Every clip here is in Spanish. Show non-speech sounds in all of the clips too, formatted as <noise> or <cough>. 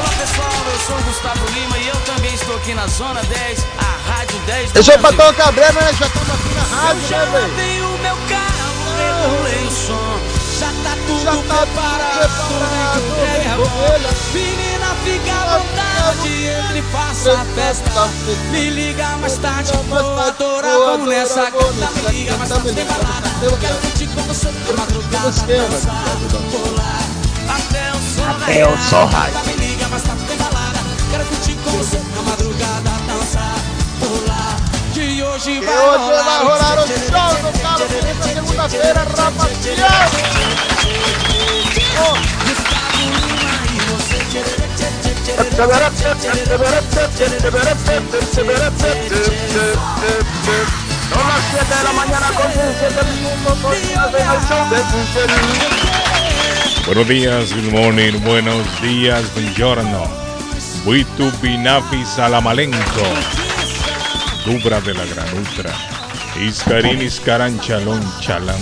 Olá pessoal, eu sou o Gustavo Lima e eu também estou aqui na Zona 10, a Rádio 10 do Eu sou o Brasil. Patrão Cabreiro, né? Já estamos aqui na rádio, Eu já né, velho? o meu carro, regulei o som, já tá tudo Já tá preparado, preparado, vem agora. Menina, fica à vontade, entre faça a festa. Me liga mais tarde, vou adorar, vamos nessa canta. Me liga mais tarde, tem balada. Eu quero curtir com você de madrugada, dançar, rolar. Até o sol Até você na madrugada, dançar, rolar. Que hoje E vai hoje vai rolar o tchê, tchê, show tchê, do tchê, Carlos tchê, Felipe tchê, na segunda-feira, tchê, tchê, rapaziada. Gustavo Lima e você, tchê, tchê, tchê, tchê, tchê, tchê, tchê, Son las 7 de la mañana con 17 minutos. Continuamos en el show de Sinceridad. Buenos días, good morning, buenos días, buongiorno. Buitu Binafi Salamalenco. Dubra de la Gran Ultra. Iscarín Iscaran Chalón Chalán.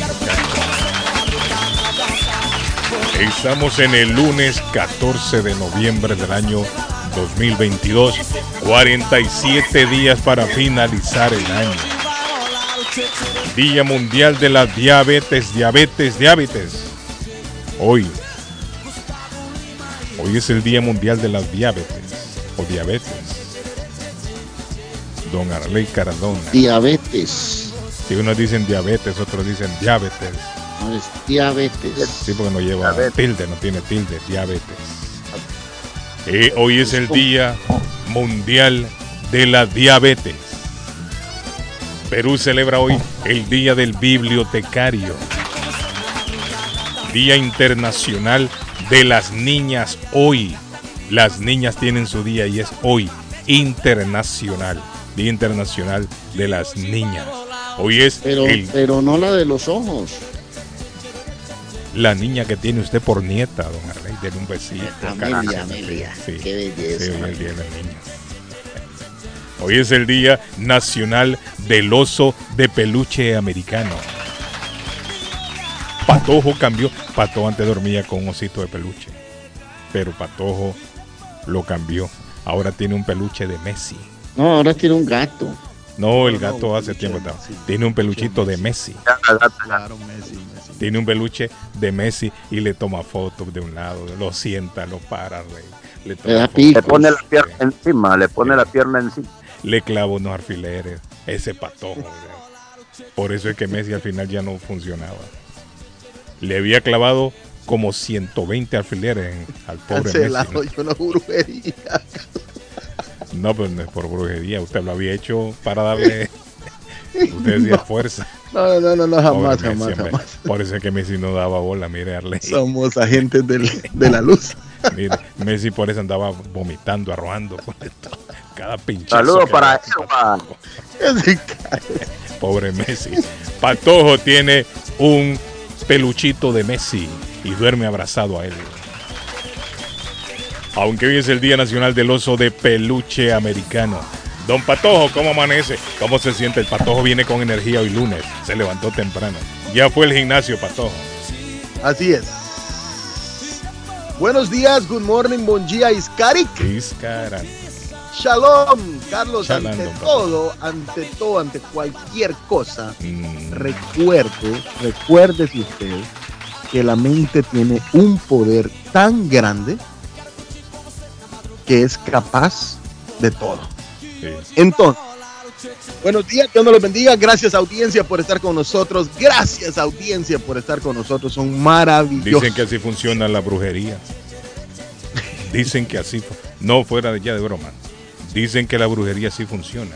Estamos en el lunes 14 de noviembre del año 2022. 47 días para finalizar el año. Día Mundial de la Diabetes, Diabetes, Diabetes. Hoy. Hoy es el Día Mundial de la Diabetes o Diabetes. Don Arley Cardona. Diabetes. Si unos dicen diabetes, otros dicen diabetes. No es diabetes. Sí, porque no lleva tilde, no tiene tilde, diabetes. Eh, hoy es el Día Mundial de la Diabetes. Perú celebra hoy el Día del Bibliotecario. Día Internacional de las Niñas hoy. Las niñas tienen su día y es hoy internacional. Día Internacional de las Niñas. Hoy es Pero, el- pero no la de los ojos. la niña que tiene usted por nieta, don Arley. Denle un besito. Amelia, Amelia. sí, Qué belleza. sí, hoy es el Día de las Niñas. Hoy es el Día Nacional del Oso de Peluche Americano. Patojo cambió. Patojo antes dormía con un osito de peluche. Pero Patojo lo cambió. Ahora tiene un peluche de Messi. No, ahora tiene un gato. No, el gato hace tiempo estaba. Tiene un peluchito de Messi. Claro, Messi, Messi. Tiene un peluche de Messi y le toma fotos de un lado, lo sienta, lo para, rey. Le, toma Le fotos. pone la pierna encima, le pone la pierna encima. le clava unos alfileres, ese patojo. Por eso es que Messi al final ya no funcionaba. Le había clavado como 120 alfileres en- al pobre Messi. Cancelado ¿no? yo una brujería. No, pero no es por brujería, usted lo había hecho para darle. Usted decía <laughs> fuerza. No, no, no, no, jamás, Messi, jamás, hombre. jamás. Por eso es que Messi no daba bola, mire, Arley. Somos agentes del- de la luz. <laughs> Mire, Messi por eso andaba vomitando, arrojando. por esto. Cada pinchazo. Saludos para Elba. Pobre Messi. Patojo tiene un peluchito de Messi y duerme abrazado a él. Aunque hoy es el Día Nacional del Oso de Peluche Americano. Don Patojo, ¿cómo amanece? ¿Cómo se siente? El Patojo viene con energía hoy lunes. Se levantó temprano. Ya fue el gimnasio, Patojo. Así es. Buenos días, good morning, bon día, Iskarik. Iscaran. Shalom, Carlos, Shalom, ante todo, ante todo, ante cualquier cosa, Mm, recuerde, recuérdese usted que la mente tiene un poder tan grande que es capaz de todo. sí. Entonces, buenos días, Dios nos los bendiga. Gracias, audiencia, por estar con nosotros. Gracias, audiencia, por estar con nosotros. Son maravillosos. Dicen que así funciona la brujería. Dicen que así. No fuera de ya de broma. Dicen que la brujería sí funciona.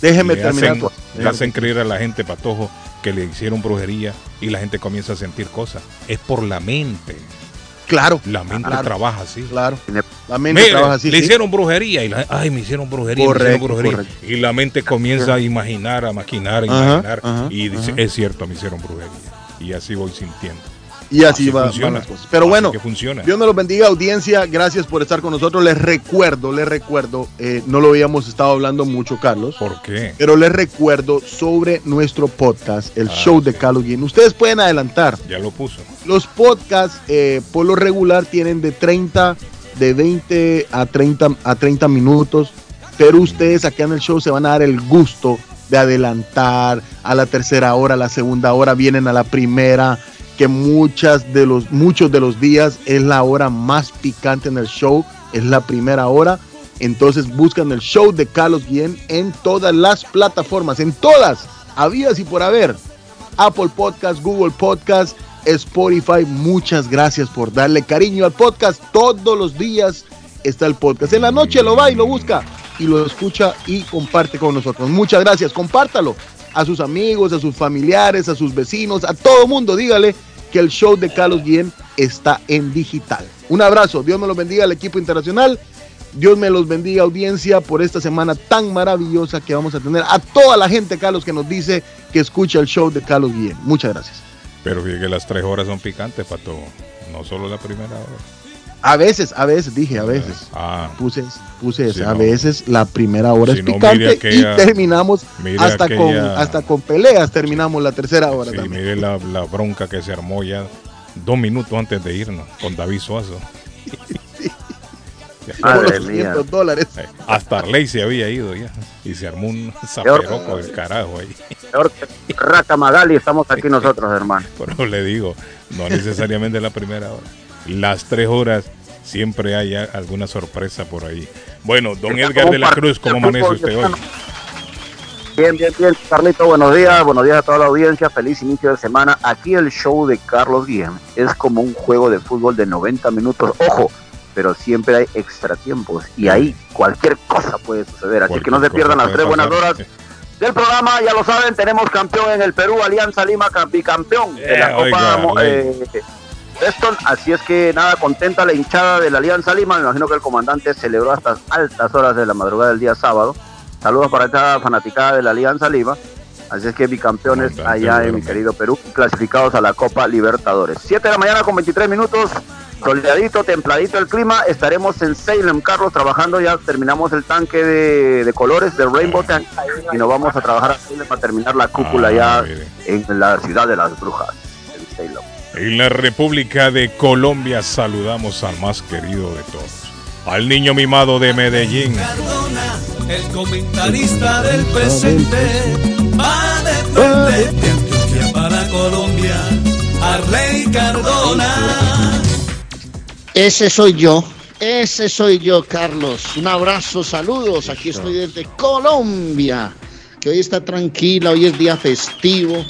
Déjeme le terminar. hacen, le hacen creer a la gente, patojo, que le hicieron brujería y la gente comienza a sentir cosas. Es por la mente. Claro. La mente Claro. trabaja así. Claro. La mente Mire, trabaja así. le sí. hicieron brujería y la, ay, me hicieron brujería, me hicieron brujería. correcto. Y la mente comienza a imaginar, a maquinar, a Ajá, imaginar. ajá, y dice, ajá. es cierto, me hicieron brujería. Y así voy sintiendo. Y así, Así va, van las cosas. Pero Así bueno, funciona. Dios me los bendiga, audiencia. Gracias por estar con nosotros. Les recuerdo, les recuerdo, eh, no lo habíamos estado hablando mucho, Carlos. ¿Por qué? Pero les recuerdo sobre nuestro podcast, el Ah, show de sí. Carlos Guillén. Ustedes pueden adelantar. Ya lo puso. Los podcasts, eh, por lo regular, tienen de 30, de 20 a 30, a 30 minutos. Pero ustedes acá en el show se van a dar el gusto de adelantar a la tercera hora, a la segunda hora, vienen a la primera, que muchas de los, muchos de los días es la hora más picante en el show, es la primera hora. Entonces buscan el show de Carlos Guillén en todas las plataformas, en todas, habías y por haber. Apple Podcast, Google Podcast, Spotify. Muchas gracias por darle cariño al podcast. Todos los días está el podcast. En la noche lo va y lo busca y lo escucha y comparte con nosotros. Muchas gracias. Compártalo a sus amigos, a sus familiares, a sus vecinos, a todo mundo. Dígale que el show de Carlos Guillén está en digital. Un abrazo. Dios me los bendiga al equipo internacional. Dios me los bendiga audiencia por esta semana tan maravillosa que vamos a tener. A toda la gente, Carlos, que nos dice que escucha el show de Carlos Guillén. Muchas gracias. Pero fíjate que las tres horas son picantes, Pato. No solo la primera hora. A veces, a veces, dije, a veces. Ah, Puse, puse Si a no- veces la primera hora si es no, picante mire aquella- y terminamos hasta con aquella- hasta con peleas terminamos la tercera hora sí, también. mire la, la bronca que se armó ya dos minutos antes de irnos con David Suazo. <laughs> Madre los mía. 500 dólares. eh, Hasta Arley se había ido ya. Y se armó un zaperoco del carajo ahí. Peor que Raca Magali, estamos aquí <laughs> nosotros, hermano. Pero le digo, no necesariamente la primera hora. Las tres horas siempre hay alguna sorpresa por ahí. Bueno, don Edgar de la Cruz, ¿cómo amanece usted hoy? Bien, bien, bien. Carlito, buenos días. Buenos días a toda la audiencia. Feliz inicio de semana. Aquí el show de Carlos Guillén es como un juego de fútbol de 90 minutos. Ojo, pero siempre hay extratiempos y ahí cualquier cosa puede suceder. Así que no se pierdan las tres buenas horas del programa. Ya lo saben, tenemos campeón en el Perú, Alianza Lima, bicampeón de la Eh, Copa Preston. Así es que nada, contenta la hinchada de la Alianza Lima. Me imagino que el comandante celebró hasta altas horas de la madrugada del día sábado. Saludos para esta fanaticada de la Alianza Lima. Así es que bicampeones allá en mi querido Perú, clasificados a la Copa Libertadores. 7 de la mañana con 23 minutos. Soleadito, templadito el clima. Estaremos en Salem, Carlos, trabajando. Ya terminamos el tanque de, de colores de Rainbow Tank. Y nos vamos a trabajar a Salem para terminar la cúpula Ah, ya mire. en la ciudad de las brujas. En Salem. En la República de Colombia saludamos al más querido de todos, al niño mimado de Medellín. Cardona, el comentarista del presente, va de frente de Antioquia para Colombia. Arley Cardona. Ese soy yo. Ese soy yo, Carlos. Un abrazo, saludos. Aquí estoy desde Colombia, que hoy está tranquila, hoy es día festivo.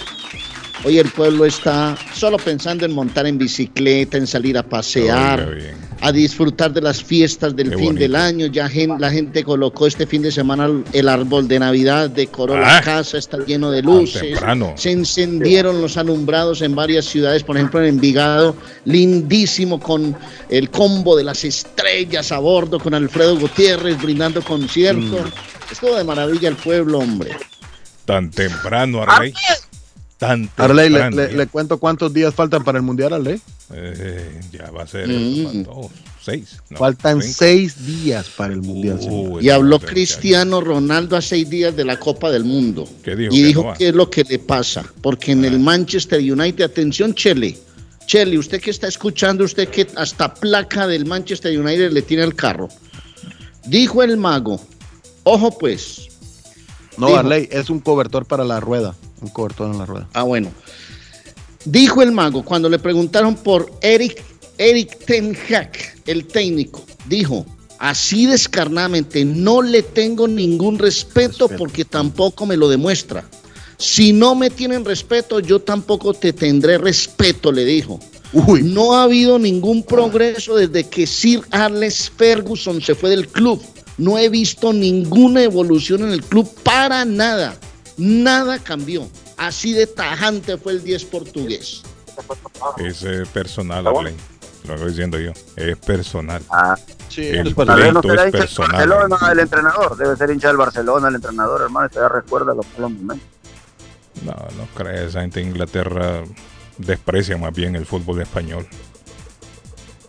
Hoy el pueblo está solo pensando en montar en bicicleta, en salir a pasear, bien. a disfrutar de las fiestas del Qué fin bonito. del año. Ya gen- la gente colocó este fin de semana el árbol de Navidad, decoró la Ah. casa, está lleno de luces. temprano. Se encendieron los alumbrados en varias ciudades, por ejemplo en Envigado, lindísimo con el combo de las estrellas a bordo, con Alfredo Gutiérrez brindando concierto. Estuvo de maravilla el pueblo, hombre. Tan temprano, Arley. Tan Arley, le, temprano. le- le cuento cuántos días faltan para el Mundial, Arley. Eh, ya va a ser Mm. eso, seis. no, Faltan cinco. seis días para el Mundial. Uh, Y habló Cristiano Ronaldo a seis días de la Copa del Mundo. ¿Qué dijo? Y Que dijo no qué es lo que le pasa. Porque en el Manchester United, atención, Chele. Chele, usted que está escuchando, usted que hasta placa del Manchester United le tiene el carro. Dijo el mago, ojo pues. No, Dijo. Arley, es un cobertor para la rueda. Un cobertor en la rueda. Ah, bueno. Dijo el mago cuando le preguntaron por Eric, Eric Ten Hag, el técnico. Dijo, así descarnadamente, no le tengo ningún respeto, Respeto. porque tampoco me lo demuestra. Si no me tienen respeto, yo tampoco te tendré respeto, le dijo. Uy, No ha habido ningún progreso desde que Sir Alex Ferguson se fue del club. No he visto ninguna evolución en el club para nada. Nada cambió. Así de tajante fue el 10 portugués. Es eh, personal, Arley. Lo estoy diciendo yo. Es personal. Ah, Sí, El no pleito será es hincha del personal. Barcelona el entrenador. Debe ser hincha del Barcelona el entrenador, hermano. Ya recuerda los malos momentos. No, no crees. Esa gente de Inglaterra desprecia más bien el fútbol español.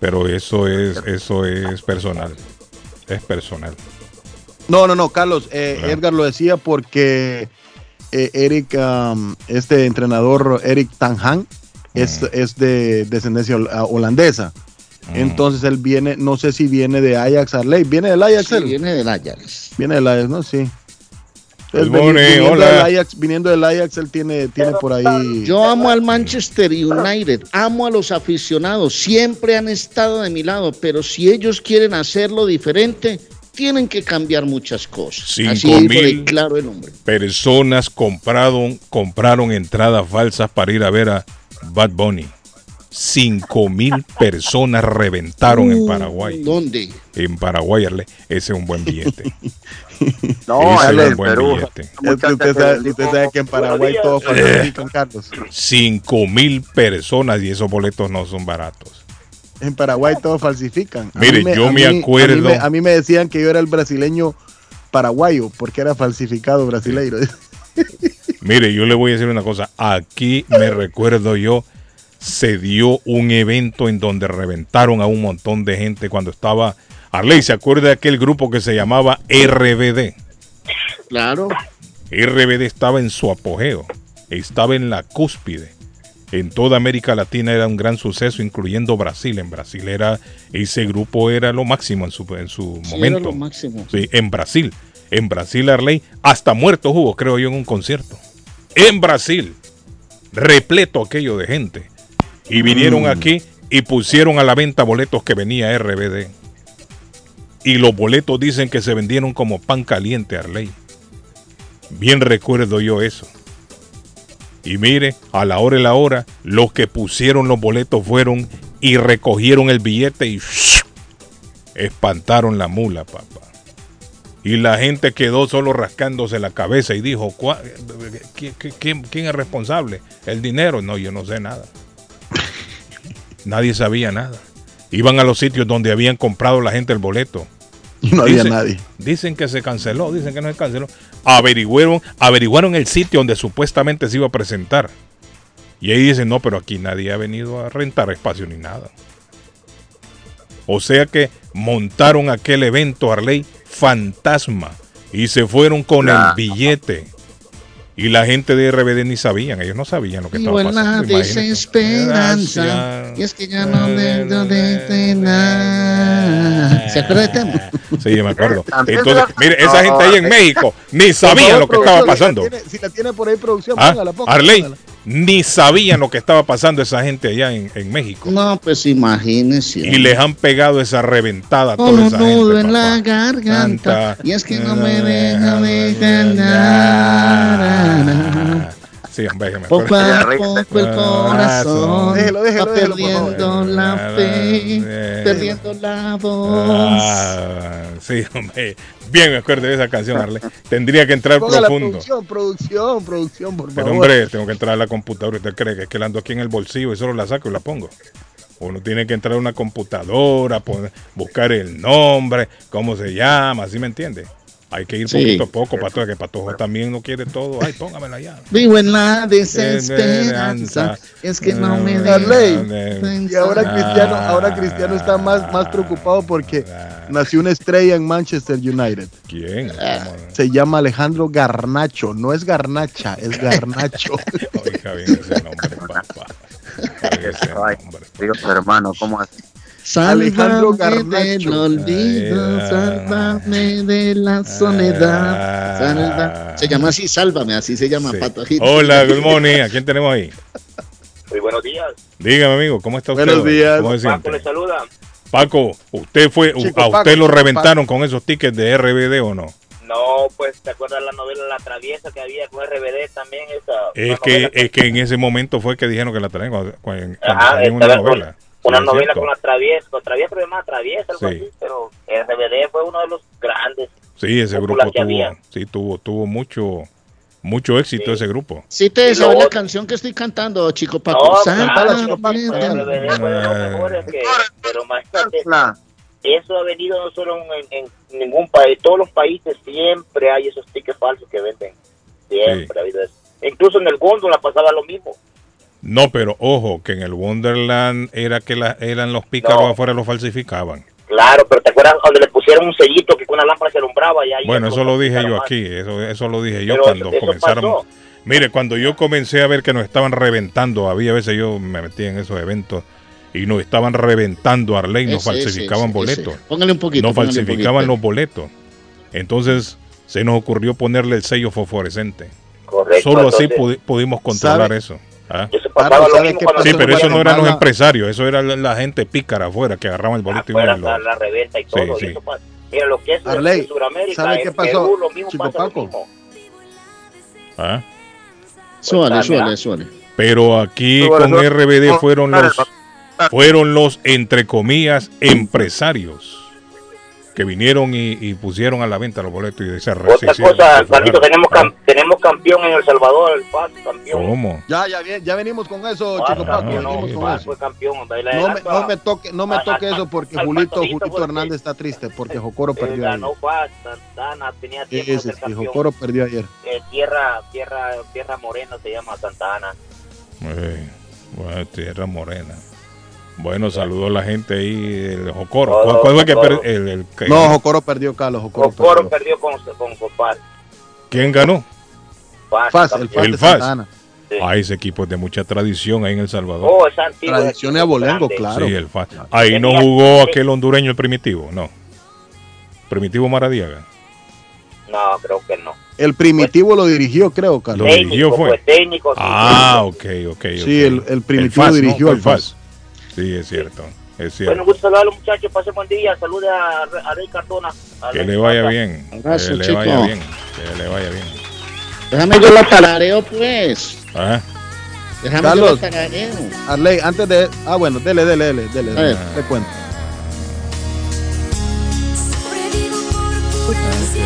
Pero eso es, eso es personal. Es personal. No, no, no, Carlos, eh. Edgar lo decía porque eh, Eric, um, este entrenador Eric Tanhan, es, Mm. es de descendencia ah, holandesa. Mm. Entonces él viene, no sé si viene de Ajax Arley, viene del Ajax, Sí, él? viene del Ajax. viene del Ajax, ¿no? Sí. Entonces, morning, viniendo, hola. del Ajax, viniendo del Ajax, él tiene, tiene por ahí. Yo amo al Manchester United, amo a los aficionados, siempre han estado de mi lado, pero si ellos quieren hacerlo diferente, tienen que cambiar muchas cosas. Cinco Así mil. claro el hombre. Personas compraron, compraron entradas falsas para ir a ver a Bad Bunny. Cinco mil personas reventaron en Paraguay. ¿Dónde? En Paraguay, Arle, ese es un buen billete. <laughs> No, Ese él es un buen Perú. billete. Usted, sabe, usted sabe que en Paraguay todos falsifican, Carlos. Cinco mil personas y esos boletos no son baratos. En Paraguay todos falsifican. A Mire, mí yo a me mí- acuerdo- A mí me, a mí me decían que yo era el brasileño paraguayo porque era falsificado brasileiro. Mire, yo le voy a decir una cosa. Aquí me recuerdo yo, se dio un evento en donde reventaron a un montón de gente cuando estaba... Arley, ¿se acuerda de aquel grupo que se llamaba RBD? Claro. RBD estaba en su apogeo, estaba en la cúspide. En toda América Latina era un gran suceso, incluyendo Brasil. En Brasil era ese grupo era lo máximo en su, en su Sí, era momento. lo máximo. Sí, en Brasil. En Brasil, Arley, hasta muertos hubo, creo yo, en un concierto. En Brasil, repleto aquello de gente. Y vinieron aquí y pusieron a la venta boletos que venía RBD. Y los boletos dicen que se vendieron como pan caliente, Arley. Bien recuerdo yo eso. Y mire, a la hora y la hora, los que pusieron los boletos fueron y recogieron el billete y espantaron la mula, papá. Y la gente quedó solo rascándose la cabeza y dijo, "¿Cuá- qui- qui- quién, quién es responsable? ¿El dinero? No, yo no sé nada. Nadie sabía nada. Iban a los sitios donde habían comprado la gente el boleto. Y <laughs> no había Dicen- nadie. Dicen que se canceló, dicen que no se canceló. Averiguaron, averiguaron el sitio donde supuestamente se iba a presentar. Y ahí dicen, no, pero aquí nadie ha venido a rentar espacio ni nada. O sea que montaron aquel evento Arley fantasma y se fueron con el billete. Y la gente de RBD ni sabían, ellos no sabían lo que estaba la pasando. imagínate. desesperanza. Gracias. Y es que ya no debo de nada. ¿Se acuerda del tema? <laughs> Sí, yo me acuerdo. Entonces, la- mire, esa gente ahí en México ni sabían lo que estaba pasando. Si la tiene, la por ahí producción, ¿Ah? póngala, póngala, Arley, póngala. Ni sabían lo que estaba pasando esa gente allá en, en México. No, pues imagínese. Y les han pegado esa reventada a toda esa nudo gente. en la papá. garganta. Y es que no me deja de ganar. Sí, hombre, que me Poco a el corazón Déjelo, déjelo, va perdiendo la fe, Eh. perdiendo la voz. Ah, sí, hombre. Bien me acuerdo de esa canción, Arley. Tendría que entrar profundo. producción, producción, producción, por Pero favor. hombre, tengo que entrar a la computadora. ¿Usted cree que es que la ando aquí en el bolsillo y solo la saco y la pongo? Uno tiene que entrar a una computadora, poner- buscar el nombre, cómo se llama, ¿sí me entiende? Hay que ir Sí. poquito a poco, Pato, que Patojo también no quiere todo. Ay, póngamela ya. Vivo en la desesperanza, es que no me Darley, deja Y ahora. Cristiano, ahora Cristiano está más, más preocupado porque nació una estrella en Manchester United. ¿Quién? Ah. Se llama Alejandro Garnacho, no es Garnacha, es Garnacho. <laughs> Oiga bien ese nombre, papá. Oiga ese Ay, nombre. Dios hermano, ¿cómo así? Alejandro Sálvame del Garnacho. olvido, Ay, sálvame de la soledad. Salva- Se llama así, sálvame, así se llama Sí. Patojito. Hola, good morning. ¿A quién tenemos ahí? Muy buenos días. Dígame, amigo, ¿cómo está usted? Buenos días. ¿Cómo se Paco le saluda. Paco, ¿usted fue, Chico, a usted Paco, lo reventaron con esos tickets de RBD o no? No, pues, ¿te acuerdas la novela La Traviesa que había con RBD también? Esa, Es que, es que en ese momento fue que dijeron que la traían cuando, cuando Ajá, salió una con- novela. Una novela cierto. con la Traviesa, con pero más algo Sí. así, pero RBD fue uno de los grandes. Sí, ese grupo tuvo, había. sí, tuvo, tuvo mucho, Mucho éxito ese grupo. Sí te sabes la otro- canción que estoy cantando, chico Paco. No, Santa claro, Chico Paco, María. El RBD fue de los mejores que- pero imagínate, La- eso ha venido no solo en, en ningún país, todos los países siempre hay esos tickets falsos que venden. Siempre Sí. ha habido eso. Incluso en el Góndola pasaba lo mismo. No, pero ojo, que en el Wonderland era que la- eran los pícaros No. afuera los falsificaban. Claro, pero ¿te acuerdas donde le pusieron un sellito que con una lámpara se alumbraba? Y ahí Bueno, eso lo dije yo aquí, eso, eso lo dije yo Pero cuando eso comenzaron. pasó. Mire, cuando yo comencé a ver que nos estaban reventando, había veces yo me metía en esos eventos y nos estaban reventando a Arley, nos Ese, falsificaban ese, boletos. ese. Póngale un poquito. Nos falsificaban poquito. los boletos. Entonces se nos ocurrió ponerle el sello fosforescente. Correcto. Solo así pudi- pudimos controlar ¿Sabe? eso. ¿Ah? Eso pasaba Carlos, lo ¿sabe mismo qué cuando Sí, pero eso no eran los empresarios, eso era la, la gente pícara afuera que agarraban el boleto afuera y lo- la reventa y todo. y sí. eso pasa. Mira, lo que es en Arley, Sudamérica, ¿sabe qué pasó, Perú, lo mismo Chico pasa lo Paco? mismo. ¿ah? Suale, Pues, suale, mira. suale. Pero aquí con RBD fueron los fueron los entre comillas empresarios que vinieron y, y pusieron a la venta los boletos y se Otra cosa, fugaron. tenemos, cam- tenemos campeón en El Salvador, el FAS, campeón. ¿Cómo? Ya, ya, bien, ya venimos con eso, Chico Paco, campeón, no, venimos con eso. campeón. la No me, no me toque, no me toque eso porque al Julito, Julito Hernández está triste porque Jocoro <laughs> eh, perdió ayer. ganó FAS, Santana, tenía tiempo Sí, de ser campeón. Jocoro perdió ayer. Eh, tierra, tierra, tierra morena se llama Santana. Eh, bueno, tierra morena. Bueno, saludo a la gente ahí, el Jocoro. Todo, ¿Cuál, cuál fue el que Jocoro. per- el- el que- No, Jocoro perdió, Carlos. Jocoro perdió. perdió con, con, FAS. ¿Quién ganó? Faz, el. Faz El Faz. Sí. Ah, ese equipo es de mucha tradición ahí en El Salvador. Oh, es antiguo. Tradición de es abolengo, claro. Sí, el Faz. Ahí no jugó aquel hondureño, el primitivo, no. Primitivo Maradiaga. No, creo que no. El primitivo lo dirigió, creo, Carlos. Lo dirigió fue. pues, técnico. sí, Ah, ok, ok. ok. Sí, el- el primitivo FAS, dirigió Fue al el FAS. Sí, es cierto. Es Bueno, cierto. gusto saludar a los muchachos. Pase buen día. Salude a, a Rey Cardona. a Que le vaya bien. Abrazo, Que le chico. vaya bien. Que le vaya bien. Déjame yo la tarareo, pues. Ah, Déjame Carlos. yo la tarareo. Arley, antes de. Ah, bueno, dele, dele, dele, dele. A ver. Te cuento.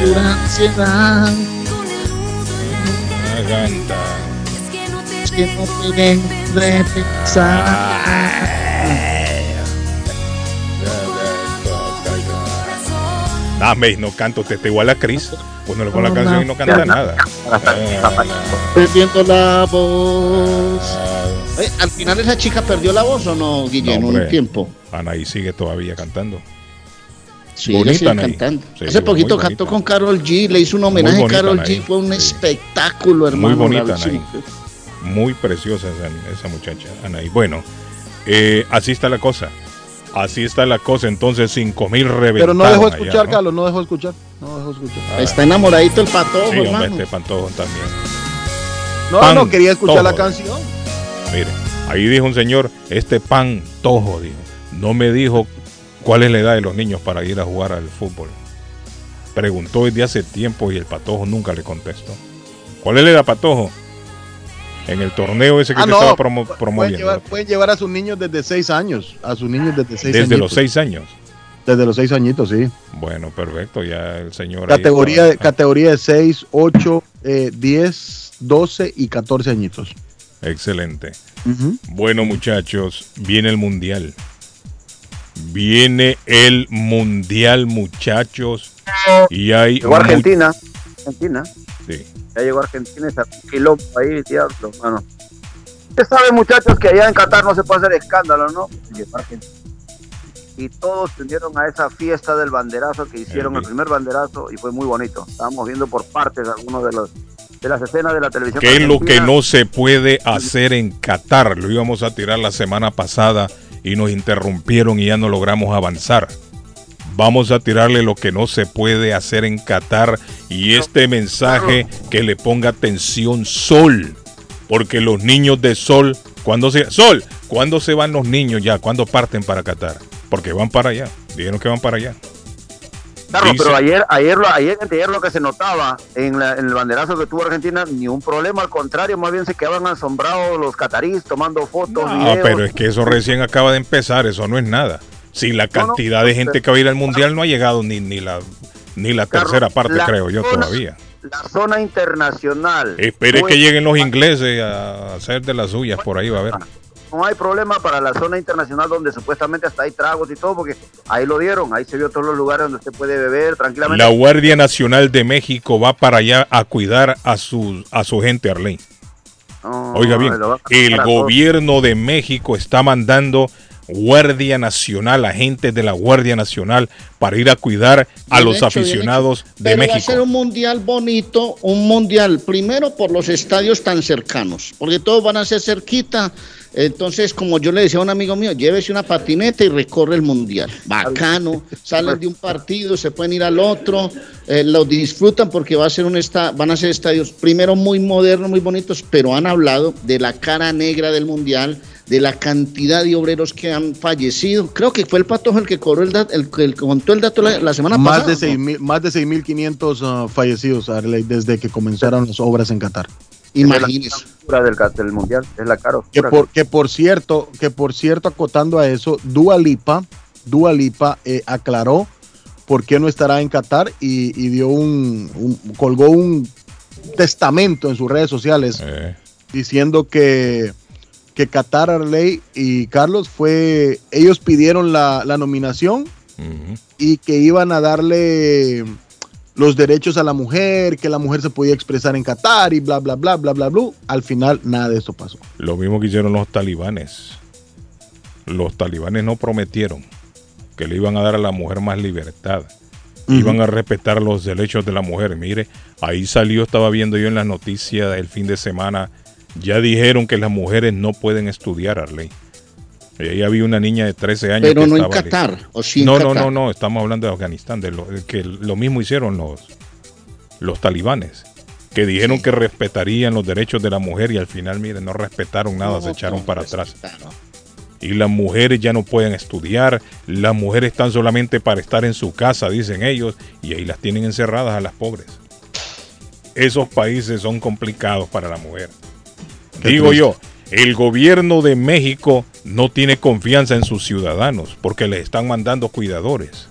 Pura ansiedad. canta. Es que no te de pensar. Dame, no canto, te está igual a Chris. Ponelo con la canción y no canta nada. Perdiendo la voz. Eh, Al final esa chica perdió la voz o no, Guillermo, No, un tiempo. Anaí sigue todavía cantando. Sí, Bonita, ella sigue Anaí. cantando. Sí, Hace poquito muy cantó bonita. con Carol G, le hizo un homenaje a Carol Anaí, G, fue un sí. espectáculo, hermano. bonita, bravísimo. Muy preciosa esa, esa muchacha, Anaí. Bueno, eh, así está la cosa. Así está la cosa. Entonces, 5 mil reventaron Pero no dejó allá, escuchar, ¿no? Carlos, no dejó escuchar. No dejó escuchar. Ah, Está enamoradito el patojo, sí, hombre, este pantojo también. No, Pan no, quería escuchar la canción. Mire, ahí dijo un señor, este pan tojo, dijo. No me dijo cuál es la edad de los niños para ir a jugar al fútbol. Preguntó desde hace tiempo y el patojo nunca le contestó. ¿Cuál es la edad, patojo? En el torneo ese que Ah, te no, estaba promo- Pueden promoviendo. llevar, pueden llevar a sus niños desde seis años. A sus niños desde seis Desde los seis años. Desde los seis añitos, sí. Bueno, perfecto, ya el señor. Categoría, categoría de 6, 8, eh, 10, 12 y 14 añitos. Excelente. Bueno, muchachos, viene el mundial. Viene el mundial, muchachos. Y hay. Argentina. Argentina. Ya llegó Argentina, está un quilombo ahí, diablo, mano. Ustedes saben, muchachos, que allá en Qatar no se puede hacer escándalo, ¿no? Llegó Argentina. Y todos se unieron a esa fiesta del banderazo que hicieron, El el primer banderazo, y fue muy bonito. Estábamos viendo por partes algunos de los de las escenas de la televisión. ¿Qué es lo que no se puede hacer en Qatar? Lo íbamos a tirar la semana pasada y nos interrumpieron y ya no logramos avanzar. Vamos a tirarle lo que no se puede hacer en Qatar y este mensaje que le ponga atención Sol, porque los niños de Sol, cuando se Sol, ¿cuándo se van los niños ya? ¿Cuándo parten para Qatar? Porque van para allá. Dijeron que van para allá. Dice- pero ayer, ayer, lo- ayer, ayer lo que se notaba en, la- en el banderazo que tuvo Argentina, ni un problema, al contrario, más bien se quedaban asombrados los cataríes tomando fotos, No, videos. pero es que eso recién acaba de empezar, eso no es nada. Si la No, no, cantidad de gente que va a ir al mundial no ha llegado ni, ni la ni la tercera parte, la creo yo, zona- todavía. la zona internacional. Espere que lleguen los ingleses a hacer de las suyas por ahí, va a ver. No hay problema para la zona internacional donde supuestamente hasta hay tragos y todo, porque ahí lo dieron, ahí se vio todos los lugares donde usted puede beber tranquilamente. La Guardia Nacional de México va para allá a cuidar a su, a su gente, Arlene. No, Oiga bien, el todos. gobierno de México está mandando Guardia Nacional, agentes de la Guardia Nacional, para ir a cuidar a Bien los hecho, aficionados de Pero va a ser México. un mundial bonito, un mundial primero por los estadios tan cercanos, porque todos van a ser cerquita. Entonces, como yo le decía a un amigo mío, llévese una patineta y recorre el mundial. Bacano, <laughs> salen de un partido, se pueden ir al otro, eh, lo disfrutan porque va a ser un esta- van a ser estadios primero muy modernos, muy bonitos, pero han hablado de la cara negra del mundial, de la cantidad de obreros que han fallecido. Creo que fue el Patojo el que cobró el dato, el, el que contó el dato la, la semana Más pasada. de, seis mil, más de 6.500 ah, fallecidos, Arley, desde que comenzaron las obras en Qatar. Imagínese. del, del mundial, es la cara Que por, que por cierto, que por cierto, acotando a eso, Dua Lipa, Dua Lipa eh, aclaró por qué no estará en Qatar y, y dio un, un- colgó un testamento en sus redes sociales Eh, diciendo que, que Qatar Arley y Carlos fue, ellos pidieron la, la nominación y que iban a darle los derechos a la mujer, que la mujer se podía expresar en Qatar y bla, bla, bla, bla, bla, bla. Al final nada de eso pasó. Lo mismo que hicieron los talibanes. Los talibanes no prometieron que le iban a dar a la mujer más libertad. Iban a respetar los derechos de la mujer. Mire, ahí salió, estaba viendo yo en las noticias el fin de semana. Ya dijeron que las mujeres no pueden estudiar, Arley. Y ahí había una niña de 13 años. Pero que no en estaba Qatar, lista. o sí en no, no, Qatar. no, no, estamos hablando de Afganistán, de lo, que lo mismo hicieron los, los talibanes, que dijeron Sí. que respetarían los derechos de la mujer y al final, miren, no respetaron nada, No, se echaron no, para atrás. Y las mujeres ya no pueden estudiar, las mujeres están solamente para estar en su casa, dicen ellos, y ahí las tienen encerradas a las pobres. Esos países son complicados para la mujer. Digo triste. yo, el gobierno de México no tiene confianza en sus ciudadanos porque les están mandando cuidadores.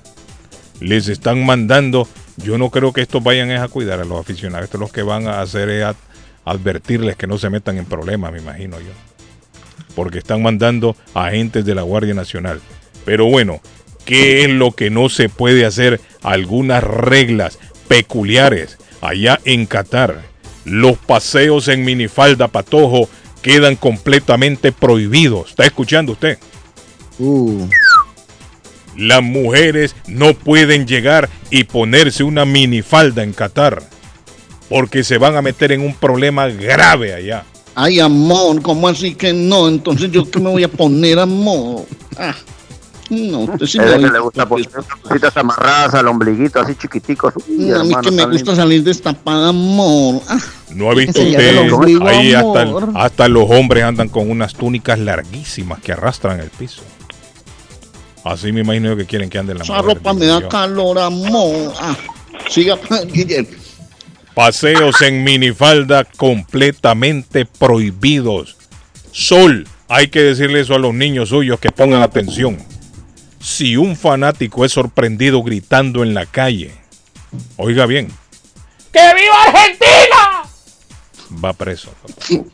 Les están mandando, yo no creo que estos vayan a cuidar a los aficionados, estos los que van a hacer es a- advertirles que no se metan en problemas, me imagino yo. Porque están mandando agentes de la Guardia Nacional. Pero bueno, ¿qué es lo que no se puede hacer? Algunas reglas peculiares allá en Qatar. Los paseos en minifalda patojo quedan completamente prohibidos. ¿Está escuchando usted? Uh, Las mujeres no pueden llegar y ponerse una minifalda en Qatar. Porque se van a meter en un problema grave allá. Ay, amor, ¿cómo así que no? Entonces, ¿yo qué me voy a poner, amor? Ah, no, usted sí Es me que le gusta poner unas cositas amarradas al ombliguito, así chiquiticos. Uy, A mí hermano, que me gusta lindo. salir destapada, amor. Ah, ¿No ha visto usted? ombligo, Ahí hasta, los hombres andan con unas túnicas larguísimas que arrastran el piso. Así me imagino yo que quieren que anden la esa ropa me da calor, amor. Ah, siga, <laughs> Guillermo. Paseos en minifalda completamente prohibidos. Sol, hay que decirle eso a los niños suyos que pongan atención. Si un fanático es sorprendido gritando en la calle, oiga bien, ¡Que viva Argentina! va preso. papá.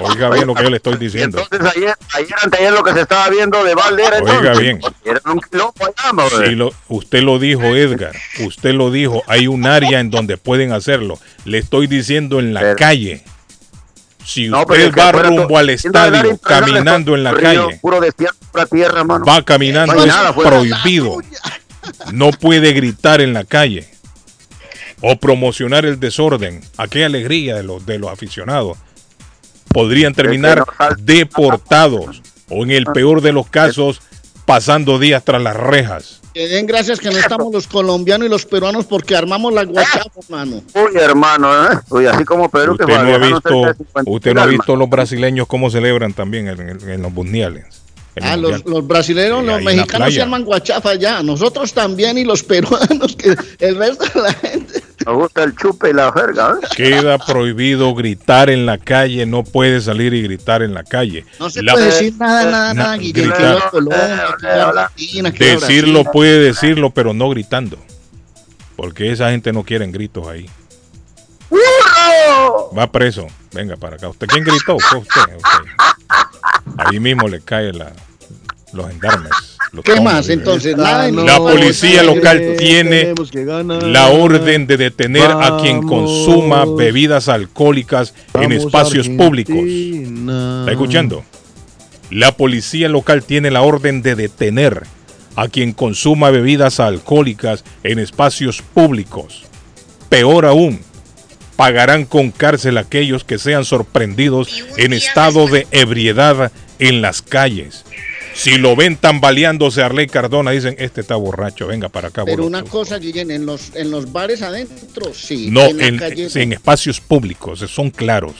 Oiga bien lo que yo le estoy <laughs> diciendo. entonces ayer, ayer anteayer lo que se estaba viendo de Valdera. Oiga entonces, bien. Era un quilombo allá, madre. Sí, lo- usted lo dijo, Edgar. Usted lo dijo. Hay un área en donde pueden hacerlo. Le estoy diciendo en la Pero- calle. Si No, usted va rumbo todo- al estadio caminando en la río, calle, Puro tierra, va caminando, No es nada prohibido. No puede gritar en la calle o promocionar el desorden. Aquella alegría de los, de los aficionados. Podrían terminar deportados o en el peor de los casos pasando días tras las rejas. Que den gracias que no estamos los colombianos y los peruanos porque armamos la guachapa, <laughs> mano. Uy, hermano, ¿eh? Uy, así como Perú que Usted no ha visto, cerca de 50 usted no ha visto los brasileños cómo celebran también en, en- en los mundiales. El Ah, los, los brasileños, Sí, los mexicanos se arman guachafa ya. Nosotros también y los peruanos, que el resto de la gente. Me gusta el chupe y la jerga, ¿eh? Queda prohibido gritar en la calle, no puede salir y gritar en la calle. No se La- puede decir nada, nada, Na- nada, gritar. Decirlo puede decirlo, pero no gritando. Porque esa gente no quiere gritos ahí. Va preso. Venga para acá. ¿Usted quién gritó? Fue usted. Ok. Ahí mismo le cae la, los gendarmes. los ¿Qué más entonces? Nada La policía local tiene que la orden de detener a quien consuma bebidas alcohólicas en espacios públicos. ¿Está escuchando? La policía local tiene la orden de detener a quien consuma bebidas alcohólicas en espacios públicos. Peor aún, pagarán con cárcel a aquellos que sean sorprendidos en estado de ebriedad en las calles. Si lo ven tambaleándose a Arley Cardona, dicen, este está borracho, venga para acá. Pero borracho". una cosa, Guillén, en los, en los bares adentro, sí. No, en la en, calle, sí, en espacios públicos, son claros.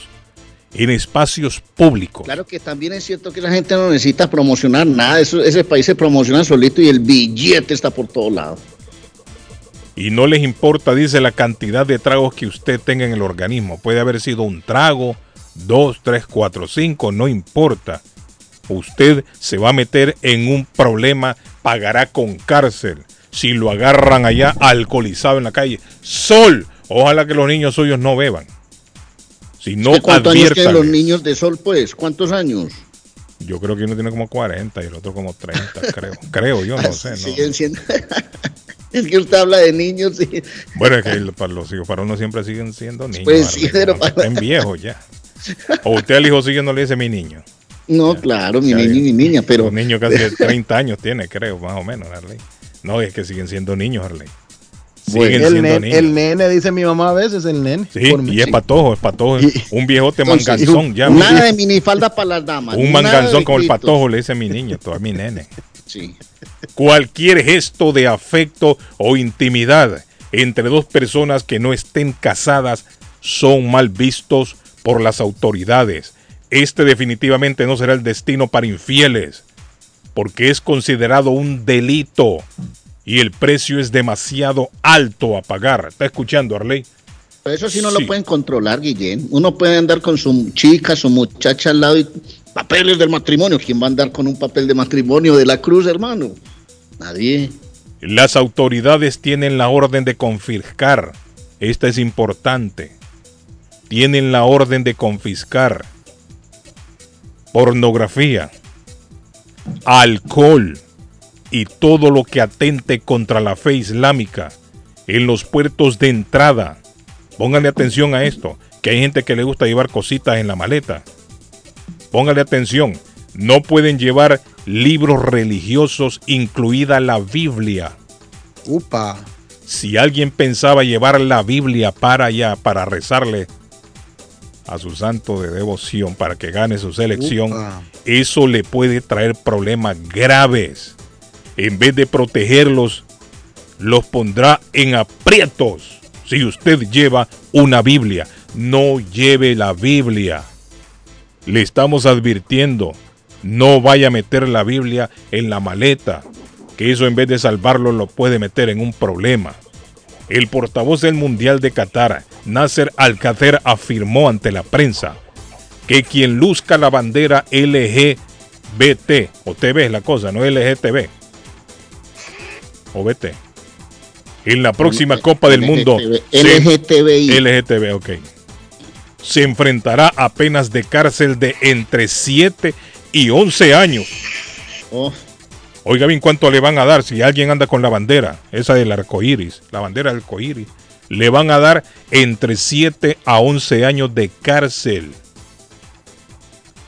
En espacios públicos. Claro que también es cierto que la gente no necesita promocionar nada. Eso, ese país se promociona solito y el billete está por todos lados. Y no les importa, dice, la cantidad de tragos que usted tenga en el organismo. Puede haber sido un trago, dos, tres, cuatro, cinco, no importa. Usted se va a meter en un problema, pagará con cárcel. Si lo agarran allá alcoholizado en la calle. Sol, ojalá que los niños suyos no beban. Si no, ¿Usted ¿Cuántos años tienen los niños de sol, pues? ¿Cuántos años? Yo creo que uno tiene como 40 y el otro como 30, creo. <laughs> Creo, yo no sé. no. Siguen siendo... <laughs> es que usted habla de niños y... Bueno, es que el- para los hijos, para uno siempre siguen siendo niños. Pues sí, pero para- Estén viejos ya. <laughs> O usted al hijo sigue no le dice mi niño. No, claro, mi niño y mi niña, pero... Un niño casi de <laughs> 30 años tiene, creo, más o menos, Arley. No, es que siguen siendo niños, Arley. Siguen el, siendo nen- niños. el nene, dice mi mamá a veces, el nene. Sí, Por mí. y es patojo, es patojo. Y- un viejote Entonces, manganzón, ya. Nada de minifalda para las damas. Un manganzón como el patojo, le dice mi niño, todo mi nene. Sí. Cualquier gesto de afecto o intimidad entre dos personas que no estén casadas son mal vistos por las autoridades. Este definitivamente no será el destino para infieles, porque es considerado un delito y el precio es demasiado alto a pagar. ¿Está escuchando, Arley? Pero eso sí no Sí. lo pueden controlar, Guillén. Uno puede andar con su chica, su muchacha al lado y papeles del matrimonio. ¿Quién va a andar con un papel de matrimonio de la cruz, hermano? Nadie. Las autoridades tienen la orden de confiscar. Esta es importante. Tienen la orden de confiscar pornografía, alcohol y todo lo que atente contra la fe islámica en los puertos de entrada. Pónganle atención a esto, que hay gente que le gusta llevar cositas en la maleta. Póngale atención, no pueden llevar libros religiosos, incluida la Biblia. Upa. Si alguien pensaba llevar la Biblia para allá, para rezarle a su santo de devoción, para que gane su selección, Upa. eso le puede traer problemas graves. En vez de protegerlos, los pondrá en aprietos. Si usted lleva una Biblia, no lleve la Biblia. Le estamos advirtiendo, no vaya a meter la Biblia en la maleta, que eso en vez de salvarlo lo puede meter en un problema. El portavoz del Mundial de Qatar, Nasser Al-Khater, afirmó ante la prensa que quien luzca la bandera LGBT, o TV es la cosa, no LGTB, o BT, en la próxima Copa del Mundo, LGTBI. LGTB, ok. Se enfrentará a penas de cárcel de entre 7 y 11 años. Oh, Oiga bien cuánto le van a dar si alguien anda con la bandera, esa del arco iris, la bandera del arco iris. Le van a dar entre 7 a 11 años de cárcel.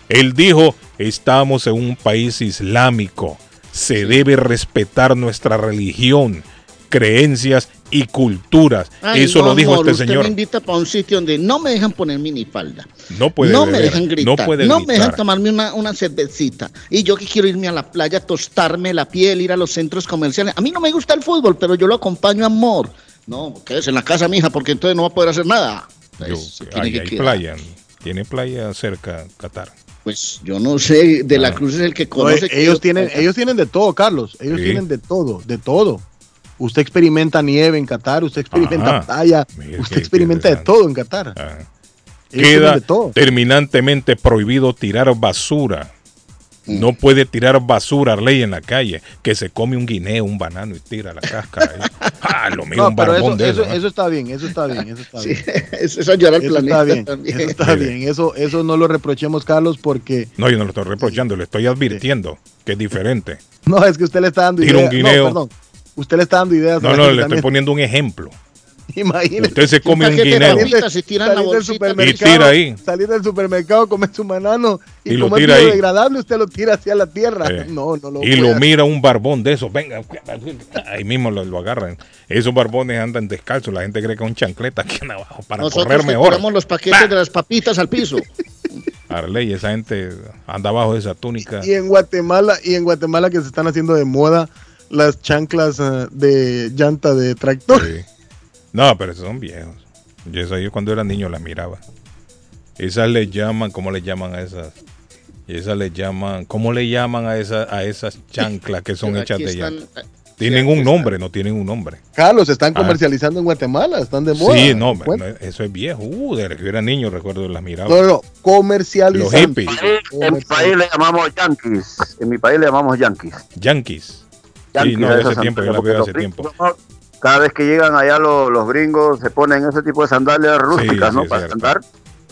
Él dijo, estamos en un país islámico, se debe respetar nuestra religión, creencias y culturas. Ay, Eso no, lo dijo amor, este usted señor. me invita para un sitio donde no me dejan poner minifalda. No puede no me dejan gritar. no No, puede me dejan tomarme una, una cervecita. Y yo que quiero irme a la playa, tostarme la piel, ir a los centros comerciales. A mí no me gusta el fútbol, pero yo lo acompaño, amor. No, quédese en la casa, mija, porque entonces no va a poder hacer nada. Yo- Pues, tiene ahí que hay playa, tiene playa cerca Qatar. Pues yo no sé, de la Ah. Cruz es el que No, conoce. que ellos yo- tienen, ellos tienen de todo, Carlos. Ellos Sí. tienen de todo, de todo. Usted experimenta nieve en Qatar, usted experimenta Ajá. playa, usted experimenta de todo en Qatar. Ah. Queda de todo. terminantemente prohibido tirar basura No puede tirar basura Arley en la calle, que se come un guineo, un banano y tira la cáscara. <laughs> Ah, lo mira No, un eso, de eso, eso. ¿eh? eso está bien, eso está bien, eso está Sí, bien. <laughs> eso es Eso planeta está bien, también. eso está Mire. bien. Eso, eso no lo reprochemos, Carlos, porque No, yo no lo estoy reprochando, le estoy advirtiendo que es diferente. no es que usted le está dando Tira un guineo. No, perdón. Usted le está dando ideas. No, no, le estoy poniendo un ejemplo. Imagínese. Usted se come un guineo la salir del supermercado, Y tira ahí. Salir del supermercado, comer su banano y, Y lo como es tira ahí. biodegradable, usted lo tira hacia la tierra. Eh, <laughs> No, no lo y lo mira un barbón de esos, venga, ahí mismo lo, lo agarran. Esos barbones andan descalzos, la gente cree que es un chancleta aquí en abajo para Nosotros correr mejor. tiramos los paquetes de las papitas al piso. <laughs> Arley, esa gente anda abajo de esa túnica. Y en Guatemala, y en Guatemala que se están haciendo de moda las chanclas eh, de llanta de tractor. Sí. No, pero esos son viejos. Yo, esa- yo cuando era niño la miraba. Esas le llaman, ¿cómo le llaman a esas? Y esas le llaman, ¿cómo le llaman a esas, a esas chanclas que son hechas de están- llanta? Tienen aquí un están. nombre, no tienen un nombre. Carlos, están Ah. comercializando en Guatemala, están de moda. Sí, no, eso es viejo. Uh, desde que yo era niño recuerdo las miraba. no, no, comercializando. Los hippies. En mi país le llamamos yankees. En mi país le llamamos yankees. Yankees. Sí, Yankees, no, a de esas hace tiempo, yo la sandalias, veo hace porque tiempo. los gringos, Cada vez que llegan allá los, los gringos se ponen ese tipo de sandalias rústicas, sí, ¿no? es Para cierto. andar.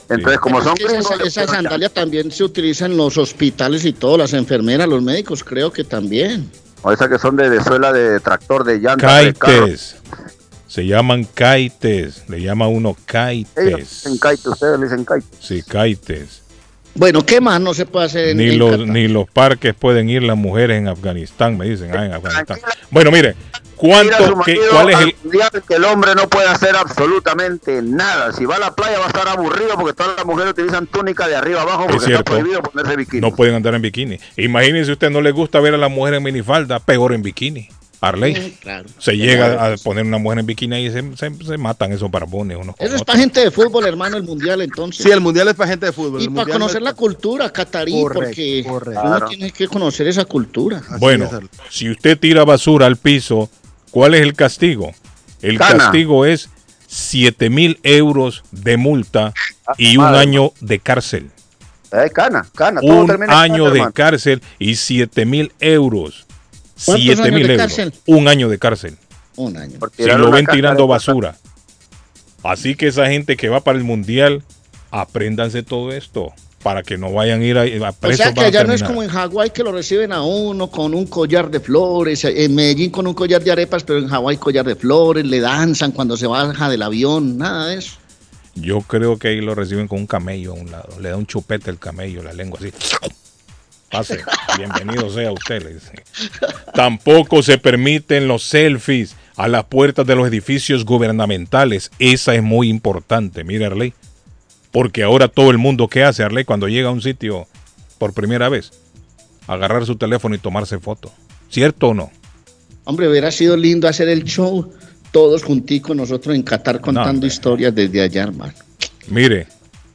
Entonces, como Es son que esa, gringos, le esa ponen sandalia también se utiliza en los hospitales y todo, las enfermeras, los médicos, creo que también. O esas que son de, de suela de tractor, de llanta, de carro. Se llaman kaites. Le llama uno Ellos kaites. dicen kite, ustedes le dicen kite. Sí, kaites. Bueno, ¿qué más no se puede hacer en, Ni en los, Qatar? ni los parques pueden ir las mujeres en Afganistán, me dicen. Ah, en Afganistán. Bueno, mire, ¿cuánto, qué- ¿cuál es el, que el hombre no puede hacer absolutamente nada? Si va a la playa va a estar aburrido porque todas las mujeres utilizan túnica de arriba abajo porque está cierto. prohibido ponerse bikini. no pueden andar en bikini? Imagínense usted no le gusta ver a la mujer en minifalda, peor en bikini. Arley. Claro. Se llega a poner una mujer en bikini y se, se- se matan esos barbones unos Eso es otros. para gente de fútbol, hermano, el mundial entonces. Sí, el mundial es para gente de fútbol. y para conocer no la cultura catarí, porque correcto. uno Claro. tiene que conocer esa cultura. Así Bueno, es, si usted tira basura al piso, ¿cuál es el castigo? El Cana. castigo es 7 mil euros de multa y un madre. año de cárcel. Eh, cana, cana. todo Un año cana, de hermano. cárcel y 7 mil euros. ¿Cuántos 7 años mil de euros. cárcel? Un año de cárcel. Un año. Si lo ven tirando basura. Así que esa gente que va para el mundial, apréndanse todo esto para que no vayan a ir a, a O presos. sea que van a allá no es como en Hawái que lo reciben a uno con un collar de flores, en Medellín con un collar de arepas, pero en Hawái collar de flores, le danzan cuando se baja del avión, nada de eso. Yo creo que ahí lo reciben con un camello a un lado. Le da un chupete el camello, la lengua así. Pase, bienvenido sea usted. le dice. Tampoco se permiten los selfies a las puertas de los edificios gubernamentales. Esa es muy importante, mire Arley. Porque ahora todo el mundo, ¿qué hace Arley cuando llega a un sitio por primera vez? Agarrar su teléfono y tomarse foto. ¿Cierto o no? Hombre, hubiera sido lindo hacer el show todos junticos nosotros en Qatar contando historias desde allá, hermano. Mire,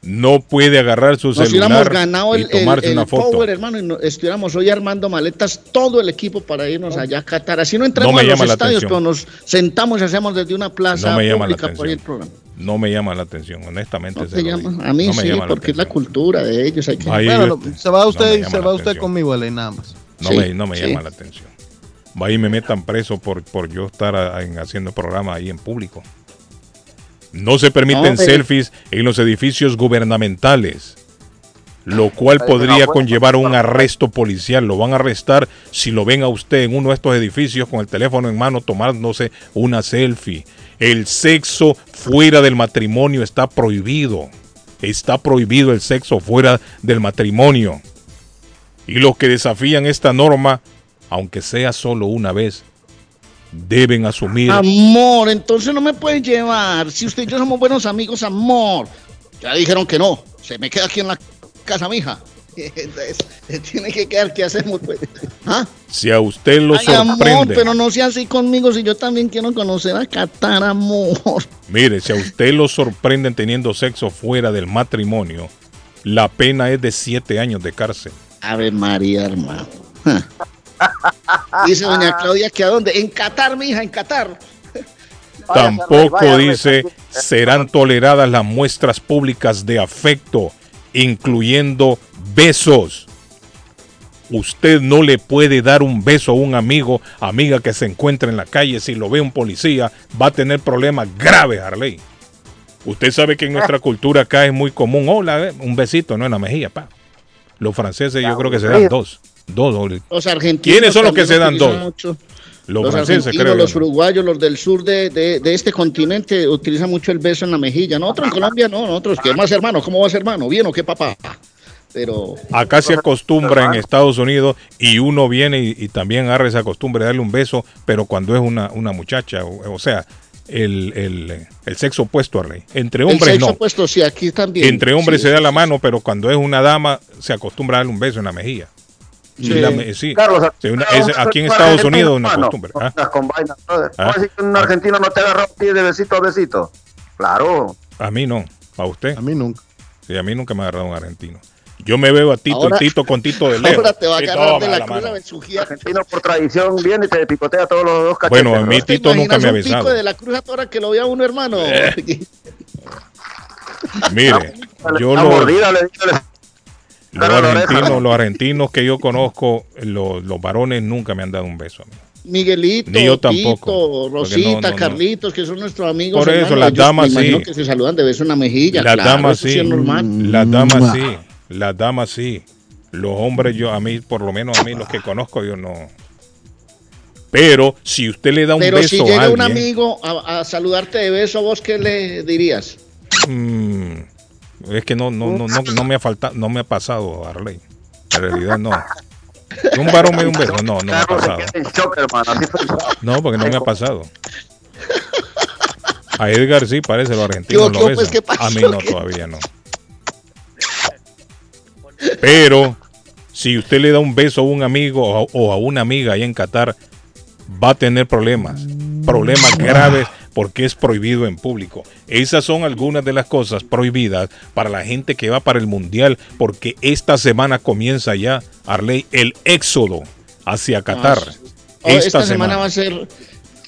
no puede agarrar su Nos celular ganado y el, el- tomarse el una foto. power, hermano, y no- estuviéramos hoy armando maletas todo el equipo para irnos allá a Qatar. Así no entramos No a los estadios, pero nos sentamos y hacemos desde una plaza No me llama la pública por ahí el atención. programa. No me llama la atención, honestamente. No se llama. A mí sí, porque es la cultura de ellos. Hay que... Bueno, se va usted, y se va usted conmigo, Ale, nada más. No, Sí, me, no me sí. llama la atención. Va y me metan preso por, por yo estar a- en- haciendo programa ahí en público. No se permiten No, pero- selfies en los edificios gubernamentales, lo cual podría conllevar un arresto policial. Lo van a arrestar si lo ven a usted en uno de estos edificios con el teléfono en mano tomándose una selfie. El sexo fuera del matrimonio está prohibido. Está prohibido el sexo fuera del matrimonio. Y los que desafían esta norma, aunque sea solo una vez, deben asumir Amor, entonces no me pueden llevar. Si usted y yo somos buenos amigos, amor. Ya dijeron que no. Se me queda aquí en la casa, mija. <laughs> Entonces, tiene que quedar. ¿Qué hacemos, pues? ¿Ah? si a usted lo Ay, amor, sorprende. pero no sea así conmigo si yo también quiero conocer a Qatar, amor. Mire, si a usted lo sorprenden teniendo sexo fuera del matrimonio, la pena es de siete años de cárcel. Ave María, hermano. <laughs> Dice doña Claudia que a dónde? En Qatar, mija, en Qatar. <laughs> Tampoco vaya, dice vaya. serán toleradas las muestras públicas de afecto, incluyendo besos. Usted no le puede dar un beso a un amigo, amiga que se encuentra en la calle. Si lo ve un policía, va a tener problemas graves, Arley. Usted sabe que en nuestra <laughs> cultura acá es muy común, hola, eh, un besito, no en la mejilla, pa. Los franceses yo creo que se dan dos. Dos. o- Los argentinos. ¿Quiénes son los que se dan dos? mucho. Los, Los franceses, creo. los yo. uruguayos, los del sur de, de- de este continente utilizan mucho el beso en la mejilla. Nosotros en Colombia no, nosotros, ¿qué más hermano? ¿Cómo vas hermano? ¿Bien o qué papá? Pero Acá se acostumbra en Estados Unidos y uno viene y, y también agarra esa costumbre de darle un beso, pero cuando es una, una muchacha, o, o sea, el, el- el sexo opuesto a Rey. Entre el hombres sexo no. opuesto, sí, aquí también. Entre hombres Sí, se da la mano, pero cuando es una dama se acostumbra a darle un beso en la mejilla. Sí. La sí. Carlos, Sí, una- Carlos, es- aquí en una Estados Unidos una hermano, costumbre. no ¿ah? estás con vaina, brother. ¿Ah? ¿Cómo decir que un argentino no te agarra a ti de besito a besito? Claro. A mí no, a usted. A mí nunca. Sí, a mí nunca me ha agarrado un argentino. Yo me veo a Tito Ahora- y Tito con Tito de <laughs> lejos. Ahora te va a agarrar de la, la cruz mano. a besujear. Argentino por tradición viene y te picotea todos los dos cachetes. Bueno, a mí brother. ¿Te Tito nunca me ha un pico besado. de la cruz a toda que lo vea uno, hermano? <laughs> Mire, yo La lo, mordida le le- Los a argentinos, los argentinos que yo conozco, los, los varones nunca me han dado un beso a mí. Miguelito, Ni yo tampoco, Tito, Rosita, no, no, no. Carlitos, que son nuestros amigos. Por eso, las damas me sí. que se saludan de beso en la mejilla. Las claro, damas sí. Las damas sí. Las damas sí. Los hombres, yo, a mí, por lo menos a mí, los que conozco, yo no. Pero si usted le da un Pero beso si a llega alguien. un amigo a, a saludarte de beso, ¿vos qué le dirías? mm, es que no, no, no, no, no me ha faltado, no me ha pasado, Arley. En realidad no. Un varón me da un beso, no, no me ha pasado. No, porque no me ha pasado. A Edgar sí parece los argentinos ¿Qué- lo besan. pues, qué pasó? A mí no, todavía no. Pero si usted le da un beso a un amigo o a, o a una amiga ahí en Qatar, va a tener problemas, problemas graves porque es prohibido en público. Esas son algunas de las cosas prohibidas para la gente que va para el mundial, porque esta semana comienza ya, Arley, el éxodo hacia Qatar. Oh, esta, semana. va a ser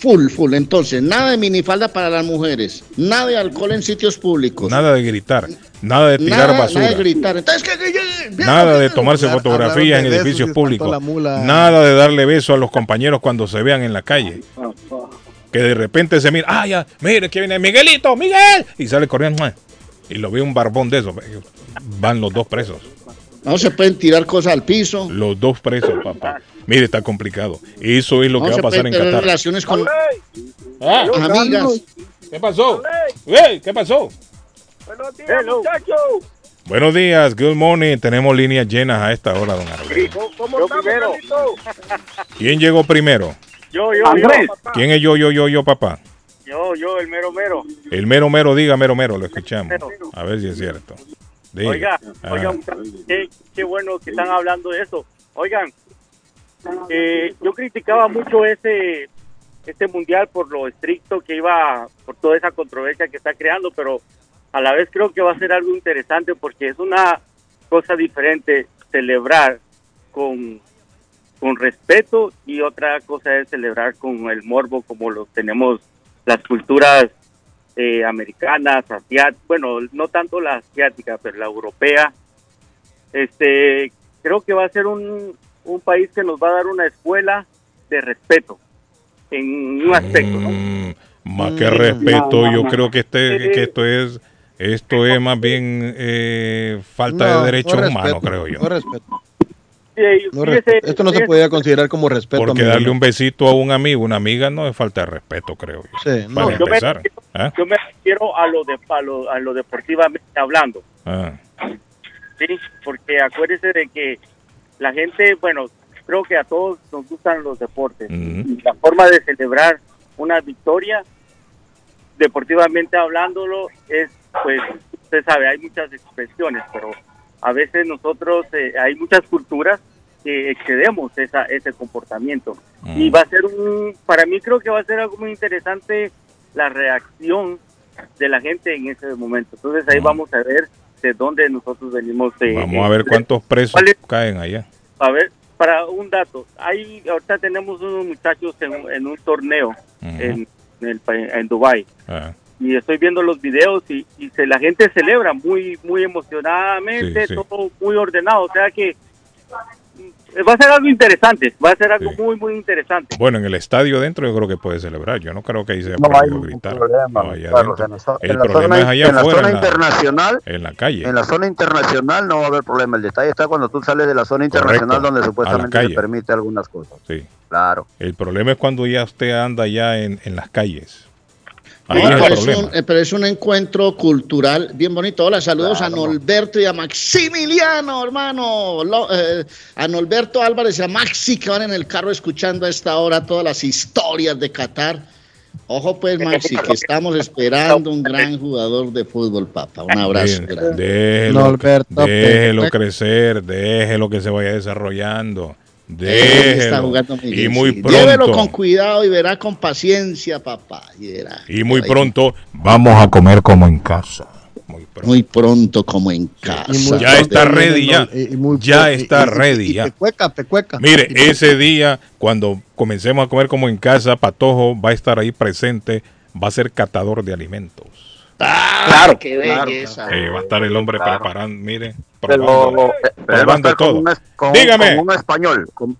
full, full. Entonces, nada de minifalda para las mujeres, nada de alcohol en sitios públicos. Nada de gritar, nada de tirar nada, basura, nada de gritar. Entonces, ¿qué, qué, qué? Bien, nada de bien. tomarse Hablar- fotografías en de edificios públicos, nada de darle beso a los compañeros cuando se vean en la calle. Que de repente se mira, ah, ya, mire que viene Miguelito, Miguel, y sale corriendo, y lo ve un barbón de esos, van los dos presos, No se pueden tirar cosas al piso. los dos presos, papá. Mire, está complicado. Eso es lo no que va a pasar en tener Qatar. relaciones con Ah, amigas. ¿Qué pasó? ¿Qué pasó? Buenos días, muchachos. Buenos días, good morning. Tenemos líneas llenas a esta hora, don Arley. ¿Cómo yo primero. ¿Quién llegó primero? Yo, yo, Andrés. yo, papá. ¿Quién es yo, yo, yo, yo, papá? Yo, yo, el mero mero. El mero mero, diga mero mero, lo escuchamos. A ver si es cierto. Diga. Oiga, Ah, oigan, qué, qué bueno que están hablando de eso. Oigan, eh, yo criticaba mucho ese este mundial por lo estricto que iba, por toda esa controversia que está creando, pero a la vez creo que va a ser algo interesante porque es una cosa diferente celebrar con, con respeto y otra cosa es celebrar con el morbo como lo tenemos las culturas eh, americanas, asiáticas, bueno, no tanto la asiática, pero la europea. Este, creo que va a ser un, un país que nos va a dar una escuela de respeto en un aspecto, ¿no? mm, más que respeto, yo creo que este, que esto es, esto es más bien eh, falta No, de derechos no humanos, creo yo. respeto, No fíjese-. Esto no se podía considerar como respeto. Porque amigo. darle un besito a un amigo, una amiga, no es falta de respeto, creo yo. Sí, no. Para yo me, empezar. ¿ah? yo me refiero a lo de a lo, a lo deportivamente hablando. Ah, Sí, porque acuérdese de que la gente, bueno, creo que a todos nos gustan los deportes. Y la forma de celebrar una victoria, deportivamente hablándolo, es, pues, usted sabe, hay muchas expresiones, pero a veces nosotros, eh, hay muchas culturas que excedemos esa, ese comportamiento. Y va a ser un, para mí creo que va a ser algo muy interesante la reacción de la gente en ese momento. Entonces ahí Mm. vamos a ver de dónde nosotros venimos. eh, Vamos a eh, ver cuántos presos caen allá. A ver, para un dato, hay ahorita tenemos unos muchachos en, en un torneo en, en, el, en Dubai Ah, y estoy viendo los videos y, y se, la gente celebra muy muy emocionadamente, Sí, sí. todo muy ordenado, o sea que va a ser algo interesante, va a ser algo muy, muy interesante. Bueno, en el estadio dentro yo creo que puede celebrar. Yo no creo que ahí se No hay gritar. problema, No, adentro. en el en problema zona- es allá en la zona en la, internacional, en la calle. En la zona internacional no va a haber problema. El detalle está cuando tú sales de la zona internacional Correcto, donde supuestamente se permite algunas cosas. Sí. Claro. El problema es cuando ya usted anda ya en, en las calles. Ahí No, es el pero, es problema. un, eh, pero es un encuentro cultural bien bonito. Hola, saludos Claro. a Norberto y a Maximiliano, hermano. Lo- eh, a Norberto Álvarez y a Maxi que van en el carro escuchando a esta hora todas las historias de Qatar. Ojo pues, <laughs> Maxi, que estamos esperando un gran jugador de fútbol, papá. Un abrazo. Bien, grande. déjelo, Norberto déjelo crecer, déjelo que se vaya desarrollando. Déjelo. está jugando muy y bien, muy sí. Llévelo con pronto, cuidado y verá con paciencia, papá. Y, verá. y muy pronto vamos a comer como en casa. Muy pronto como en casa. Ya pronto está ready, ya. y- y muy Ya está ready, ya. Pecueca, pecueca. Mire, ese día, cuando comencemos a comer como en casa, Patojo va a estar ahí presente, va a ser catador de alimentos. Claro, qué belleza. Eh, va a estar el hombre Claro. preparando, mire, probando, eh, pero él va a probando estar como todo. un, es- como- Dígame. como un español. Como,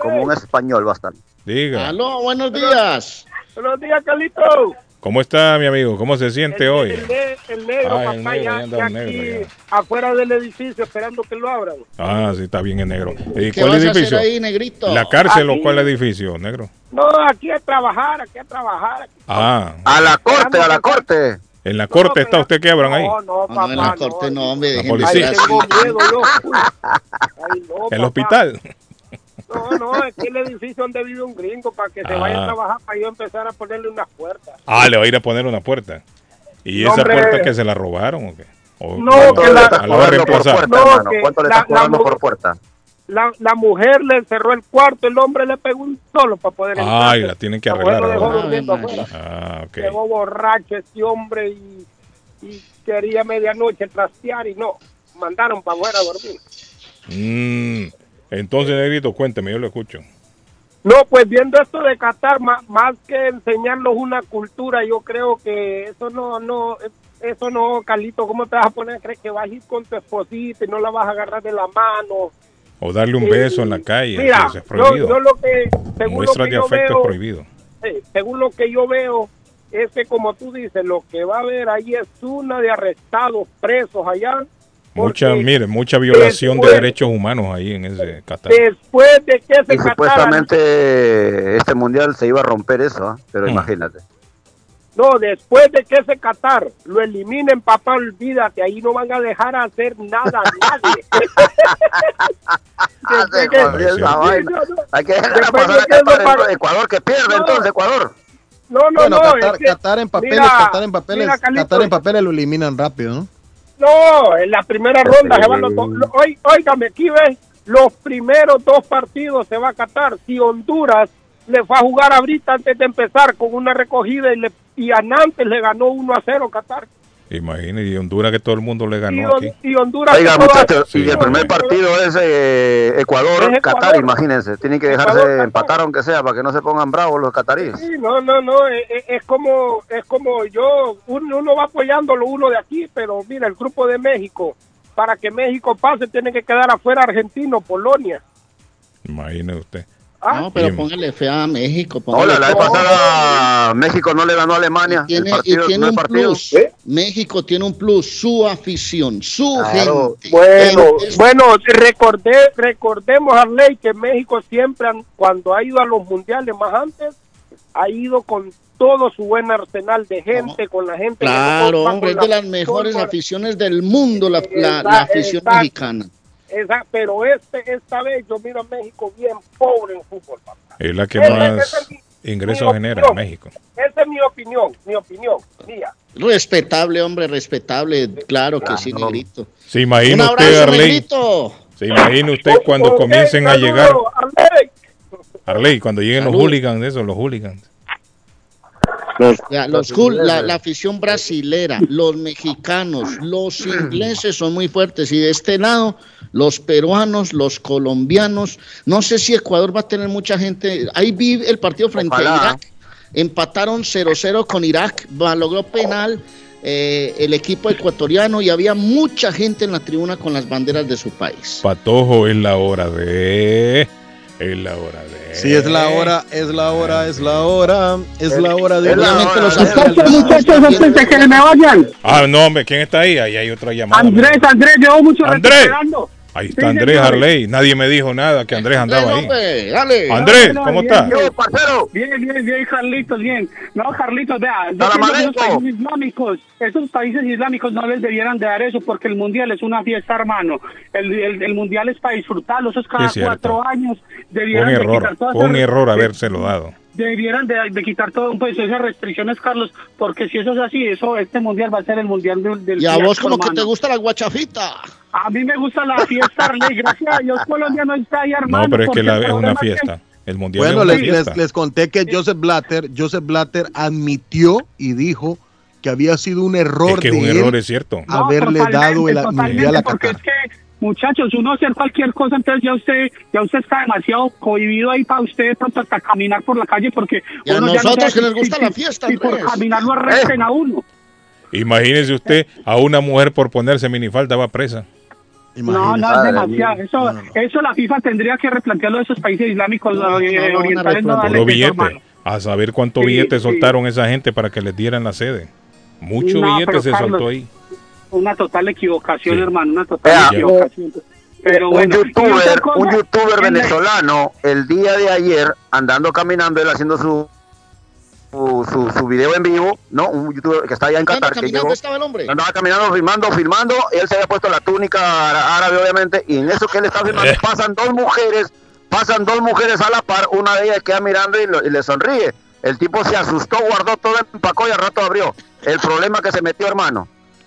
como un español va a estar. Diga, Aló, buenos días. Buenos días, Carlito. ¿cómo está mi amigo? ¿Cómo se siente hoy? El, el negro, Ah, el papá, negro, ya, ya el negro, aquí ya. afuera del edificio esperando que lo abran. Ah, sí, está bien el negro. ¿Y ¿Qué cuál vas a edificio? hacer ahí, negrito? ¿La cárcel o Aquí. cuál edificio, negro? No, aquí a trabajar, aquí a trabajar. aquí- Ah, A la corte, a la corte. En la corte está usted que abran ahí. No, no, papá. no, en la corte no, hombre. La policía. Ahí ser tengo así. miedo yo. Uy. Ay, no, En el papá. hospital. No, no, es que el edificio donde vive un gringo para que se vaya Ah. a trabajar para yo empezar a ponerle unas puertas. Ah, le va a ir a poner una puerta. ¿Y No, esa hombre. puerta que se la robaron o qué? O- No, que la- la va a Cobrando por reemplazar. puerta, No, hermano. que ¿Cuánto le estás cobrando la- por puerta? La, la mujer le cerró el cuarto, el hombre le pegó un solo para poder entrar. Ay, la tienen que La mujer arreglar lo dejó durmiendo Ay, afuera. Ah, ok. Llegó borracho este hombre y, y quería medianoche trastear y no, mandaron para afuera a dormir. Mm, entonces, negrito, cuénteme, yo lo escucho. No, pues viendo esto de Qatar, ma- más, que enseñarnos una cultura, yo creo que eso no, no, eso no, Carlito, ¿cómo te vas a poner a creer que vas a ir con tu esposita y no la vas a agarrar de la mano? O darle un beso en la calle. Mira, eso es prohibido. yo lo que, según lo que de yo afecto veo, es prohibido. eh, según lo que yo veo, es que como tú dices, lo que va a haber ahí es una de arrestados, presos allá. Mucha, mire, mucha violación de derechos humanos ahí en ese Qatar. Después de que se Y supuestamente este mundial se iba a romper eso, ¿ah? pero Hmm. imagínate. No, después de que ese Qatar lo eliminen, papá, olvídate, ahí no van a dejar hacer nada a <laughs> nadie. <laughs> Ah, Después que- jodió esa vaina. Hay que dejar de para- Ecuador que pierde, No. entonces Ecuador. No, no, bueno, no. Qatar, es que- Qatar en papeles, mira, Qatar en papeles, mira, Qatar en papeles lo eliminan rápido, ¿no? No, en la primera ronda se van los dos. lo- oí- Óigame, aquí ves, los primeros dos partidos se va a Qatar. Si Honduras le fue a jugar ahorita antes de empezar con una recogida y, le, y a Nantes le ganó 1 a 0 Qatar. Imagínese, y Honduras que todo el mundo le Y, ganó Hon- aquí. y Honduras... Oiga, muchachos, y Sí. el primer partido es eh, Ecuador, Es Ecuador. Qatar, imagínense. Tienen que dejarse Ecuador, Qatar. empatar aunque sea para que no se pongan bravos los cataríes. Sí, no, no, no, es, es- es como es como yo, uno, uno va apoyando lo uno de aquí, pero mira, el grupo de México, para que México pase tiene que quedar afuera Argentino, Polonia. Imagine usted. Ah, No, pero póngale fe a México. Hola, póngale la vez fe. pasada México no le ganó a Alemania. Y tiene, el partido, y tiene un partido. plus. México tiene un plus, su afición, su Claro. gente. Bueno, Es- bueno, recordé, recordemos a Ley que México siempre, cuando ha ido a los mundiales más antes, ha ido con todo su buen arsenal de gente, con la gente. que Claro, va hombre, es de la- las mejores con- aficiones del mundo, la, la- la afición exacto. mexicana. Esa- pero este, esta vez yo miro a México bien pobre en fútbol, papá. Es la que más es mi- ingresos mi genera opinión. México. Esa es mi opinión, mi opinión, mía. Respetable, hombre, respetable. Claro que sí, Claro. negrito. ¿Se Un imagina usted, abrazo, Arley? negrito. ¿Se imagina usted cuando comiencen a llegar, Arley. Cuando lleguen los hooligans, eso, los hooligans? Ya, los cool, la, la afición brasilera, los mexicanos, los ingleses son muy fuertes y de este lado los peruanos, los colombianos, no sé si Ecuador va a tener mucha gente, ahí vi el partido frente a. Irak, empataron 0-0 con Irak, logró penal eh, el equipo ecuatoriano y había mucha gente en la tribuna con las banderas de su país. Patojo, es la hora de. Es la hora de. Sí, es la hora, es la hora, es la hora, es la hora de... Muchachos, antes que me vayan, Ah, no, hombre, ¿quién está ahí? Ahí hay otra llamada. Andrés, Andrés, llevo mucho rato Andrés. esperando. Ahí Sí, está Andrés. Harley. Nadie me dijo nada que Andrés andaba ahí. dale. Andrés, ¿cómo bien, está? bien. Bien, bien, Carlitos, bien. No, Carlitos, vea, esos países islámicos, esos países islámicos no les debieran de dar eso porque el mundial es una fiesta, hermano. El, el, el mundial es para disfrutarlo, eso es cada Es cuatro años. Debieran un de error. quitar todas Fue un esas- error de- habérselo dado. Debieran de, de quitar todo pues, esas restricciones, Carlos, porque si eso es así, eso este mundial va a ser el mundial del, del Y a vos como que te gusta la guachafita. A mí me gusta la fiesta, Arley, gracias a Dios Colombia no está ahí, hermano. No, pero es que porque la- es una que- fiesta. El mundial Bueno, les, les, les conté que Joseph Blatter, Joseph Blatter admitió y dijo que había sido un error Es que de un él error, es cierto. Haberle dado el mundial a porque Qatar. es que muchachos uno hacer cualquier cosa entonces ya usted ya usted está demasiado cohibido ahí para usted pronto hasta caminar por la calle porque Y a uno ya no nosotros sabe que nos si- gusta si- la fiesta, por Andrés. caminar lo arresten a uno Imagínese usted a una mujer por ponerse minifalda va presa. no no es demasiado eso eso la FIFA tendría que replantearlo de esos países islámicos No, eh, orientales no billete. A saber cuánto Sí, billete sí. soltaron esa gente para que les dieran la sede. Mucho No, billete se Carlos, soltó ahí. Una total equivocación Sí. hermano una total Vea, equivocación pero un bueno youtuber, cosa, un youtuber en la- venezolano, el día de ayer, andando caminando, él haciendo su su, su, su video en vivo, ¿no? Un youtuber que está allá en Qatar, que caminando llegó, estaba el hombre. andaba caminando, filmando, filmando, él se había puesto la túnica ára- árabe, obviamente, y en eso que él está filmando, Eh. pasan dos mujeres, pasan dos mujeres a la par, una de ellas queda mirando y, lo- y le sonríe. El tipo se asustó, guardó todo, empacó y al rato abrió. El problema que se metió, hermano.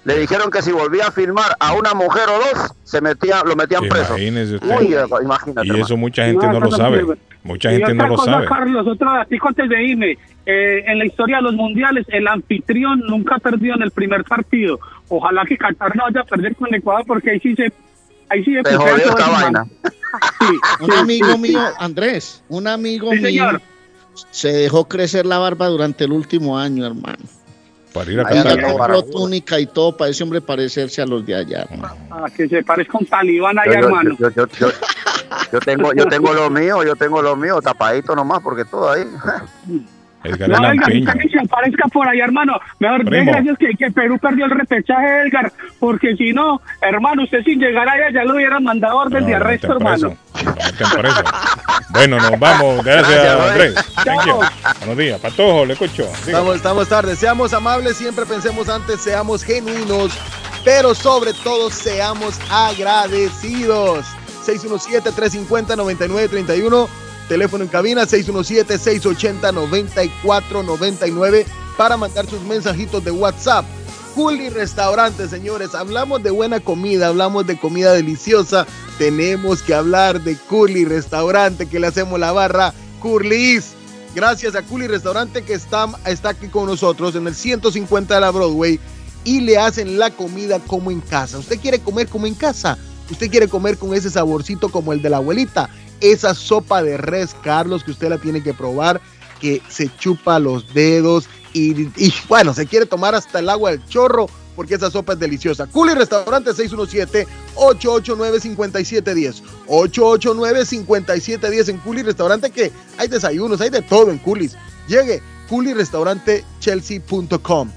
Le dijeron que si volvía a filmar a una mujer o dos, se metía, lo metían preso. Imagínese usted. Uy, imagínate. Y eso mucha gente No, lo sabe. Mucha gente no otra lo cosa, sabe. Carlos, otro datico antes de irme. Eh, en la historia de los mundiales, el anfitrión nunca ha perdido en el primer partido. Ojalá que Qatar no vaya a perder con Ecuador, porque ahí sí se. Ahí sí se jodió esta vaina. Sí, Un sí, amigo sí, mío, sí. Andrés, un amigo Sí, mío señor. se dejó crecer la barba durante el último año, hermano. Para ir a todo compró túnica y todo para ese hombre parecerse a los de allá, hermano. Ah, que se parezca un talibán allá, yo- hermano. yo- yo- yo- yo tengo, yo tengo lo mío, yo tengo lo mío, tapadito nomás, porque todo ahí. <laughs> Edgar No, el oiga, Lampiño. que se aparezca por allá, hermano. Mejor de gracias que, que Perú perdió el repechaje, Edgar. Porque si no, hermano, usted sin llegar allá ya lo hubieran mandado a orden No, de arresto, meten hermano. preso. Bueno, nos vamos. <laughs> Gracias, Gracias, Andrés. Chao. Thank you. Buenos días. Patojo, le escucho. Estamos, estamos tarde. Seamos amables, siempre pensemos antes, seamos genuinos, pero sobre todo seamos agradecidos. 617-350-9931, teléfono en cabina 617-680-9499 para mandar sus mensajitos de WhatsApp. Culi Restaurante, señores, hablamos de buena comida, hablamos de comida deliciosa, tenemos que hablar de Culi Restaurante, que le hacemos la barra Curlis. Gracias a Culi Restaurante que está, está aquí con nosotros en el 150 de la Broadway y le hacen la comida como en casa. ¿Usted quiere comer como en casa? ¿Usted quiere comer con ese saborcito como el de la abuelita? Esa sopa de res, Carlos, que usted la tiene que probar, que se chupa los dedos y, bueno, se quiere tomar hasta el agua del chorro porque esa sopa es deliciosa. Culi Restaurante 617-889-5710. 889-5710 en Culi Restaurante que hay desayunos, hay de todo en Culis. Llegue, culirestaurantechelsea.com.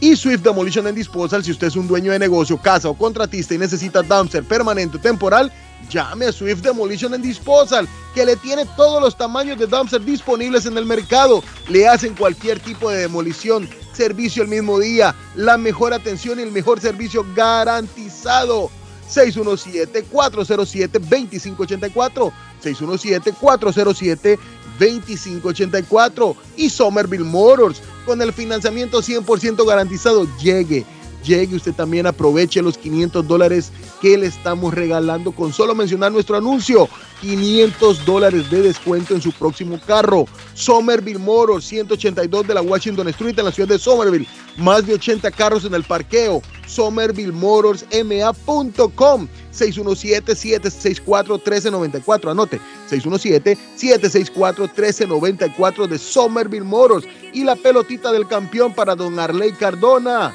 Y Swift Demolition and Disposal, si usted es un dueño de negocio, casa o contratista y necesita dumpster permanente o temporal, llame a Swift Demolition and Disposal, que le tiene todos los tamaños de dumpster disponibles en el mercado. Le hacen cualquier tipo de demolición, servicio el mismo día, la mejor atención y el mejor servicio garantizado. 617-407-2584. 617-407-2584. Y Somerville Motors, con el financiamiento 100% garantizado. Llegue, llegue usted también, aproveche los 500 dólares que le estamos regalando con solo mencionar nuestro anuncio. 500 dólares de descuento en su próximo carro. Somerville Motors, 182 de la Washington Street en la ciudad de Somerville. Más de 80 carros en el parqueo. SomervilleMotorsMA.com 617-764-1394. Anote, 617-764-1394 de Somerville Motors. Y la pelotita del campeón para Don Arley Cardona.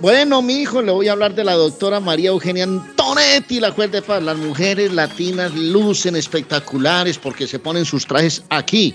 Bueno, mi hijo, le voy a hablar de la doctora María Eugenia Antonetti, la juez de paz. Las mujeres latinas lucen espectaculares porque se ponen sus trajes aquí.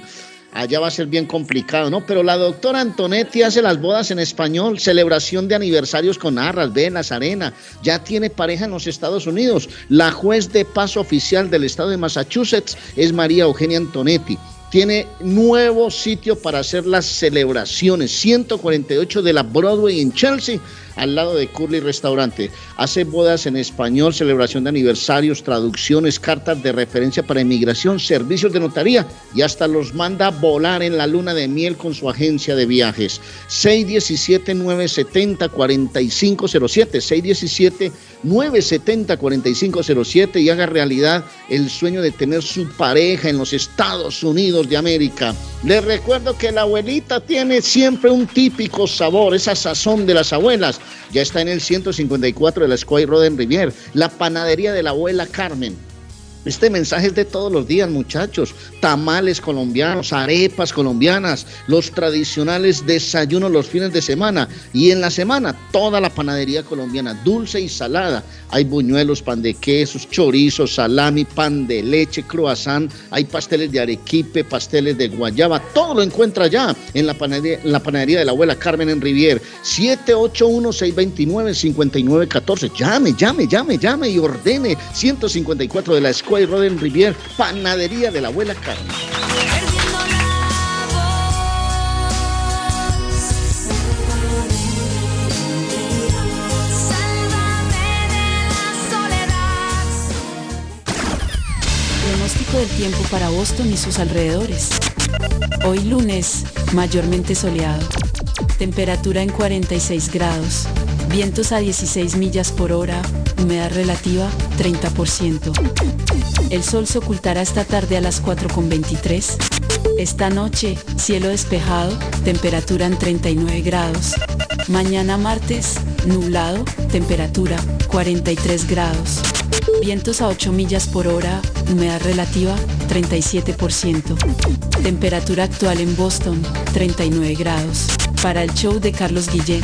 Allá va a ser bien complicado, ¿no? Pero la doctora Antonetti hace las bodas en español, celebración de aniversarios con arras, velas, arena. Ya tiene pareja en los Estados Unidos. La juez de paz oficial del estado de Massachusetts es María Eugenia Antonetti tiene nuevo sitio para hacer las celebraciones. 148 de la Broadway en Chelsea al lado de Curly Restaurante. Hace bodas en español, celebración de aniversarios, traducciones, cartas de referencia para inmigración, servicios de notaría y hasta los manda a volar en la luna de miel con su agencia de viajes. 617-970-4507. 617-970-4507 y haga realidad el sueño de tener su pareja en los Estados Unidos de América. Les recuerdo que la abuelita tiene siempre un típico sabor, esa sazón de las abuelas ya está en el 154 de la Square Road en Rivier, la panadería de la abuela Carmen este mensaje es de todos los días, muchachos. Tamales colombianos, arepas colombianas, los tradicionales desayunos los fines de semana. Y en la semana, toda la panadería colombiana, dulce y salada. Hay buñuelos, pan de quesos, chorizos, salami, pan de leche, croissant. Hay pasteles de arequipe, pasteles de guayaba. Todo lo encuentra ya en la panadería, la panadería de la abuela Carmen en Rivier. 781-629-5914. Llame, llame, llame, llame y ordene. 154 de la escuela y Roden Rivier, panadería de la abuela Carmen. Del tiempo para Boston y sus alrededores. Hoy lunes, mayormente soleado. Temperatura en 46 grados. Vientos a 16 millas por hora. Humedad relativa 30%. El sol se ocultará esta tarde a las 4.23. Esta noche, cielo despejado, temperatura en 39 grados. Mañana martes, nublado, temperatura 43 grados. Vientos a 8 millas por hora, humedad relativa 37%. Temperatura actual en Boston 39 grados. Para el show de Carlos Guillén,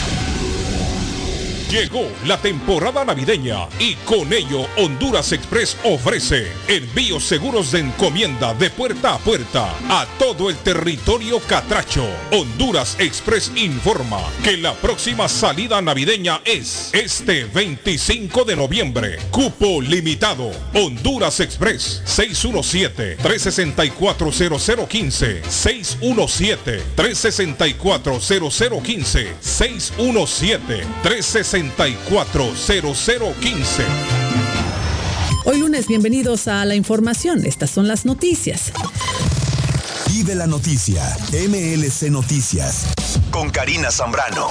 Llegó la temporada navideña y con ello Honduras Express ofrece envíos seguros de encomienda de puerta a puerta a todo el territorio catracho. Honduras Express informa que la próxima salida navideña es este 25 de noviembre. Cupo limitado. Honduras Express 617-364-0015. 617-364-0015. 617-364. 640015. Hoy lunes, bienvenidos a la información. Estas son las noticias. Vive la noticia, MLC Noticias, con Karina Zambrano.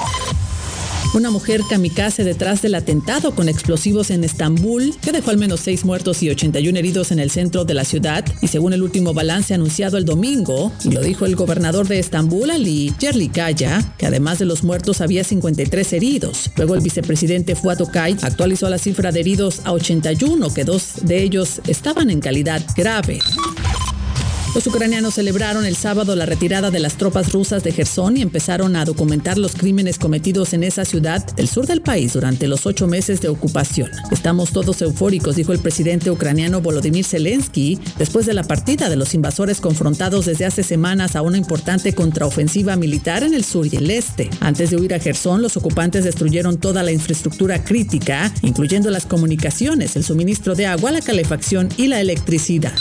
Una mujer kamikaze detrás del atentado con explosivos en Estambul, que dejó al menos seis muertos y 81 heridos en el centro de la ciudad. Y según el último balance anunciado el domingo, y lo dijo el gobernador de Estambul, Ali Yerlikaya, que además de los muertos había 53 heridos. Luego el vicepresidente Fuad Okai actualizó la cifra de heridos a 81, que dos de ellos estaban en calidad grave. Los ucranianos celebraron el sábado la retirada de las tropas rusas de Gerson y empezaron a documentar los crímenes cometidos en esa ciudad del sur del país durante los ocho meses de ocupación. Estamos todos eufóricos, dijo el presidente ucraniano Volodymyr Zelensky, después de la partida de los invasores confrontados desde hace semanas a una importante contraofensiva militar en el sur y el este. Antes de huir a Gerson, los ocupantes destruyeron toda la infraestructura crítica, incluyendo las comunicaciones, el suministro de agua, la calefacción y la electricidad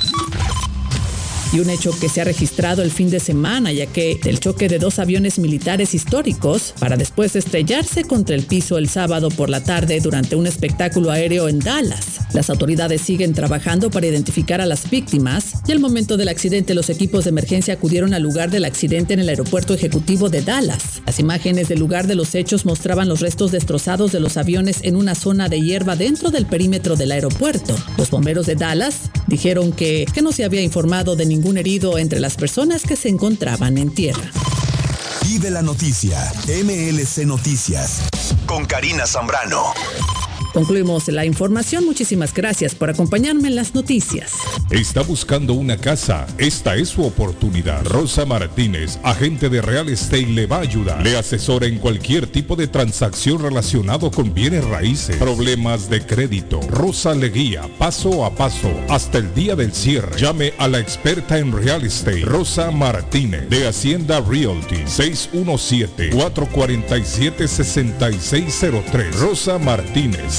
y un hecho que se ha registrado el fin de semana, ya que el choque de dos aviones militares históricos para después estrellarse contra el piso el sábado por la tarde durante un espectáculo aéreo en Dallas. Las autoridades siguen trabajando para identificar a las víctimas y al momento del accidente los equipos de emergencia acudieron al lugar del accidente en el aeropuerto ejecutivo de Dallas. Las imágenes del lugar de los hechos mostraban los restos destrozados de los aviones en una zona de hierba dentro del perímetro del aeropuerto. Los bomberos de Dallas dijeron que, que no se había informado de ningún herido entre las personas que se encontraban en tierra. Vive la noticia, MLC Noticias, con Karina Zambrano. Concluimos la información. Muchísimas gracias por acompañarme en las noticias. Está buscando una casa. Esta es su oportunidad. Rosa Martínez, agente de Real Estate, le va a ayudar. Le asesora en cualquier tipo de transacción relacionado con bienes raíces, problemas de crédito. Rosa le guía paso a paso hasta el día del cierre. Llame a la experta en Real Estate, Rosa Martínez, de Hacienda Realty, 617-447-6603. Rosa Martínez,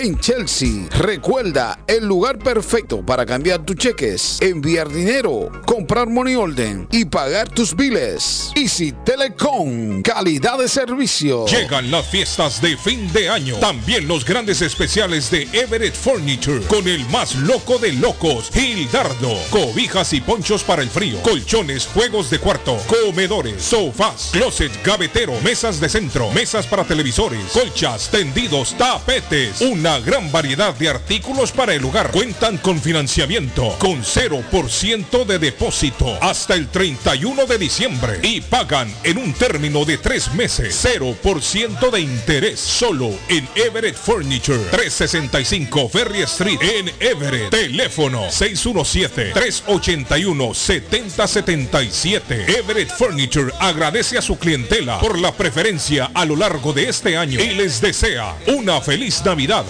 en Chelsea. Recuerda, el lugar perfecto para cambiar tus cheques, enviar dinero, comprar money order y pagar tus biles. Easy Telecom, calidad de servicio. Llegan las fiestas de fin de año. También los grandes especiales de Everett Furniture con el más loco de locos, Gildardo. Cobijas y ponchos para el frío, colchones, juegos de cuarto, comedores, sofás, closet, gavetero, mesas de centro, mesas para televisores, colchas, tendidos, tapetes. Una gran variedad de artículos para el hogar. Cuentan con financiamiento con 0% de depósito hasta el 31 de diciembre y pagan en un término de tres meses 0% de interés solo en Everett Furniture 365 Ferry Street en Everett. Teléfono 617-381-7077. Everett Furniture agradece a su clientela por la preferencia a lo largo de este año y les desea una feliz Navidad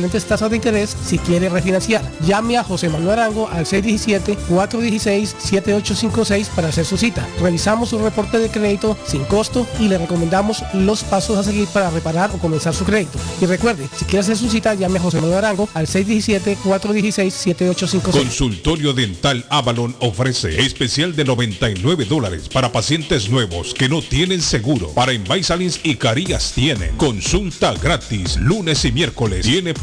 excelentes tasas de interés si quiere refinanciar. Llame a José Manuel Arango al 617-416-7856 para hacer su cita. Revisamos su reporte de crédito sin costo y le recomendamos los pasos a seguir para reparar o comenzar su crédito. Y recuerde, si quiere hacer su cita, llame a José Manuel Arango al 617-416-7856. Consultorio Dental Avalon ofrece especial de 99 dólares para pacientes nuevos que no tienen seguro. Para Invisalins y Carías tiene consulta gratis lunes y miércoles. Tiene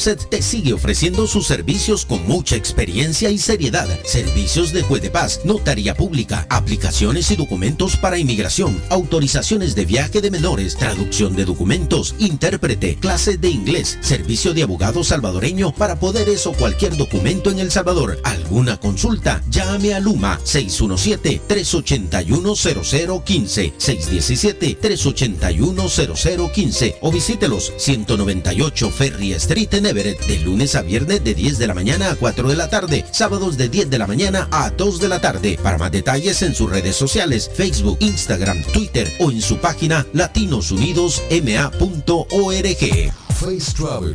te sigue ofreciendo sus servicios con mucha experiencia y seriedad. Servicios de juez de paz, notaría pública, aplicaciones y documentos para inmigración, autorizaciones de viaje de menores, traducción de documentos, intérprete, clases de inglés, servicio de abogado salvadoreño para poderes o cualquier documento en El Salvador. ¿Alguna consulta? Llame a Luma 617-381-0015, 617-381-0015 o visítelos 198 Ferry Street en De lunes a viernes de 10 de la mañana a 4 de la tarde, sábados de 10 de la mañana a 2 de la tarde. Para más detalles en sus redes sociales, Facebook, Instagram, Twitter o en su página latinosunidosma.org. Face Travel.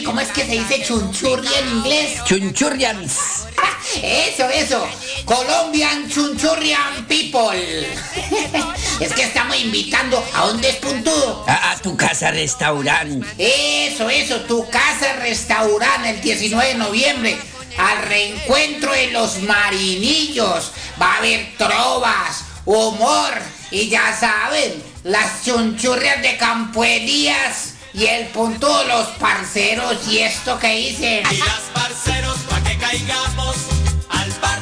¿Cómo es que se dice chunchurria en inglés? Chunchurrians. <laughs> Eso, eso. Colombian Chunchurrian People. <laughs> es que estamos invitando a dónde es puntudo. A, a tu casa restaurante. Eso, eso, tu casa restaurante el 19 de noviembre. Al reencuentro de los marinillos. Va a haber trovas, humor y ya saben, las chunchurrias de Campo Elías y el punto de los parceros y esto que parche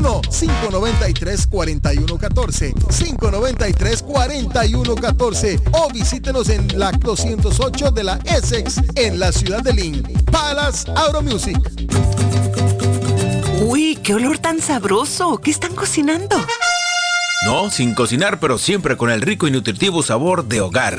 593-4114 o visítenos en la 208 de la Essex en la ciudad de Lynn. Palace Auto Music. Uy, qué olor tan sabroso. ¿Qué están cocinando? No, sin cocinar, pero siempre con el rico y nutritivo sabor de hogar.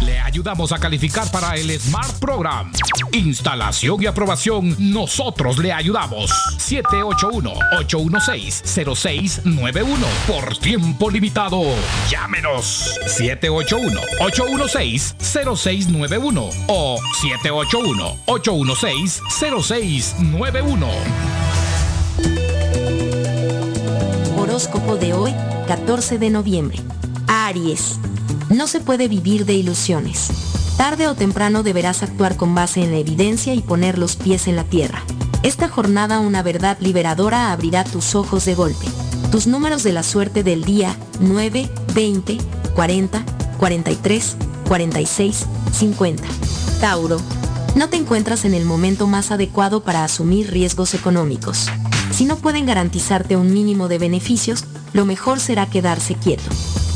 Le ayudamos a calificar para el Smart Program. Instalación y aprobación, nosotros le ayudamos. 781-816-0691. Por tiempo limitado. Llámenos. 781-816-0691 o 781-816-0691. Horóscopo de hoy, 14 de noviembre. Aries. No se puede vivir de ilusiones. Tarde o temprano deberás actuar con base en la evidencia y poner los pies en la tierra. Esta jornada una verdad liberadora abrirá tus ojos de golpe. Tus números de la suerte del día 9, 20, 40, 43, 46, 50. Tauro. No te encuentras en el momento más adecuado para asumir riesgos económicos. Si no pueden garantizarte un mínimo de beneficios, lo mejor será quedarse quieto.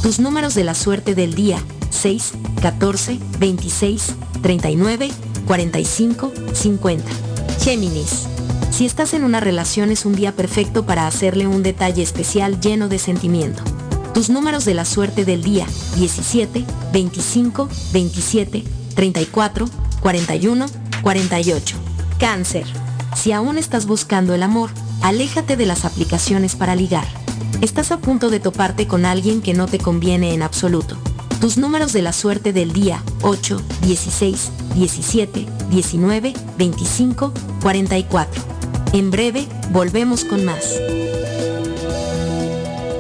Tus números de la suerte del día 6, 14, 26, 39, 45, 50. Géminis. Si estás en una relación es un día perfecto para hacerle un detalle especial lleno de sentimiento. Tus números de la suerte del día 17, 25, 27, 34, 41, 48. Cáncer. Si aún estás buscando el amor, aléjate de las aplicaciones para ligar. Estás a punto de toparte con alguien que no te conviene en absoluto. Tus números de la suerte del día 8, 16, 17, 19, 25, 44. En breve, volvemos con más.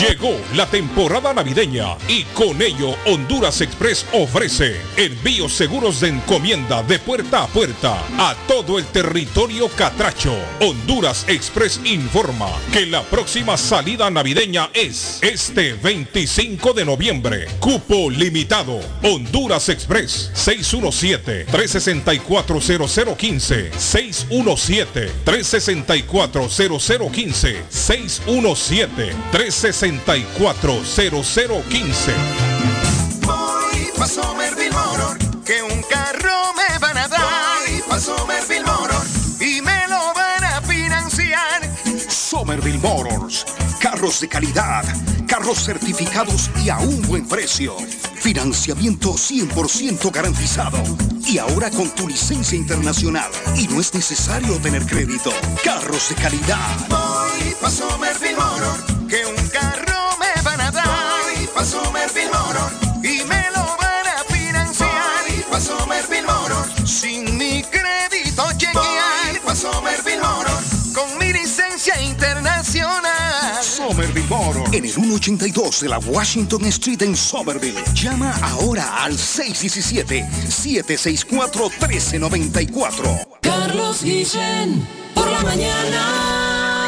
Llegó la temporada navideña y con ello Honduras Express ofrece envíos seguros de encomienda de puerta a puerta a todo el territorio catracho. Honduras Express informa que la próxima salida navideña es este 25 de noviembre. Cupo limitado. Honduras Express 617-364-0015. 617-364-0015. 617-364. 640015. Voy pa' Somerville Motor, que un carro me van a dar. Voy pa' Somerville Motor y me lo van a financiar. Somerville Motors. Carros de calidad, carros certificados y a un buen precio. Financiamiento 100% garantizado. Y ahora con tu licencia internacional. Y no es necesario tener crédito. Carros de calidad. Voy pa' Somerville Motor, que un carro me van a dar. Voy pa' Somerville Motor y me lo van a financiar. Voy pa' Somerville Motor sin mi crédito chequear. Voy pa' Somerville Motor con mi licencia internacional. Somerville Motor. En el 182 de la Washington Street en Somerville. Llama ahora al 617-764-1394. Carlos Guillén, por la mañana.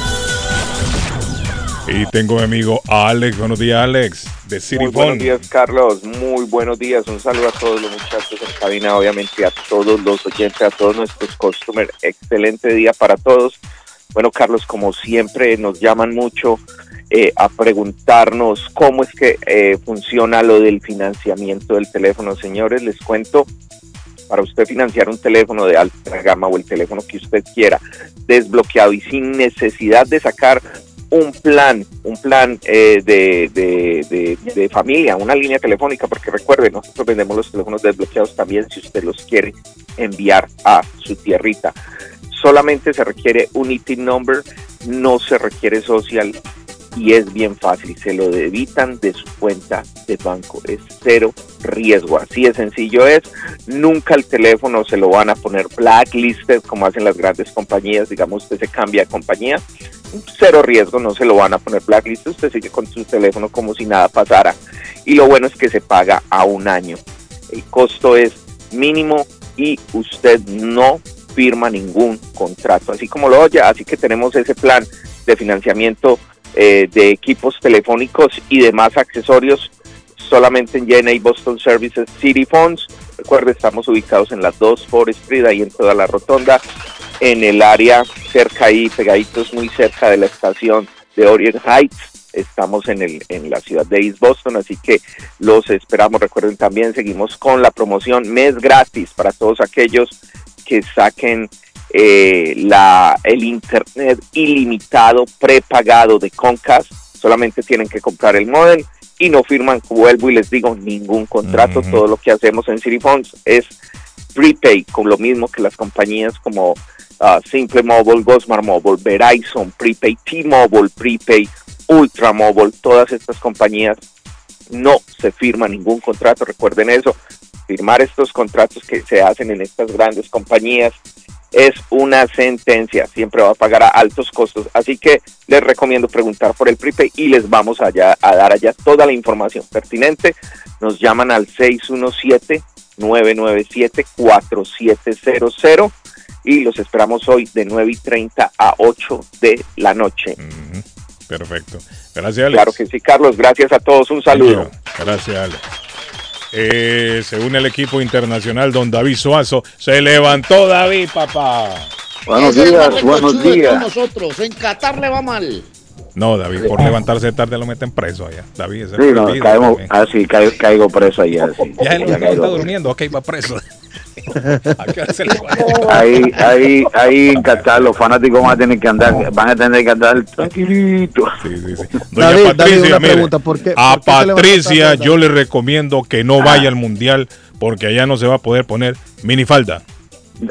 Y tengo a mi amigo Alex. Buenos días, Alex. De City Muy buenos días, Carlos. Muy buenos días. Un saludo a todos los muchachos en cabina, obviamente a todos los oyentes, a todos nuestros customers. Excelente día para todos. Bueno, Carlos, como siempre, nos llaman mucho eh, a preguntarnos cómo es que eh, funciona lo del financiamiento del teléfono. Señores, les cuento, para usted financiar un teléfono de alta gama o el teléfono que usted quiera, desbloqueado y sin necesidad de sacar un plan, un plan eh, de, de, de, de familia, una línea telefónica, porque recuerde, nosotros vendemos los teléfonos desbloqueados también si usted los quiere enviar a su tierrita. Solamente se requiere un IT number, no se requiere social y es bien fácil, se lo debitan de su cuenta de banco, es cero riesgo, así de sencillo es, nunca el teléfono se lo van a poner blacklisted como hacen las grandes compañías, digamos usted se cambia de compañía, cero riesgo, no se lo van a poner blacklisted, usted sigue con su teléfono como si nada pasara. Y lo bueno es que se paga a un año, el costo es mínimo y usted no firma ningún contrato, así como lo oye, así que tenemos ese plan de financiamiento eh, de equipos telefónicos y demás accesorios solamente en JNA Boston Services City Phones. Recuerde, estamos ubicados en las 2 Forest Street, ahí en toda la rotonda, en el área cerca ahí, pegaditos muy cerca de la estación de Orient Heights. Estamos en, el, en la ciudad de East Boston, así que los esperamos. Recuerden también, seguimos con la promoción mes gratis para todos aquellos que saquen eh, la, el internet ilimitado prepagado de Comcast. Solamente tienen que comprar el modem y no firman, vuelvo y les digo, ningún contrato. Todo lo que hacemos en City Phones es prepay, con lo mismo que las compañías como ah, Simple Mobile, Gosmar Mobile, Verizon, Prepay, T-Mobile, Prepay, Ultra Mobile, todas estas compañías no se firma ningún contrato. Recuerden eso, firmar estos contratos que se hacen en estas grandes compañías es una sentencia, siempre va a pagar a altos costos, así que les recomiendo preguntar por el prepay y les vamos allá a dar allá toda la información pertinente. Nos llaman al 617-997-4700 y los esperamos hoy de 9 y 30 a 8 de la noche. Perfecto. Gracias, Alex. Claro que sí, Carlos. Gracias a todos. Un saludo. Gracias, Alex. Eh, se une el equipo internacional don David Suazo. Se levantó David, papá. Buenos días, buenos Con días. nosotros, en Qatar le va mal. No, David, por levantarse tarde lo meten preso allá. David, ese Sí, no, caemos, ah, sí, caigo, caigo preso allá. Sí. Ya él Ya está durmiendo, ok, va preso. <laughs> Ahí, ahí, ahí en Qatar los fanáticos van a tener que andar, van a tener que andar tranquilito. Doña David, Patricia, David, una mire, pregunta, ¿por qué- a por qué Patricia yo le recomiendo que no vaya al mundial porque allá no se va a poder poner minifalda.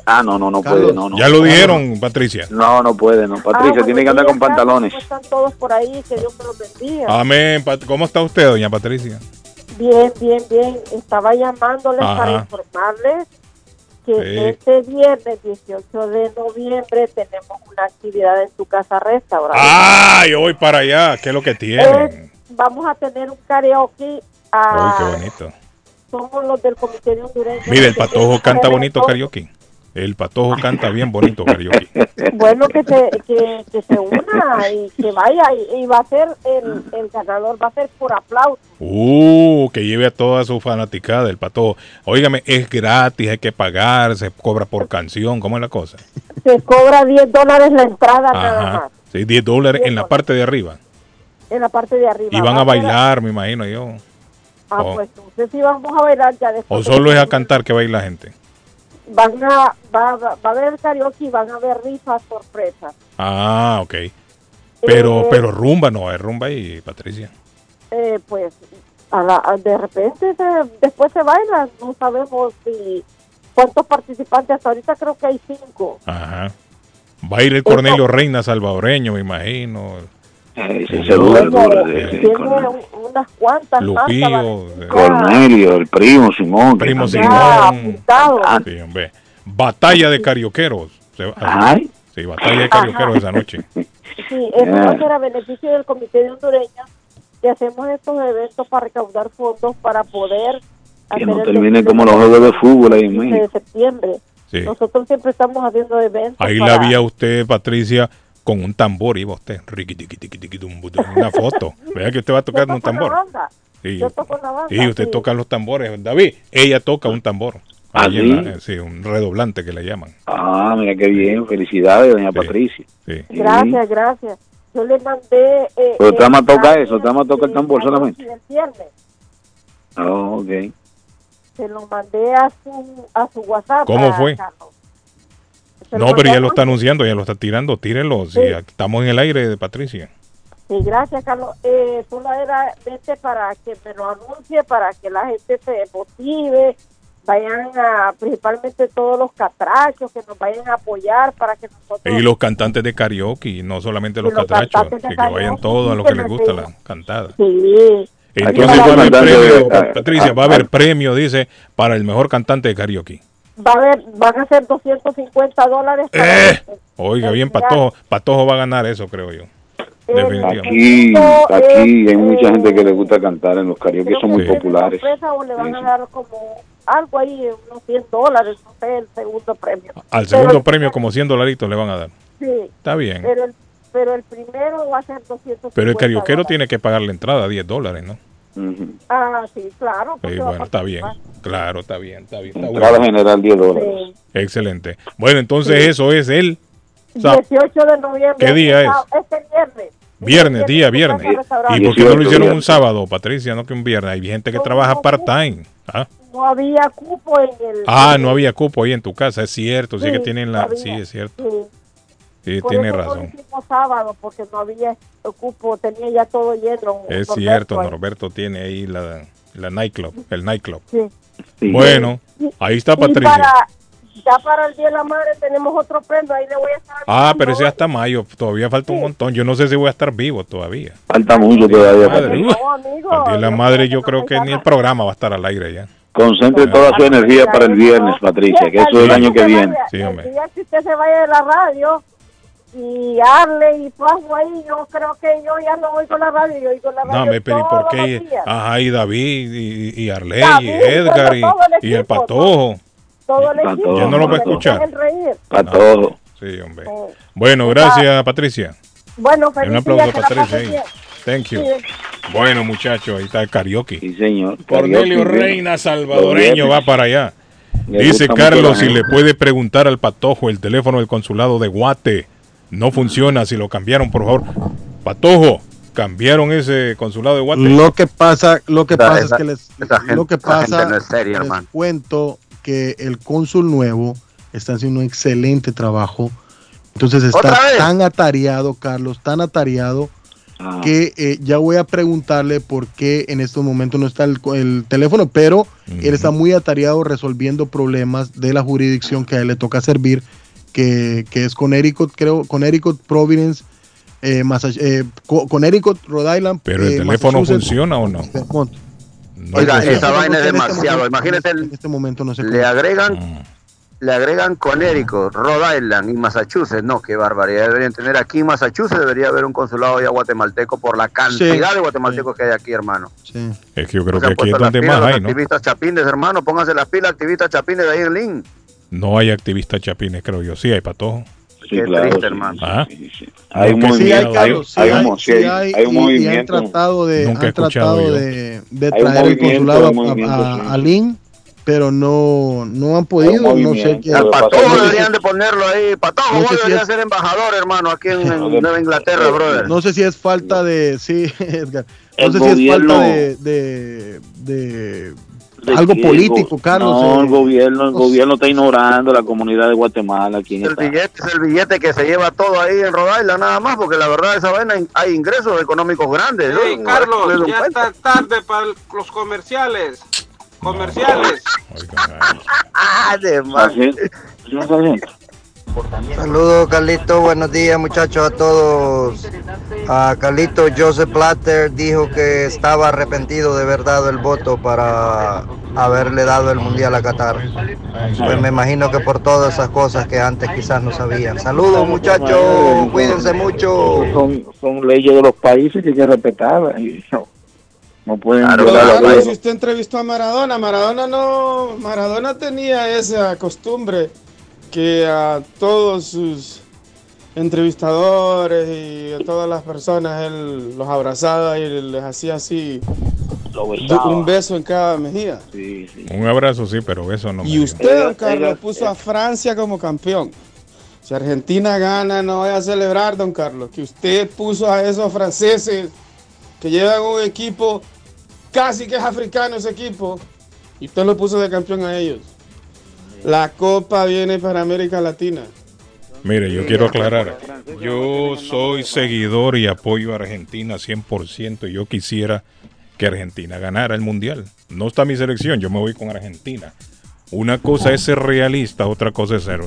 Ah, no, no, no puede, no, no. ya lo dijeron, Patricia. No, no puede, no. Patricia Ah, tiene que andar con pantalones. Están todos por ahí, que Dios me los bendiga. Amén. ¿Cómo está usted, doña Patricia? Bien, bien, bien. Estaba llamándoles Ajá. para informarles que Sí. este viernes 18 de noviembre tenemos una actividad en tu casa restaurante. ¡Ah! Yo voy para allá. ¿Qué es lo que tienen? Es- vamos a tener un karaoke. Uy, ah, qué bonito. somos los del Comité de Hondureño. Mire, el patojo canta bonito karaoke. El patojo canta bien bonito karaoke. <laughs> Bueno, que se, que, que se una y que vaya. Y, y va a ser, el, el ganador va a ser por aplauso. Uh, que lleve a toda su fanaticada el patojo. Óigame, es gratis, hay que pagar, se cobra por canción, ¿cómo es la cosa? Se cobra 10 dólares la entrada nada más. Ajá. Sí, 10 dólares en la parte de arriba. En la parte de arriba. Y van Va a bailar, me imagino yo. Ah, o- pues entonces sí vamos a bailar ya después. O solo es a cantar que baila la gente. Van a, va, va, va a haber karaoke y van a haber rifas sorpresas. Ah, ok. Pero, Eh, pero rumba no, es rumba y Patricia. Eh, pues a la, a- de repente se- después se baila. No sabemos si cuántos participantes. Hasta ahorita creo que hay cinco. Ajá. Va a ir el Cornelio Reina salvadoreño, me imagino. Tiene un- unas cuantas más. Lupillo, eh, Cornelio, el primo Simón. que Primo Simón. Ah. Sí, hombre. Batalla de carioqueros. Va- Ay. Sí, batalla de carioqueros esa noche. <laughs> Sí, eso va a ser a beneficio del Comité de Hondureños y hacemos estos eventos para recaudar fondos para poder Que no termine como los juegos de fútbol ahí en 15 de México. septiembre. Sí. Nosotros siempre estamos haciendo eventos. Ahí para- la vi a usted, Patricia, con un tambor. Iba usted. riqui, tiqui, tiqui, tiqui, tum, bu, tum, Una foto. <laughs> Vea que usted va a tocar un tambor. Sí. Yo toco la banda, Sí, usted sí. toca los tambores. David, ella toca un tambor. ¿Ah, sí? la- sí, un redoblante que le llaman. Ah, mira qué bien. Felicidades, doña Patricia. Sí. Gracias, gracias. Yo le mandé... Eh, Pero usted eh, más toca eso, usted más toca el tambor solamente. del viernes. Oh, ok. Se lo mandé a su, a su WhatsApp. ¿Cómo fue? Carlos. No, pero ya lo está anunciando, ya lo está tirando. Tírenlo. Si Sí. estamos en el aire de Patricia. Sí, gracias, Carlos. Eh, solo era vente para que me lo anuncie, para que la gente se motive, vayan a, principalmente todos los catrachos, que nos vayan a apoyar para que nosotros... Y los cantantes de karaoke, no solamente los los catrachos, que, que vayan todos a los que les gusta la cantada. Sí. Entonces va a haber premio, ah, Patricia, ah, va a haber ah. premio, dice, para el mejor cantante de karaoke. Va a haber, van a ser 250 dólares. para- ¡Eh! Oiga, bien, Patojo, Patojo va a ganar eso, creo yo. Definitivamente. Aquí, aquí hay mucha eh, gente que le gusta cantar en los karaoke, son muy es populares. le van a dar como algo ahí, unos 100 dólares, no sé, el segundo premio. Al segundo premio, como 100 dolaritos le van a dar. Sí. Está bien. Pero el, pero el primero va a ser 250 Pero el carioquero dólares. tiene que pagar la entrada, 10 dólares, ¿no? Ah, sí, claro. Sí, bueno, está bien. Claro, está bien, está bien. Está Entrada bueno. general 10 dólares. Sí. Excelente. Bueno, entonces Sí. eso es el sa- 18 de noviembre. ¿Qué día es? Este viernes. viernes, día viernes. ¿Y por qué no lo 18 hicieron un sábado, Patricia, no que un viernes? Hay gente que trabaja part-time. ¿ah? No había cupo en el. Ah, no había cupo ahí en tu casa, es cierto, sí, Sí, que tienen la... no Sí, es cierto. Sí. Sí, Por tiene eso razón. No sábado porque no había cupo, tenía ya todo lleno. Es Norberto cierto, ahí. Norberto tiene ahí la, la nightclub, el nightclub. Sí. Bueno, ahí está Patricia. para, ya para el Día de la Madre tenemos otro premio, ahí le voy a estar. Ah, pero ese hasta mayo, todavía falta un montón. Yo no sé si voy a estar vivo todavía. Falta mucho todavía. Madre, Patricia. uh, al día de la madre yo creo que ni el programa va a estar al aire ya. Concentre toda su energía para el viernes, Patricia, que eso es el año que viene. Sí, hombre. El día que usted se vaya de la radio y Arle y Pajo ahí, yo creo que yo ya no voy con la radio, yo oigo la radio. No, me pero ¿y por todos qué? Ajá, y David, y, y Arley, David, y Edgar, y, todo el y el equipo, Patojo. Todo el equipo. Ya no lo va a escuchar. reír. Para todo. Sí, hombre. Bueno, gracias, Patricia. Bueno, Un feliz aplauso día, a Patricia ahí. Thank you. Sí. Bueno, muchachos, ahí está el karaoke. Sí, señor. Cornelio Karaoke, Reina salvadoreño va para allá. Le Dice Carlos si le puede preguntar al Patojo el teléfono del consulado de Guate. No funciona si lo cambiaron, por favor. Patojo, cambiaron ese consulado de Guate. Lo que pasa, lo que pasa esa- es que les, gente- lo que pasa, no es seria, les cuento que el cónsul nuevo está haciendo un excelente trabajo. Entonces está tan atareado, Carlos, tan atareado Ah. que eh, ya voy a preguntarle por qué en estos momentos no está el, co- el teléfono, pero él está muy atareado resolviendo problemas de la jurisdicción que a él le toca servir, que, que es Connecticut, creo, Connecticut, Providence, eh, eh, Co- Connecticut, Rhode Island. Pero el eh, teléfono funciona o no. Vermont. Oiga, esa vaina es este demasiado. momento- Imagínate, En este momento no se le agregan, le agregan Connecticut, Rhode Island y Massachusetts. No, qué barbaridad. Deberían tener aquí en Massachusetts, debería haber un consulado ya guatemalteco por la cantidad Sí, de guatemaltecos que hay aquí, hermano. Es que yo creo que aquí es donde más hay, ¿no? activistas chapines, hermano. Pónganse las pilas, activistas chapines de ahí en Lynn. No hay activistas chapines, creo yo. Sí, hay Patojo. Qué triste, hermano. Ah. Sí, hay, sí, un- sí sí hay- hay, hay un y- y han movimiento. tratado de, Nunca he han escuchado tratado de, de traer el movimiento, consulado a, movimiento, a- sí. a Lynn, pero no, no han podido, no sé movimiento. qué. Al Patojo deberían de ponerlo ahí. Patojo, No sé si es- ser embajador, hermano, aquí en, en Nueva Inglaterra, no, brother. No sé si es falta de, sí, <laughs> Edgar, no El sé si es falta de, de, de ¿De algo político, Carlos. No, eh, el gobierno, el sé. gobierno está ignorando la comunidad de Guatemala aquí El billete es el billete que se lleva todo ahí en Rhode Island, nada más, porque la verdad esa vaina hay ingresos económicos grandes. No Carlos, ya cuenta. está tarde para los comerciales. Comerciales. Ah, de más. Saludos Carlito, buenos días muchachos a todos. A Carlito Joseph Platter dijo que estaba arrepentido de haber dado el voto para haberle dado el mundial a Qatar. Pues me imagino que por todas esas cosas que antes quizás no sabían. Saludos muchachos, cuídense mucho. Son, son leyes de los países que hay que respetarlas. y No, no pueden Claro, claro, si usted entrevistó a Maradona, Maradona no, Maradona tenía esa costumbre que a todos sus entrevistadores y a todas las personas él los abrazaba y les hacía así un beso en cada mejilla. Sí, sí. Un abrazo, sí, pero eso no me Y dio. usted, don Carlos, puso a Francia como campeón. Si Argentina gana, no vaya a celebrar, don Carlos, que usted puso a esos franceses que llevan un equipo casi que es africano ese equipo, y usted lo puso de campeón a ellos. La copa viene para América Latina. Mire, yo quiero aclarar. Yo soy seguidor y apoyo a Argentina 100% y yo quisiera que Argentina ganara el mundial. No está mi selección, yo me voy con Argentina. Una cosa es ser realista, otra cosa es ser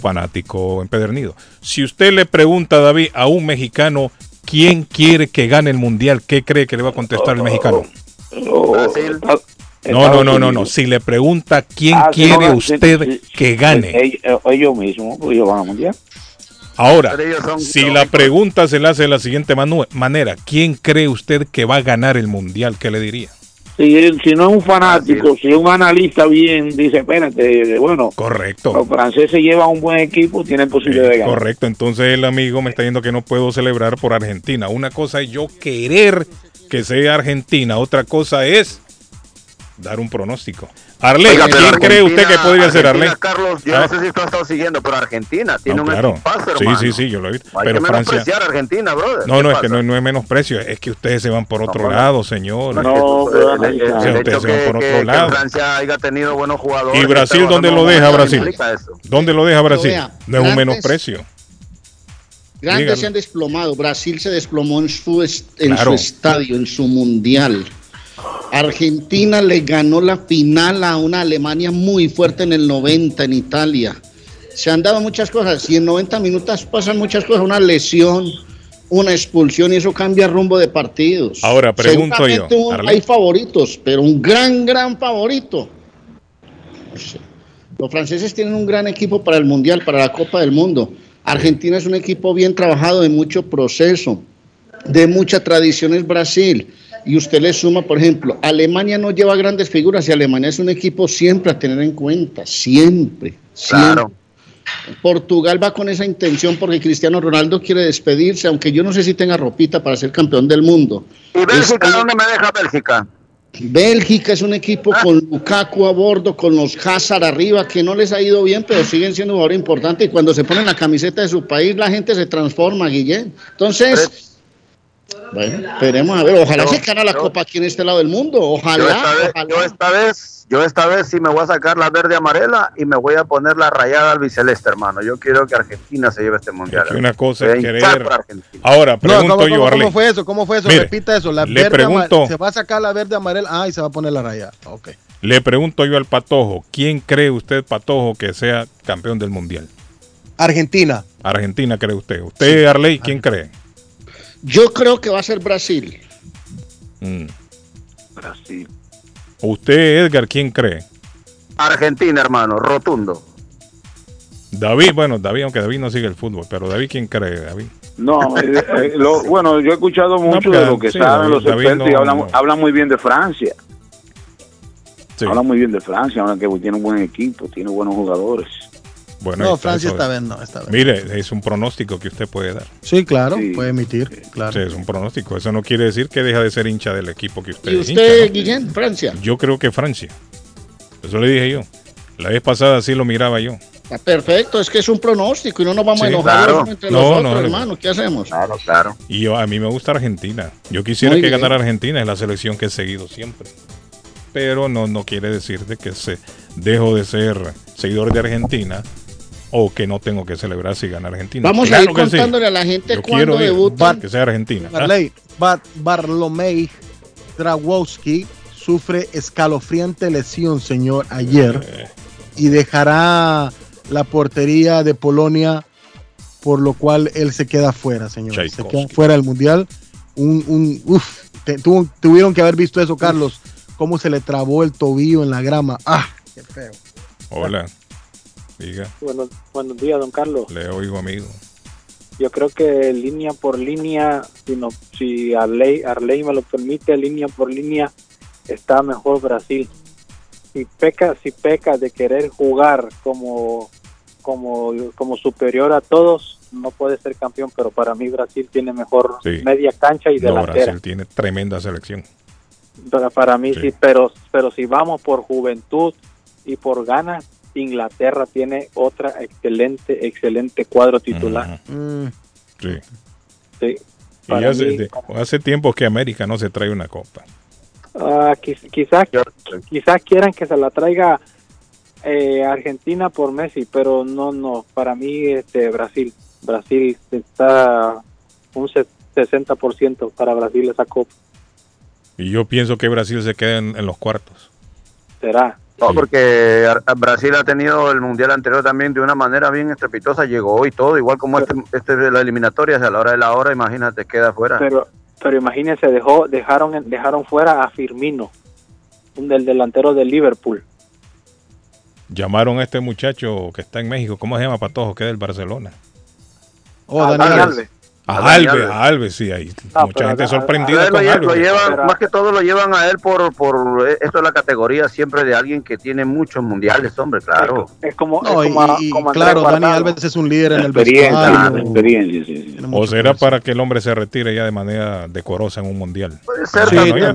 fanático empedernido. Si usted le pregunta, David, a un mexicano quién quiere que gane el mundial, ¿qué cree que le va a contestar el mexicano? No, no, no, no, no. Si le pregunta quién Ah, quiere no, usted sí, sí. que gane. Ellos, eh, ellos mismos, pues ellos van al mundial. Ahora, son si la pregunta se le hace de la siguiente manu- manera, ¿quién cree usted que va a ganar el mundial? ¿Qué le diría? Si, si no es un fanático, si es un analista bien, dice, espérate, bueno, Correcto. los franceses llevan un buen equipo, tienen posibilidad de ganar. Correcto, entonces el amigo me está diciendo que no puedo celebrar por Argentina. Una cosa es yo querer que sea Argentina, otra cosa es dar un pronóstico. Arley, Oiga, ¿quién cree usted que Argentina- podría ser Argentina, Arley? Carlos, yo Ah. no sé si tú has estado siguiendo, pero Argentina tiene No, un claro. Sí, hermano. sí, sí, yo lo he visto. Hay Pero que Francia. menospreciar a Argentina, brother. No, ¿Qué no, es que no, no es menosprecio, es que ustedes se van por otro lado, señor. No, ustedes se van que, por otro que lado. Francia haya tenido buenos jugadores. ¿Y Brasil dónde lo deja Brasil? ¿Dónde lo deja Brasil? No es un menosprecio. Grandes Dígalo. se han desplomado. Brasil se desplomó en su, est- en Claro. su estadio, en su mundial. Argentina le ganó la final a una Alemania muy fuerte en el 90 en Italia. Se han dado muchas cosas y en 90 minutos pasan muchas cosas, una lesión, una expulsión y eso cambia rumbo de partidos. Ahora, pregunto yo, un- hay favoritos, pero un gran, gran favorito. Los franceses tienen un gran equipo para el Mundial, para la Copa del Mundo. Argentina es un equipo bien trabajado, de mucho proceso, de mucha tradición es Brasil. Y usted le suma, por ejemplo, Alemania no lleva grandes figuras y Alemania es un equipo siempre a tener en cuenta, siempre, siempre. Claro. Portugal va con esa intención porque Cristiano Ronaldo quiere despedirse, aunque yo no sé si tenga ropita para ser campeón del mundo. ¿Y Bélgica Es- dónde me deja Bélgica? Bélgica es un equipo con Lukaku a bordo, con los Hazard arriba, que no les ha ido bien, pero siguen siendo jugadores importantes. Y cuando se ponen la camiseta de su país, la gente se transforma, Guillén. Entonces, bueno, esperemos a ver. Ojalá Yo- se gana la yo- Copa aquí en este lado del mundo. Yo Ojalá. esta, vez, ojalá. yo esta vez, yo esta vez sí me voy a sacar la verde amarela y me voy a poner la rayada albiceleste, hermano. Yo quiero que Argentina se lleve este mundial. que una cosa es querer-. Ahora, No, pregunto ¿cómo, yo, cómo- Arley. cómo fue eso? ¿Cómo fue eso? Mire, Repita eso. La le verde pregunto- se va a sacar la verde amarela. Ah, y se va a poner la raya. Ok. Le pregunto yo al Patojo, ¿quién cree usted, Patojo, que sea campeón del Mundial? Argentina. Argentina cree usted. ¿Usted, Arley, quién cree? Yo creo que va a ser Brasil. Mm. Brasil. ¿Usted, Edgar, quién cree? Argentina, hermano, rotundo. David, bueno, David, aunque David no sigue el fútbol, pero David, ¿quién cree, David? No, <laughs> eh, eh, lo- bueno, yo he escuchado mucho de lo que sí, saben David- los David expertos y no- hablan, no. hablan muy bien de Francia. Sí. Hablan muy bien de Francia, hablan que tiene un buen equipo, tiene buenos jugadores. Bueno, No, está, Francia esta es. vez no, esta vez. Mire, es un pronóstico que usted puede dar. Sí, claro, Sí. puede emitir. Claro. Sí, es un pronóstico. Eso no quiere decir que deja de ser hincha del equipo que usted ¿Y es usted, hincha, ¿no? Guillén, Francia? Yo creo que Francia. Eso le dije yo. La vez pasada sí lo miraba yo. Está perfecto, es que es un pronóstico y no nos vamos a enojar claro. entre No, nosotros, no, no. hermano. ¿Qué hacemos? Claro, claro. Y yo, a mí me gusta Argentina. Yo quisiera Muy que bien. ganara Argentina, es la selección que he seguido siempre. Pero no, no quiere decir de que se dejo de ser seguidor de Argentina o que no tengo que celebrar si gana Argentina. Vamos Claro a ir que sí. contándole a la gente Yo cuándo debutan. que sea Argentina. Ah, Barley, Bar- Barlomei Drawowski sufre escalofriante lesión, señor, ayer Eh, y dejará la portería de Polonia, por lo cual él se queda fuera, señor. Se queda fuera del mundial. Un, un, uf, te- tu- tuvieron que haber visto eso, Carlos, cómo se le trabó el tobillo en la grama. Ah, qué feo. hola. Diga, Buenos, buenos días, don Carlos. le oigo amigo. Yo creo que línea por línea, si, no, si Arley, Arley me lo permite, línea por línea, está mejor Brasil. Si peca, si peca de querer jugar como, como, como superior a todos, no puede ser campeón, pero para mí Brasil tiene mejor Sí. media cancha y No, delantera. Brasil tiene tremenda selección. Para, para mí Sí. sí, pero, pero si vamos por juventud y por ganas, Inglaterra tiene otra excelente, excelente cuadro titular. Mm, Sí. Sí. Y hace, mí- de- hace tiempo que América no se trae una copa. Ah, quiz- quizás quizás quieran que se la traiga eh, Argentina por Messi, pero no, no. Para mí, este Brasil, Brasil está un se- 60% para Brasil esa copa. Y yo pienso que Brasil se queda en, en los cuartos. Será. No, porque Brasil ha tenido el mundial anterior también de una manera bien estrepitosa, llegó y todo, igual como este, este de la eliminatoria, a la hora de la hora, imagínate, queda fuera. Pero pero imagínense, dejó dejaron dejaron fuera a Firmino, un del delantero del Liverpool. Llamaron a este muchacho que está en México, ¿cómo se llama Patojo? Que es del Barcelona. Oh, Ah, Dani Dani Alves. Alves. A Alves, a Alves, sí, hay mucha gente A sorprendida lo, con lle- lo Alves. llevan, más que todo lo llevan a él por, por eh, esto es la categoría siempre de alguien que tiene muchos mundiales, hombre, claro. Es como, No, y, y como Andrés claro, Dani. Alves es un líder en el Experiencia, vestuario. experiencia, sí, sí. O será para que el hombre se retire ya de manera decorosa en un mundial. Puede ser Sí, también.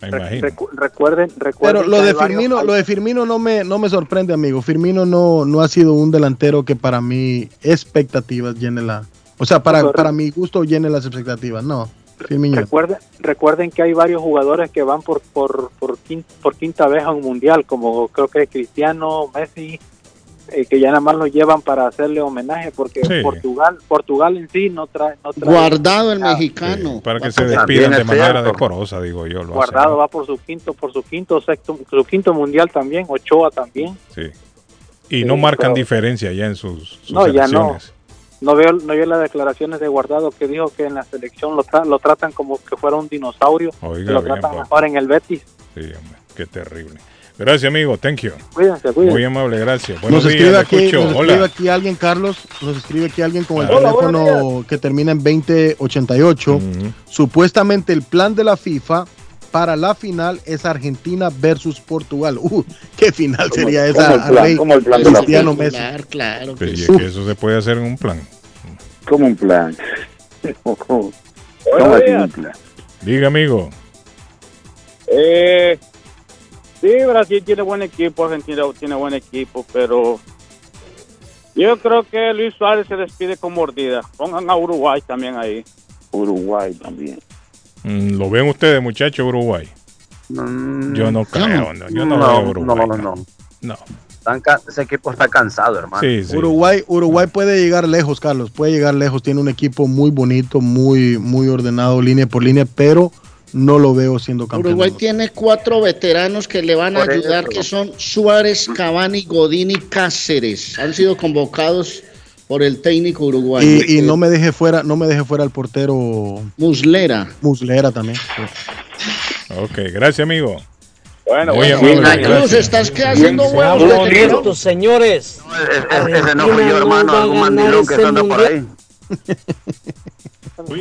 Me imagino. Recu- recuerden, recuerden Pero lo de hay varios- Firmino, lo de Firmino no me, no me sorprende, amigo. Firmino no, no ha sido un delantero que para mí expectativas llene la, o sea, para, para mi gusto llene las expectativas. No. Recuerden, recuerden que hay varios jugadores que van por por por quinta, por quinta vez a un mundial, como creo que Cristiano, Messi, eh, que ya nada más lo llevan para hacerle homenaje, porque Sí. Portugal Portugal en sí no trae. No trae Guardado el mexicano. Para que Va se despidan de manera cierto. decorosa, digo yo. Lo Guardado va por su quinto, por su quinto, sexto, su quinto mundial también, Ochoa también. Sí. Y Sí, no marcan pero- diferencia ya en sus, sus No, ya no. No veo, no veo las declaraciones de Guardado que dijo que en la selección lo, tra- lo tratan como que fuera un dinosaurio. Oiga, lo bien, tratan papá. mejor en el Betis. Sí, hombre, qué terrible. Gracias, amigo. Thank you. Cuídense, cuídense. Muy amable, gracias. Buenos Nos días, escribe, aquí, escucho. nos escribe aquí alguien, Carlos, nos escribe aquí alguien con el Hola, teléfono que termina en 2088. Ujú. Supuestamente el plan de la FIFA para la final es Argentina versus Portugal. Uh, qué final sería cómo esa, el plan? Arley, ¿Cómo el plan de la Cristiano? Messi. Claro, claro. Que sí. que eso se puede hacer en un plan. Como un plan. <laughs> ¿Cómo un plan? Diga, amigo. Eh, sí, Brasil tiene buen equipo, Argentina tiene buen equipo, pero yo creo que Luis Suárez se despide con mordida. Pongan a Uruguay también ahí. Uruguay también. Mm, ¿Lo ven ustedes, muchachos, Uruguay? Mm, Yo no creo, no, yo no, no, veo Uruguay. no, no, no. Ese equipo está cansado, hermano. Sí, sí. Uruguay, Uruguay puede llegar lejos, Carlos. Puede llegar lejos. Tiene un equipo muy bonito, muy, muy ordenado, línea por línea, pero no lo veo siendo campeón. Uruguay tiene cuatro veteranos que le van a ayudar, que son Suárez, Cavani, Godín y Cáceres. Han sido convocados por el técnico uruguayo. Y, y no me deje fuera, no me deje fuera el portero Muslera. Muslera también. Ok, gracias, amigo. Bueno, Muy bueno, amable, cruz estás que haciendo huevos seamos de señores. Ese, ese no fui yo, hermano, algún mandilón que anda por ahí.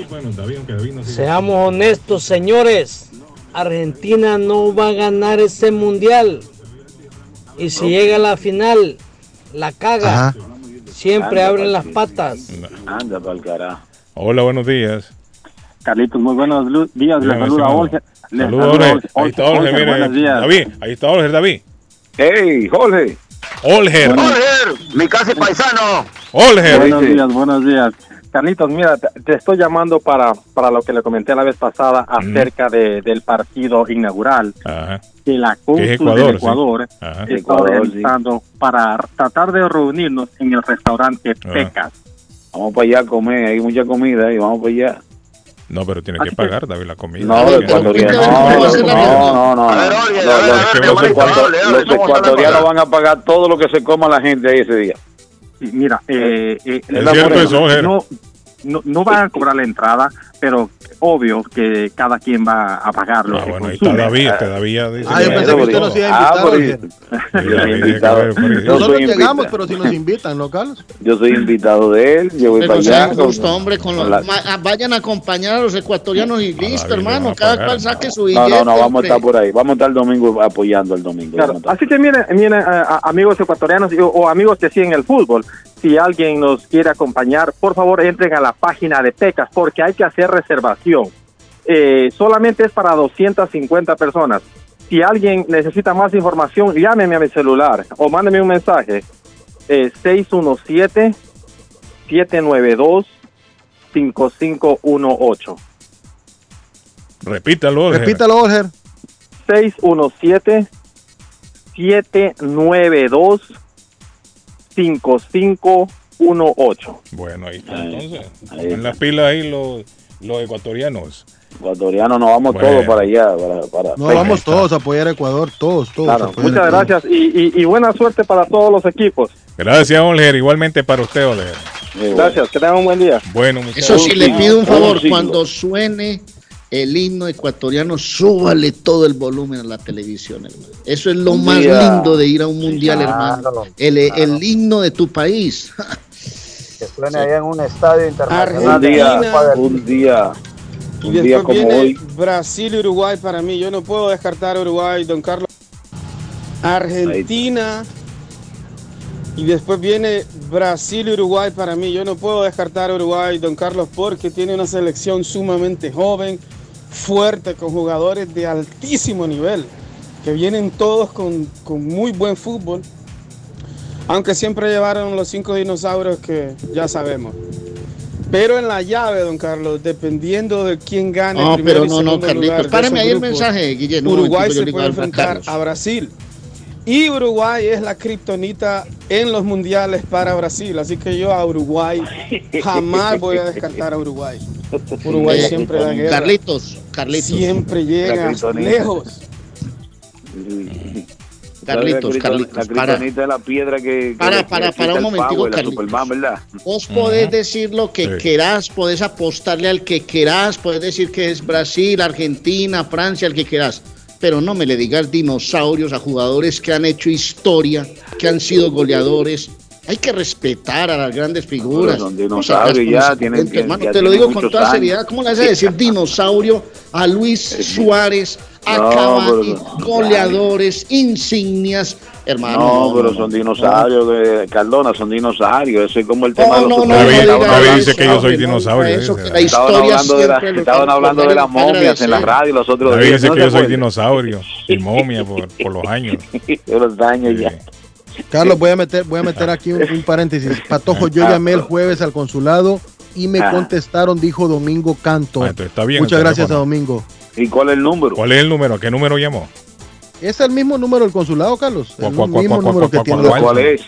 bueno, David no. Seamos honestos, señores. Argentina no va a ganar ese mundial. Y si llega a la final, la caga. Ajá. Siempre Anda, abren las patas. Anda para el carajo. Hola, buenos días. Carlitos, muy buenos días. Bien, Les saluda. Olger. Les Saludos, saluda Jorge. Ahí está Olger, Olger, mire. buenos días. David, ahí está Olger, David. ¡Hey, Jorge! Olger, Olger, mi casi paisano. Olger. Buenos días, buenos días. Carlitos, mira, te, estoy llamando para, para lo que le comenté la vez pasada acerca de, del partido inaugural Ajá, que la es Ecuador, del sí. Ecuador ajá. está Ecuador, organizando para tratar de reunirnos en el restaurante. Pecas. Vamos para allá a comer, hay mucha comida y vamos para allá. No, pero tiene que pagar, David, la comida. No, los ecuatorianos. ¿Cómo No, no, no, Los- a ver, los- a ver, los hermanito, ecuator- hable, hable, Los ¿cómo está la ecuatorianos van a pagar todo lo que se coma la gente ahí ese día. Mira, eh, eh, Es la- cierto eso, Olger. no, no, no van a cobrar la entrada, pero obvio que cada quien va a pagar lo Ah, que bueno, consume. David, este David ya dice. Ah, yo pensé que usted nos iba a invitar, Ah, Nosotros soy llegamos, pero si nos invitan, ¿no, Carlos? Yo soy invitado de él, yo voy Pero para allá. con- justo, hombre, con los, la- ma- ah, vayan a acompañar a los ecuatorianos y listo, le van hermano. a Cada pagar. cual saque su No, billete. no, no, vamos a hombre. estar por ahí. Vamos a estar el domingo apoyando el domingo. Claro, Vamos a así que miren, miren a- a- amigos ecuatorianos y- o, amigos que siguen el fútbol, si alguien nos quiere acompañar, por favor entren a la página de PECAS porque hay que hacer reservación. Eh, solamente es para 250 personas. Si alguien necesita más información, llámeme a mi celular o mándeme un mensaje. Eh, 617-792-5518. Repítalo, Orger. Repítalo, Orger. 617 792 5518 5518. Bueno, ahí está. Entonces, en las pilas ahí los, los ecuatorianos. Ecuatorianos, nos vamos todos para allá. Para, para nos vamos todos a apoyar a Ecuador, todos, todos. Muchas gracias y, y, buena suerte para todos los equipos. Gracias, Olger. Igualmente para usted, Olger. Gracias, que tengan un buen día. Bueno, Eso sí, le pido un favor, cuando suene el himno ecuatoriano, súbale todo el volumen a la televisión, hermano. Eso es lo Un más día. lindo de ir a un mundial, claro, hermano. El, el himno de tu país. suene allá en un estadio internacional. Un día, un día, Y un día después como viene hoy. Brasil y Uruguay para mí. Yo no puedo descartar a Uruguay, don Carlos. Argentina. Y después viene Brasil y Uruguay para mí. Yo no puedo descartar a Uruguay, don Carlos, porque tiene una selección sumamente joven, fuerte, con jugadores de altísimo nivel, que vienen todos con, con muy buen fútbol. Aunque siempre llevaron los cinco dinosaurios que ya sabemos. Pero en la llave, don Carlos, dependiendo de quién gane. No, primero pero y no, no, Carlitos. Párame ahí el mensaje, Guille. No, un Uruguay se puede enfrentar a Brasil. Y Uruguay es la kriptonita en los mundiales para Brasil. Así que yo a Uruguay jamás voy a descartar a Uruguay. Uruguay Eh, siempre da guerra. Carlitos, Carlitos. Siempre llega lejos. Carlitos, La Carlitos, La para. kriptonita de la piedra que. Para, para, para un el momentico, Carlitos. Superman, ¿verdad? Vos podés decir lo que Sí. querás, podés apostarle al que querás, podés decir que es Brasil, Argentina, Francia, al que querás. Pero no me le digas dinosaurios a jugadores que han hecho historia, que han sido goleadores. Hay que respetar a las grandes figuras. Pero son No seas dinosaurios ya, tienen- tienen- hermano, ya te lo digo con toda años. seriedad. ¿Cómo le vas a decir dinosaurio a Luis <laughs> Suárez, a No, Cavani, pero- goleadores, insignias? Hermano, No, pero son dinosaurios, de Cardona, son dinosaurios. Eso es como el tema de los no, no, no dice que yo soy dinosaurio, eso, que la Estaban hablando de, la- estaban hablando de las momias en la radio los otros días. dice ¿no que yo soy dinosaurio y momia por, por los años. <laughs> De los años ya. Carlos, voy a meter, voy a meter aquí un, un paréntesis. Patojo, yo llamé el jueves al consulado y me Ah. contestaron, dijo Domingo Canto. Ah, está bien Muchas gracias a. Domingo. ¿Y cuál es el número? ¿Cuál es el número? ¿A qué número llamó? ¿Es el mismo número del consulado, Carlos? El Cuá, cuá, cuá, mismo cuá, número que tiene. ¿Cuál es?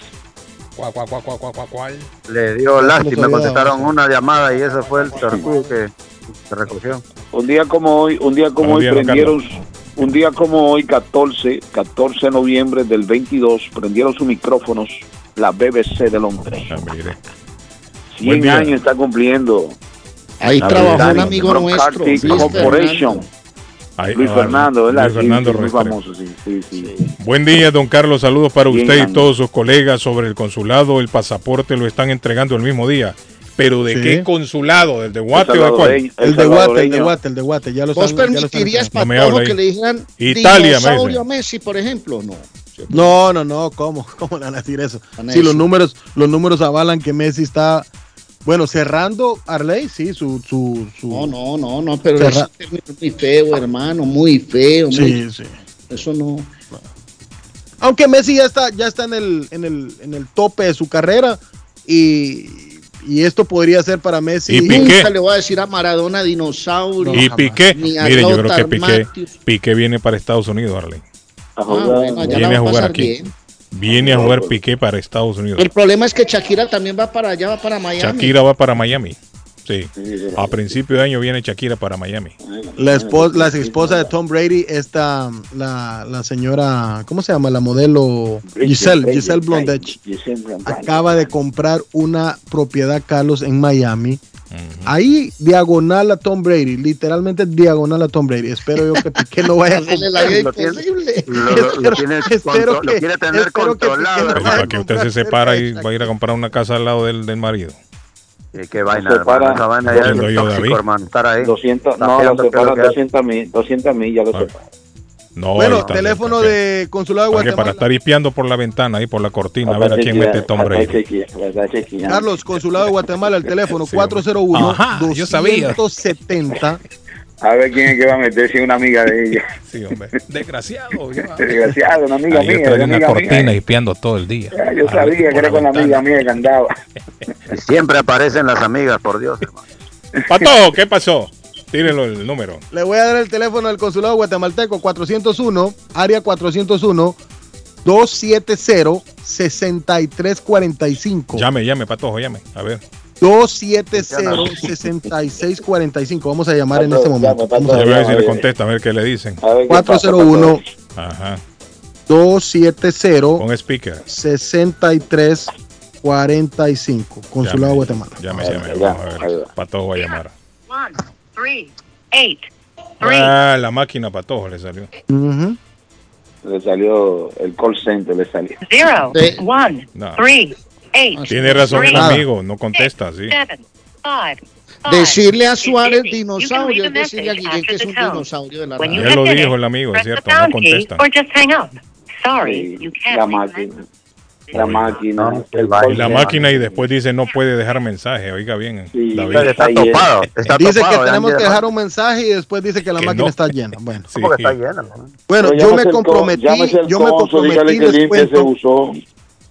¿Cuál, cuál, cuál, cuál, cuál, cuál, cuál? Le dio lástima, olvidaba, contestaron una llamada y ese fue el que se recogió. Un día como hoy, un día como Buenos hoy días, prendieron, un día como hoy, 14, 14 de noviembre del 22, prendieron sus micrófonos la BBC de Londres. Ah, mire. 100 Buen día. años está cumpliendo. Ahí La trabajó un amigo nuestro, Luis Corporation. Ahí- Luis ah, Fernando, ¿verdad? Luis Fernando sí, muy famoso, sí, sí, sí. Buen día, don Carlos. Saludos para Bien, usted y todos sus colegas sobre el consulado. El pasaporte lo están entregando el mismo día. ¿Pero de Sí. qué consulado? ¿Del de Guate o de cuál? El El de Guate, el de. Guate, el de Guate. Ya lo ¿Vos permitirías, entregando. No que le dijeran Italia, me dinosaurio dice. a Messi, por ejemplo? No. No, no, no, ¿cómo? <laughs> ¿Cómo le van a decir eso? Si los decir- números, los números avalan que Messi está, bueno, cerrando Arley, sí, su, su, su. No, no, no, no, pero Cerra- es muy feo, hermano, muy feo. muy- Sí, sí. Eso no. Aunque Messi ya está, ya está en el, en el, en el tope de su carrera y, y esto podría ser para Messi. Y Piqué. Nunca le voy a decir a Maradona dinosaurio. Y Piqué, Ni a mire, yo creo que Piqué. Piqué viene para Estados Unidos, Arley. A Ah, jugar. bueno, allá Viene a jugar pasar aquí. bien. Viene a jugar Piqué para Estados Unidos. El problema es que Shakira también va para allá, va para Miami. Shakira va para Miami. Sí. A principio de año viene Shakira para Miami. La, esposa, la esposa de Tom Brady, esta, la, la señora, ¿cómo se llama? La modelo Giselle, Giselle Blondech, acaba de comprar una propiedad, Carlos, en Miami. Ahí diagonal a Tom Brady, literalmente diagonal a Tom Brady. Espero yo que Piqué lo vaya a <laughs> Hacerle la vida Lo tiene- imposible. Lo, lo- lo tiene espero contro- lo que- quiere tener espero controlado, para que usted se separa y va a ir a comprar una casa al lado del, del marido. Sí, qué vaina, Se hermano. para- Esa vaina ya es yo, tóxico, David. hermano. Estar ahí. 200, no, Tapeando lo qué es lo separan que hace. 200 mil, 200 mil, ya lo Ah. separan. No, Bueno, está, teléfono de Consulado de ¿Para qué? Para Guatemala. estar espiando por la ventana ahí por la cortina a ver a quién mete Tom Brady. Carlos, Consulado de Guatemala, el teléfono Sí, 401 Ajá, yo sabía. 270 A ver quién es que va a meter si es una amiga de ella. Sí, hombre. Desgraciado. <laughs> Desgraciado, una amiga Ahí mía. trae una una amiga cortina mía. espiando todo el día. Yo A sabía que era con la amiga mía que andaba. Siempre aparecen las amigas, por Dios, hermano. Pato, ¿qué pasó? Tírenlo el número. Le voy a dar el teléfono del consulado guatemalteco 401, área 401 270 6345. Llame, llame, Patojo, llame. A ver. 270 6645. Vamos a llamar en este momento. Vamos Yo a voy a ver si le contesta, a ver qué le dicen. A ver qué pasa, 401 Ajá. 270 Con speaker. 6345. Consulado Llame, Guatemala. Llame, llame. Vamos a ver. Patojo va a llamar. One, three, eight. Ah, la máquina Patojo le salió. Ujú. Le salió el call center, le salió. Zero, Sí. one, No. three, eight, Tiene razón el amigo, no contesta, sí. seven, five, five. Decirle a Suárez dinosaurio es decirle a Guillén que es un dinosaurio de la you Ya lo dijo el amigo, es cierto, no contesta. or just hang up. Sorry, you can't. La máquina. La máquina. el Y la máquina y después dice no puede dejar mensaje, oiga bien. David. Está topado. Está dice topado, que tenemos que de- dejar un mensaje y después dice que la Que máquina no. está llena. Bueno, Sí. Bueno yo me comprometí, yo me comprometí,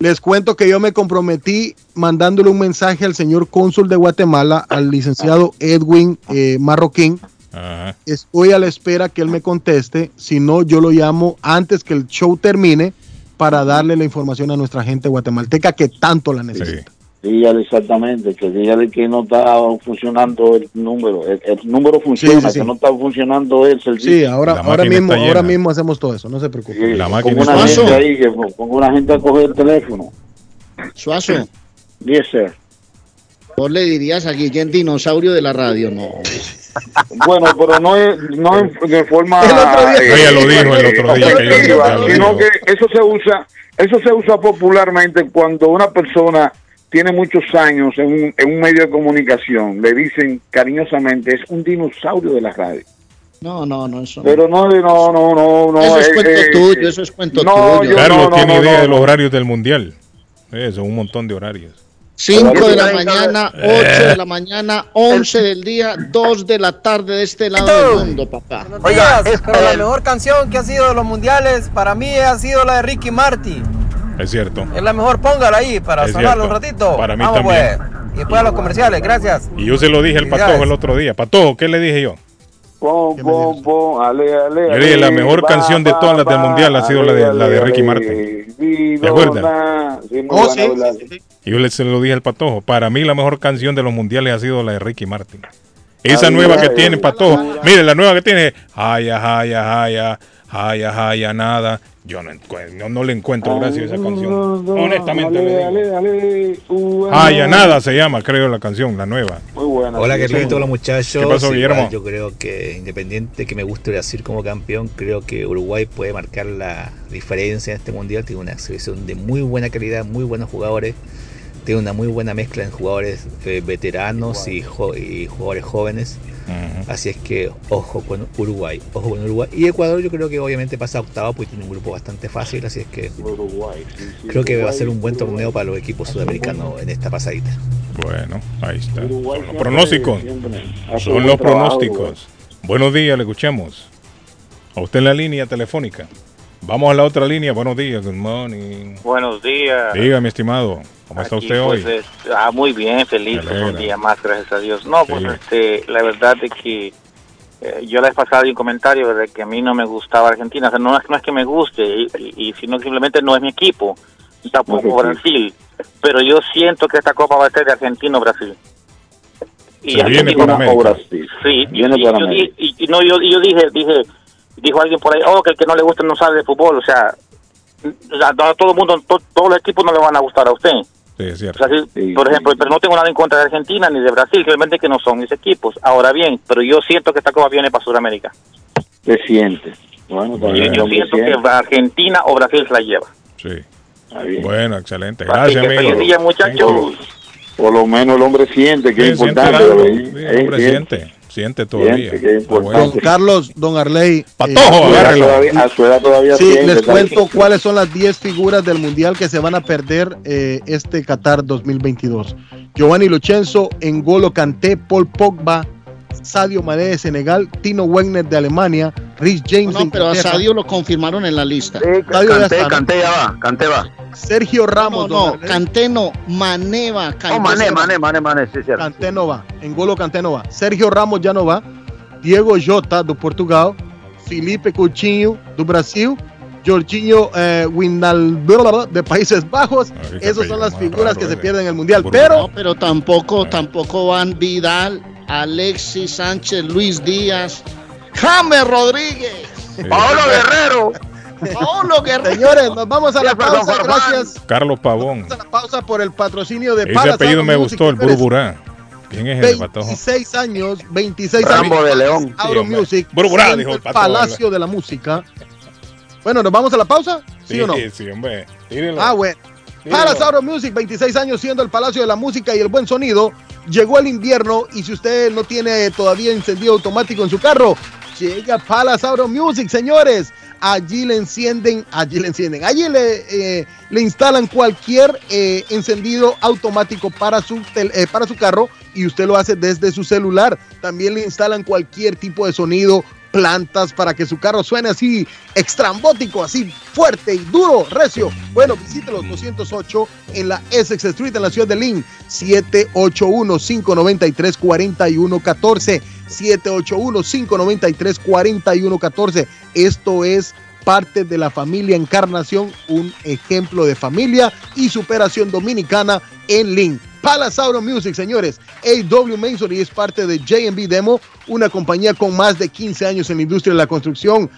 les cuento que yo me comprometí mandándole un mensaje al señor cónsul de Guatemala, al licenciado Edwin eh, Marroquín. Ajá. Estoy a la espera que él me conteste. Si no, yo lo llamo antes que el show termine para darle la información a nuestra gente guatemalteca que tanto la necesita. Dígale exactamente, que dígale que no está funcionando el número. El, el número funciona, Sí, sí, sí. que no está funcionando el servicio. Sí, ahora, ahora mismo, ahora mismo hacemos todo eso, no se preocupe. Sí, La máquina una está gente llena. ahí, que ponga una gente a coger el teléfono. Suazo, Yes, sir. vos le dirías a Guillén dinosaurio de la radio, no. Bueno, pero no es, no es de forma... El otro día- eh, Ella lo dijo el otro día, que yo- sino que eso se usa, eso se usa popularmente cuando una persona tiene muchos años en un, en un medio de comunicación, le dicen cariñosamente, es un dinosaurio de la radio. No, no, no, eso no. Pero no, no, no, no, no. Eso es eh, cuento eh, tuyo, eso es cuento no, tuyo. yo- Carlos no, no, tiene no, idea no, de los no. horarios del mundial. Eso, un montón de horarios. 5 de la Eh. mañana, 8 de la mañana, 11 del día, 2 de la tarde de este lado del mundo, papá. Oiga, la mejor canción que ha sido de los mundiales para mí ha sido la de Ricky Martin. Es cierto. Es la mejor, póngala ahí para Es sonarla un ratito. Para mí Vamos también. pues. Y después a los comerciales, gracias. Y yo se lo dije al Patojo el otro día. Patojo, ¿qué le dije yo? Pon, pon, ale, ale, ale, la mejor va, canción de va, todas las del mundial ha sido la de- la Ricky Martin. ¿Te acuerdas? Sí, Oh, sí, sí, yo le, se lo dije al Patojo. Para mí la mejor canción de los mundiales ha sido la de Ricky Martin. Esa nueva que tiene eh. Patojo. Mire, la nueva que tiene. Haya, haya, haya, haya, haya, nada. Yo no, encuentro, no, no le encuentro gracias a esa canción. Honestamente le digo. nada se llama, creo, la canción, la nueva. Muy buena. Hola, Carlito, hola muchachos. ¿Qué pasó, Igual Guillermo? Yo creo que independiente que me guste Brasil como campeón, creo que Uruguay puede marcar la diferencia en este mundial. Tiene una selección de muy buena calidad, muy buenos jugadores. Tiene una muy buena mezcla en jugadores eh, veteranos y, jo- y jugadores jóvenes. Así es que ojo con Uruguay, ojo con Uruguay. Y Ecuador yo creo que obviamente pasa a octavo porque tiene un grupo bastante fácil, así es que Uruguay, sí, sí, creo que va a ser un buen Uruguay. torneo para los equipos sudamericanos en esta pasadita. Bueno, ahí está. Uruguay Son los pronósticos. Son los trabajo, pronósticos. Buenos días, le escuchamos. A usted en la línea telefónica. Vamos a la otra línea. Buenos días, good morning. Buenos días. Diga, mi estimado, ¿cómo está Aquí, usted pues, hoy? es- ah, muy bien, feliz un día más, gracias a Dios. No, pues este, la verdad es que eh, yo la vez pasada di un comentario de que a mí no me gustaba Argentina. O sea, no, es, no es que me guste, y, y- y sino que simplemente no es mi equipo. Y tampoco <laughs> No Brasil. Pero yo siento que esta copa va a ser de Argentina o Brasil. Y Se viene para no, América. O Brasil. Sí, Viene y, para yo, y- y no, yo, yo dije, dije, dijo alguien por ahí, oh, que el que no le gusta no sabe de fútbol, o sea, a todo el mundo, to- todos los equipos no le van a gustar a usted. Sí, es O cierto. sea, sí, Sí, por ejemplo, sí. pero no tengo nada en contra de Argentina ni de Brasil, simplemente que no son mis equipos. Ahora bien, pero yo siento que esta copa viene para Sudamérica. Se siente. Bueno, Yo, el siento que. Argentina o Brasil se la lleva. Sí. Bueno, excelente. Así Gracias, que feliz amigo. día, muchachos. Por lo menos el hombre siente que Sí, es siente importante. algo. ¿verdad? Sí, Eh, hombre, siente. Siente todavía. Siente. Don. Carlos, don Arley. Patojo, eh, A su edad agárrelo. todavía- A su edad todavía Sí, siente, les cuento cuáles son las 10 figuras del Mundial que se van a perder eh, este Qatar 2022. Giovanni Luchenzo, Engolo Kanté, Paul Pogba, Sadio Mané de Senegal, Tino Wegner de Alemania, Rhys James de No, pero a Sadio lo confirmaron en la lista. Sí, Sadio ya Canté, está, ¿no? Canté ya va, Canté va. Sergio Ramos, No, no, Arley. Kanté no, Maneva, Kanté. Oh, Mané, va. Mané, Mané, Mané, sí, cierto. Kanté no va, Engolo Kanté no va, Sergio Ramos ya no va, Diego Jota do Portugal, Felipe Coutinho do Brasil, Jorginho eh, Wijnaldum de Países Bajos. Esas son las figuras raro, que se eh. pierden en el Mundial. Pero No, pero tampoco, tampoco van Vidal, Alexis Sánchez, Luis Díaz, James Rodríguez, Paolo Guerrero. Paolo Guerrero. Señores, nos vamos a la pausa. Gracias Carlos Pavón. a la pausa por el patrocinio de Ese apellido me gustó, el. Burburá. ¿Quién es el patojo? 26 años, 26 Rambo años. de León. Sí, hombre. Music. Burburá, dijo el. Palacio de la Música. Bueno, ¿nos vamos a la pausa? ¿Sí, o no? Sí, hombre. Tírenlo. Ah, bueno. Palace Auto Music, 26 años siendo el palacio de la música y el buen sonido. Llegó el invierno y si usted no tiene todavía encendido automático en su carro, llega Palace Auto Music, señores. Allí le encienden, allí le encienden, allí le, eh, le instalan cualquier eh, encendido automático para su, eh, para su carro y usted lo hace desde su celular. También le instalan cualquier tipo de sonido, plantas para que su carro suene así extrambótico, así fuerte y duro, recio. Bueno, visite los 208 en la Essex Street en la ciudad de Lynn, 781-593-4114. 781-593-4114. Esto es parte de la familia Encarnación, un ejemplo de familia y superación dominicana en Lynn. Palace Auto Music, señores. A.W. Mason y es parte de JB Demo, una compañía con más de 15 años en la industria de la construcción.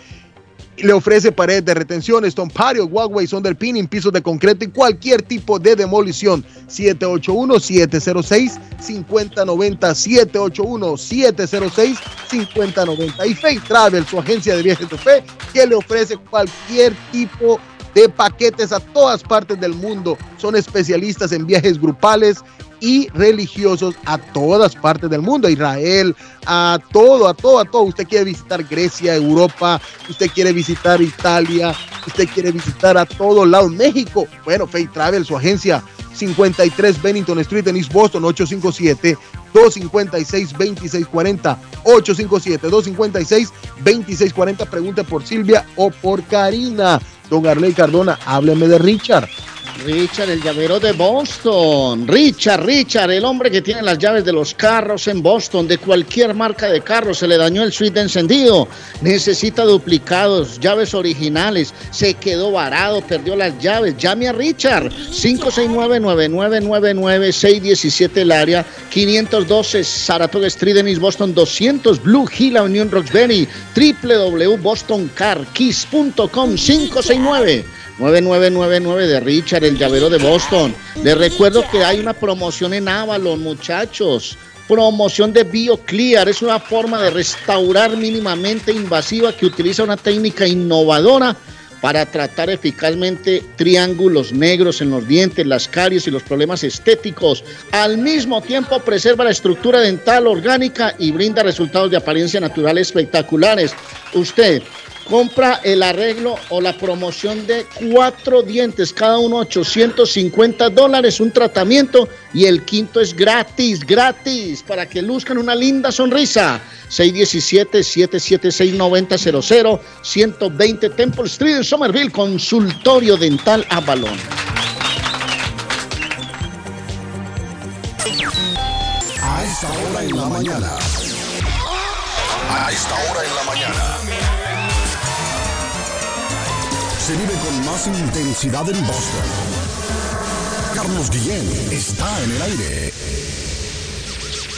Le ofrece paredes de retención, stone patio, walkways, underpinning, pisos de concreto y cualquier tipo de demolición. 781-706-5090. 781-706-5090. Y Faith Travel, su agencia de viajes de fe, que le ofrece cualquier tipo de paquetes a todas partes del mundo. Son especialistas en viajes grupales y religiosos a todas partes del mundo, a Israel, a todo, a todo, a todo. Usted quiere visitar Grecia, Europa, usted quiere visitar Italia, usted quiere visitar a todos lados, México. Bueno, Faith Travel, su agencia 53 Bennington Street en East Boston, 857 256-2640, 857-256-2640. Pregunte por Silvia o por Karina. Don Arley Cardona, hábleme de Richard. Richard, el llavero de Boston. Richard, Richard, el hombre que tiene las llaves de los carros en Boston, de cualquier marca de carro, se le dañó el switch de encendido. Necesita duplicados, llaves originales. Se quedó varado, perdió las llaves. Llame a Richard. 569-9999-617 el área. 512 Saratoga Street en East Boston. 200 Blue Hill Union Roxbury. www.bostoncarkeys.com 569 9999 de Richard, el llavero de Boston. Les recuerdo que hay una promoción en Avalon, muchachos. Promoción de BioClear es una forma de restaurar mínimamente invasiva que utiliza una técnica innovadora para tratar eficazmente triángulos negros en los dientes, las caries y los problemas estéticos. Al mismo tiempo preserva la estructura dental orgánica y brinda resultados de apariencia natural espectaculares. Usted compra el arreglo o la promoción de cuatro dientes, cada uno 850 dólares, un tratamiento y el quinto es gratis, gratis, para que luzcan una linda sonrisa. 617-776-9000, 120 Temple Street en Somerville, consultorio dental Avalon. A esta hora en la mañana. A esta hora en la mañana. Se vive con más intensidad en Boston. Carlos Guillén está en el aire.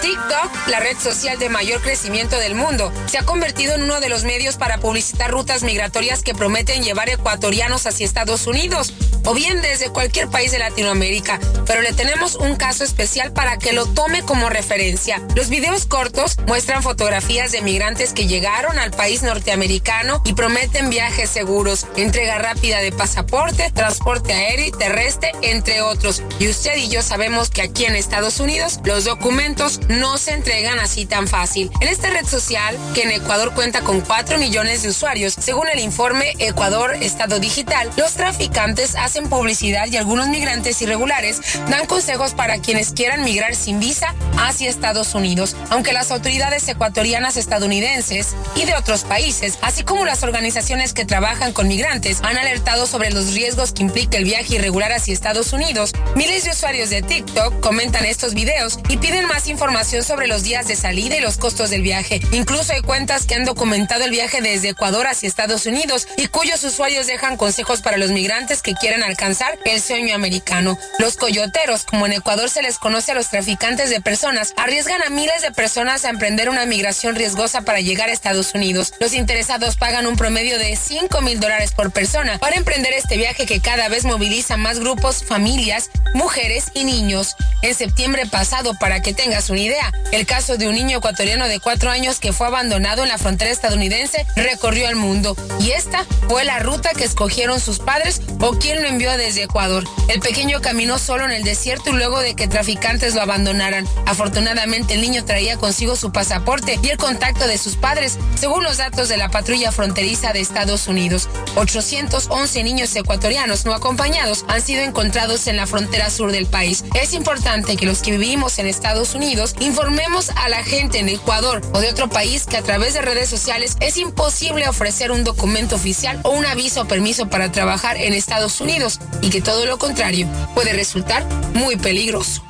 TikTok, la red social de mayor crecimiento del mundo, se ha convertido en uno de los medios para publicitar rutas migratorias que prometen llevar ecuatorianos hacia Estados Unidos o bien desde cualquier país de Latinoamérica, pero le tenemos un caso especial para que lo tome como referencia. Los videos cortos muestran fotografías de migrantes que llegaron al país norteamericano y prometen viajes seguros, entrega rápida de pasaporte, transporte aéreo y terrestre, entre otros. Y usted y yo sabemos que aquí en Estados Unidos los documentos no se entregan así tan fácil. En esta red social, que en Ecuador cuenta con 4 millones de usuarios, según el informe Ecuador Estado Digital, los traficantes hacen publicidad y algunos migrantes irregulares dan consejos para quienes quieran migrar sin visa hacia Estados Unidos, aunque las autoridades ecuatorianas estadounidenses y de otros países, así como las organizaciones que trabajan con migrantes, han alertado sobre los riesgos que implica el viaje irregular hacia Estados Unidos. Miles de usuarios de TikTok comentan estos videos y piden más información sobre los días de salida y los costos del viaje. Incluso hay cuentas que han documentado el viaje desde Ecuador hacia Estados Unidos y cuyos usuarios dejan consejos para los migrantes que quieren alcanzar el sueño americano. Los coyoteros, como en Ecuador se les conoce a los traficantes de personas, arriesgan a miles de personas a emprender una migración riesgosa para llegar a Estados Unidos. Los interesados pagan un promedio de 5 mil dólares por persona para emprender este viaje que cada vez moviliza más grupos, familias, mujeres y niños. En septiembre pasado, para que tengas una el caso de un niño ecuatoriano de 4 años que fue abandonado en la frontera estadounidense recorrió el mundo. Y esta fue la ruta que escogieron sus padres o quien lo envió desde Ecuador. El pequeño caminó solo en el desierto luego de que traficantes lo abandonaran. Afortunadamente el niño traía consigo su pasaporte y el contacto de sus padres, según los datos de la patrulla fronteriza de Estados Unidos. 811 niños ecuatorianos no acompañados han sido encontrados en la frontera sur del país. Es importante que los que vivimos en Estados Unidos informemos a la gente en Ecuador o de otro país que a través de redes sociales es imposible ofrecer un documento oficial o un aviso o permiso para trabajar en Estados Unidos y que todo lo contrario puede resultar muy peligroso.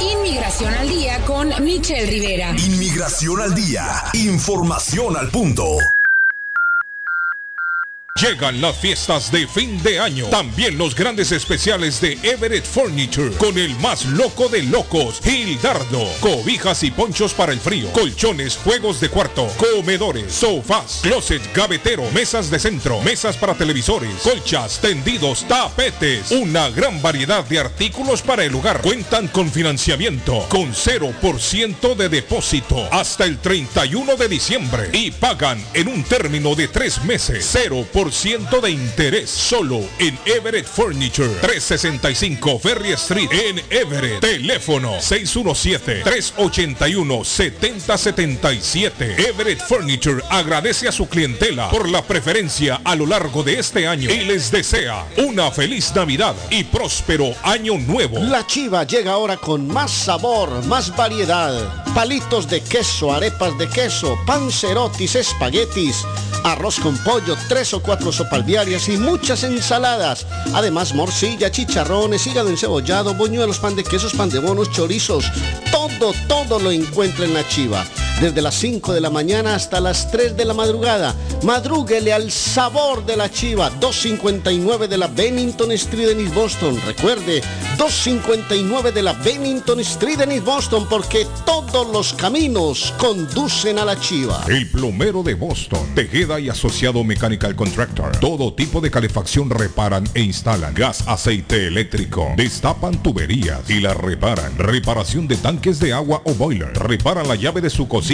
Inmigración al día con Michelle Rivera. Inmigración al día. Información al punto. Llegan las fiestas de fin de año. También los grandes especiales de Everett Furniture. Con el más loco de locos, Gildardo. Cobijas y ponchos para el frío. Colchones, juegos de cuarto, comedores, sofás, closet, gavetero, mesas de centro, mesas para televisores, colchas, tendidos, tapetes. Una gran variedad de artículos para el hogar. Cuentan con financiamiento con 0% de depósito hasta el 31 de diciembre. Y pagan en un término de tres meses. 0% de interés solo en Everett Furniture 365 Ferry Street en Everett. Teléfono 617-381-7077. Everett Furniture agradece a su clientela por la preferencia a lo largo de este año y les desea una feliz Navidad y próspero año nuevo. La chiva llega ahora con más sabor, más variedad. Palitos de queso, arepas de queso, pancerotis, espaguetis, arroz con pollo, tres o cuatro sopalviarias y muchas ensaladas. Además, morcilla, chicharrones, hígado encebollado, boñuelos, pan de quesos, pan de bonos, chorizos. Todo, todo lo encuentra en la chiva. Desde las 5 de la mañana hasta las 3 de la madrugada. Madrúguele al sabor de la chiva. 259 de la Bennington Street en East Boston. Recuerde, 259 de la Bennington Street en East Boston porque todos los caminos conducen a la chiva. El plomero de Boston, Tejeda y Asociado Mechanical Contractor. Todo tipo de calefacción reparan e instalan. Gas, aceite eléctrico. Destapan tuberías y la reparan. Reparación de tanques de agua o boiler. Reparan la llave de su cocina,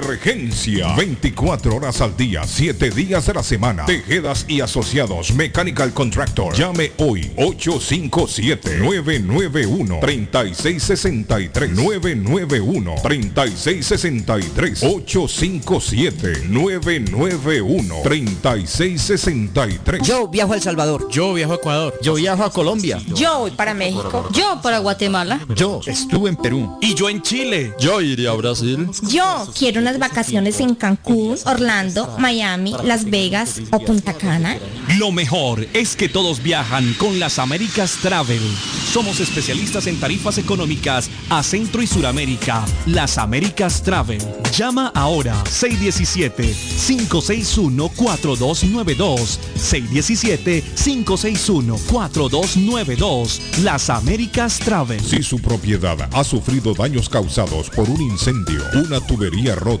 Emergencia. 24 horas al día, 7 días de la semana. Tejedas y asociados. Mechanical Contractor. Llame hoy. 857-991-3663. 991-3663. 857-991-3663. Yo viajo a El Salvador. Yo viajo a Ecuador. Yo viajo a Colombia. Yo voy para México. Yo para Guatemala. Yo estuve en Perú. Y yo en Chile. Yo iría a Brasil. Yo quiero unas vacaciones en Cancún, Orlando, Miami, Las Vegas o Punta Cana. Lo mejor es que todos viajan con las Américas Travel. Somos especialistas en tarifas económicas a Centro y Suramérica. Las Américas Travel. Llama ahora 617-561-4292. 617-561-4292. Las Américas Travel. Si su propiedad ha sufrido daños causados por un incendio, una tubería rota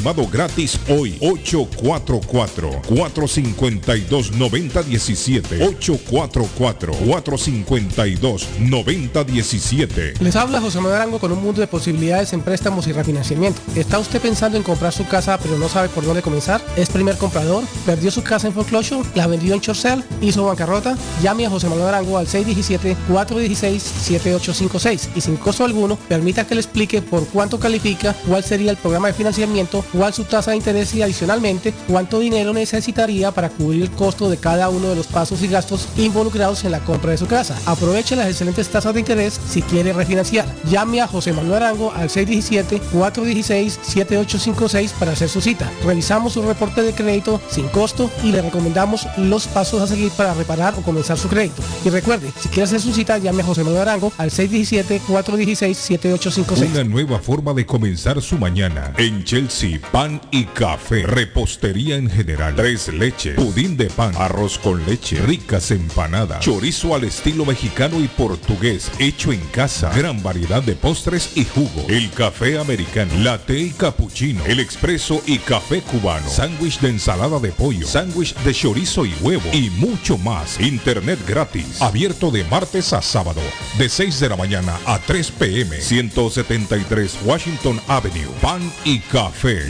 estimado gratis hoy. 844-452-9017. 844-452-9017. Les habla José Manuel Arango con un mundo de posibilidades en préstamos y refinanciamiento. ¿Está usted pensando en comprar su casa pero no sabe por dónde comenzar? ¿Es primer comprador? ¿Perdió su casa en foreclosure? ¿La vendió en Chorcel? ¿Hizo bancarrota? Llame a José Manuel Arango al 617-416-7856 y sin costo alguno permita que le explique por cuánto califica, cuál sería el programa de financiamiento, cuál su tasa de interés y adicionalmente cuánto dinero necesitaría para cubrir el costo de cada uno de los pasos y gastos involucrados en la compra de su casa. Aproveche las excelentes tasas de interés si quiere refinanciar. Llame a José Manuel Arango al 617-416-7856 para hacer su cita. Revisamos su reporte de crédito sin costo y le recomendamos los pasos a seguir para reparar o comenzar su crédito. Y recuerde, si quiere hacer su cita, llame a José Manuel Arango al 617-416-7856. Una nueva forma de comenzar su mañana. En Chelsea, pan y café. Repostería en general. Tres leches. Pudín de pan. Arroz con leche. Ricas empanadas. Chorizo al estilo mexicano y portugués. Hecho en casa. Gran variedad de postres y jugo. El café americano. Latte y cappuccino. El expreso y café cubano. Sándwich de ensalada de pollo. Sándwich de chorizo y huevo. Y mucho más. Internet gratis. Abierto de martes a sábado. De 6 de la mañana a 3 pm. 173 Washington Avenue. Pan y café.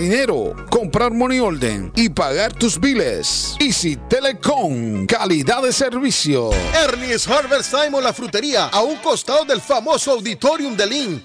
dinero, comprar money order y pagar tus biles. Easy Telecom, calidad de servicio. Ernie's Harvest Time o la frutería, a un costado del famoso Auditorium de Lynn.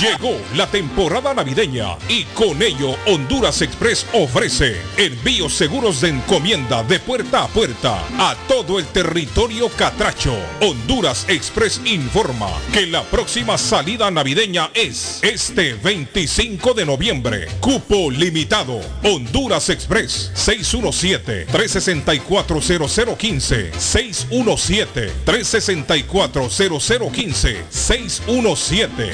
Llegó la temporada navideña y con ello Honduras Express ofrece envíos seguros de encomienda de puerta a puerta a todo el territorio catracho. Honduras Express informa que la próxima salida navideña es este 25 de noviembre. Cupo limitado. Honduras Express 617 364 0015 617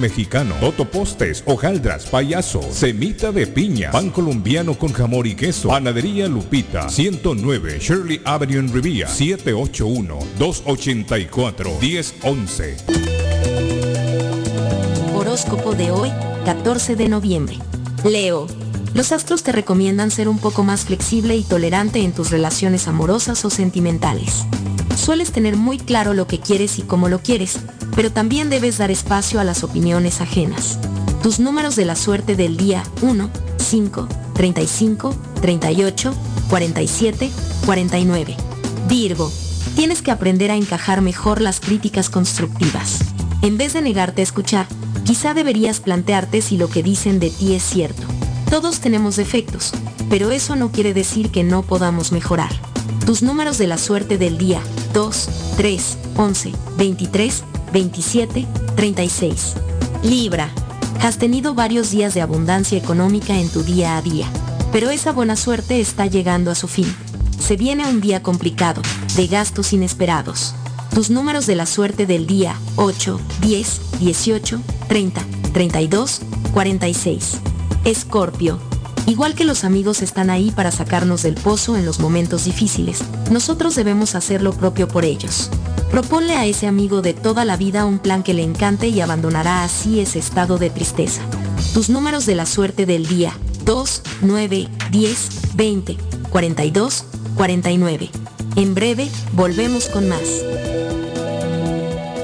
mexicano, totopostes, hojaldras, payaso, semita de piña, pan colombiano con jamón y queso, panadería Lupita, 109 Shirley Avenue en Rivia, 781-284-1011. Horóscopo de hoy, 14 de noviembre. Leo. Los astros te recomiendan ser un poco más flexible y tolerante en tus relaciones amorosas o sentimentales. Sueles tener muy claro lo que quieres y cómo lo quieres, pero también debes dar espacio a las opiniones ajenas. Tus números de la suerte del día 1, 5, 35, 38, 47, 49. Virgo. Tienes que aprender a encajar mejor las críticas constructivas. En vez de negarte a escuchar, quizá deberías plantearte si lo que dicen de ti es cierto. Todos tenemos defectos, pero eso no quiere decir que no podamos mejorar. Tus números de la suerte del día 2, 3, 11, 23, 27, 36. Libra. Has tenido varios días de abundancia económica en tu día a día, pero esa buena suerte está llegando a su fin. Se viene un día complicado, de gastos inesperados. Tus números de la suerte del día 8, 10, 18, 30, 32, 46. Escorpio. Igual que los amigos están ahí para sacarnos del pozo en los momentos difíciles, nosotros debemos hacer lo propio por ellos. Proponle a ese amigo de toda la vida un plan que le encante y abandonará así ese estado de tristeza. Tus números de la suerte del día 2, 9, 10, 20, 42, 49. En breve, volvemos con más.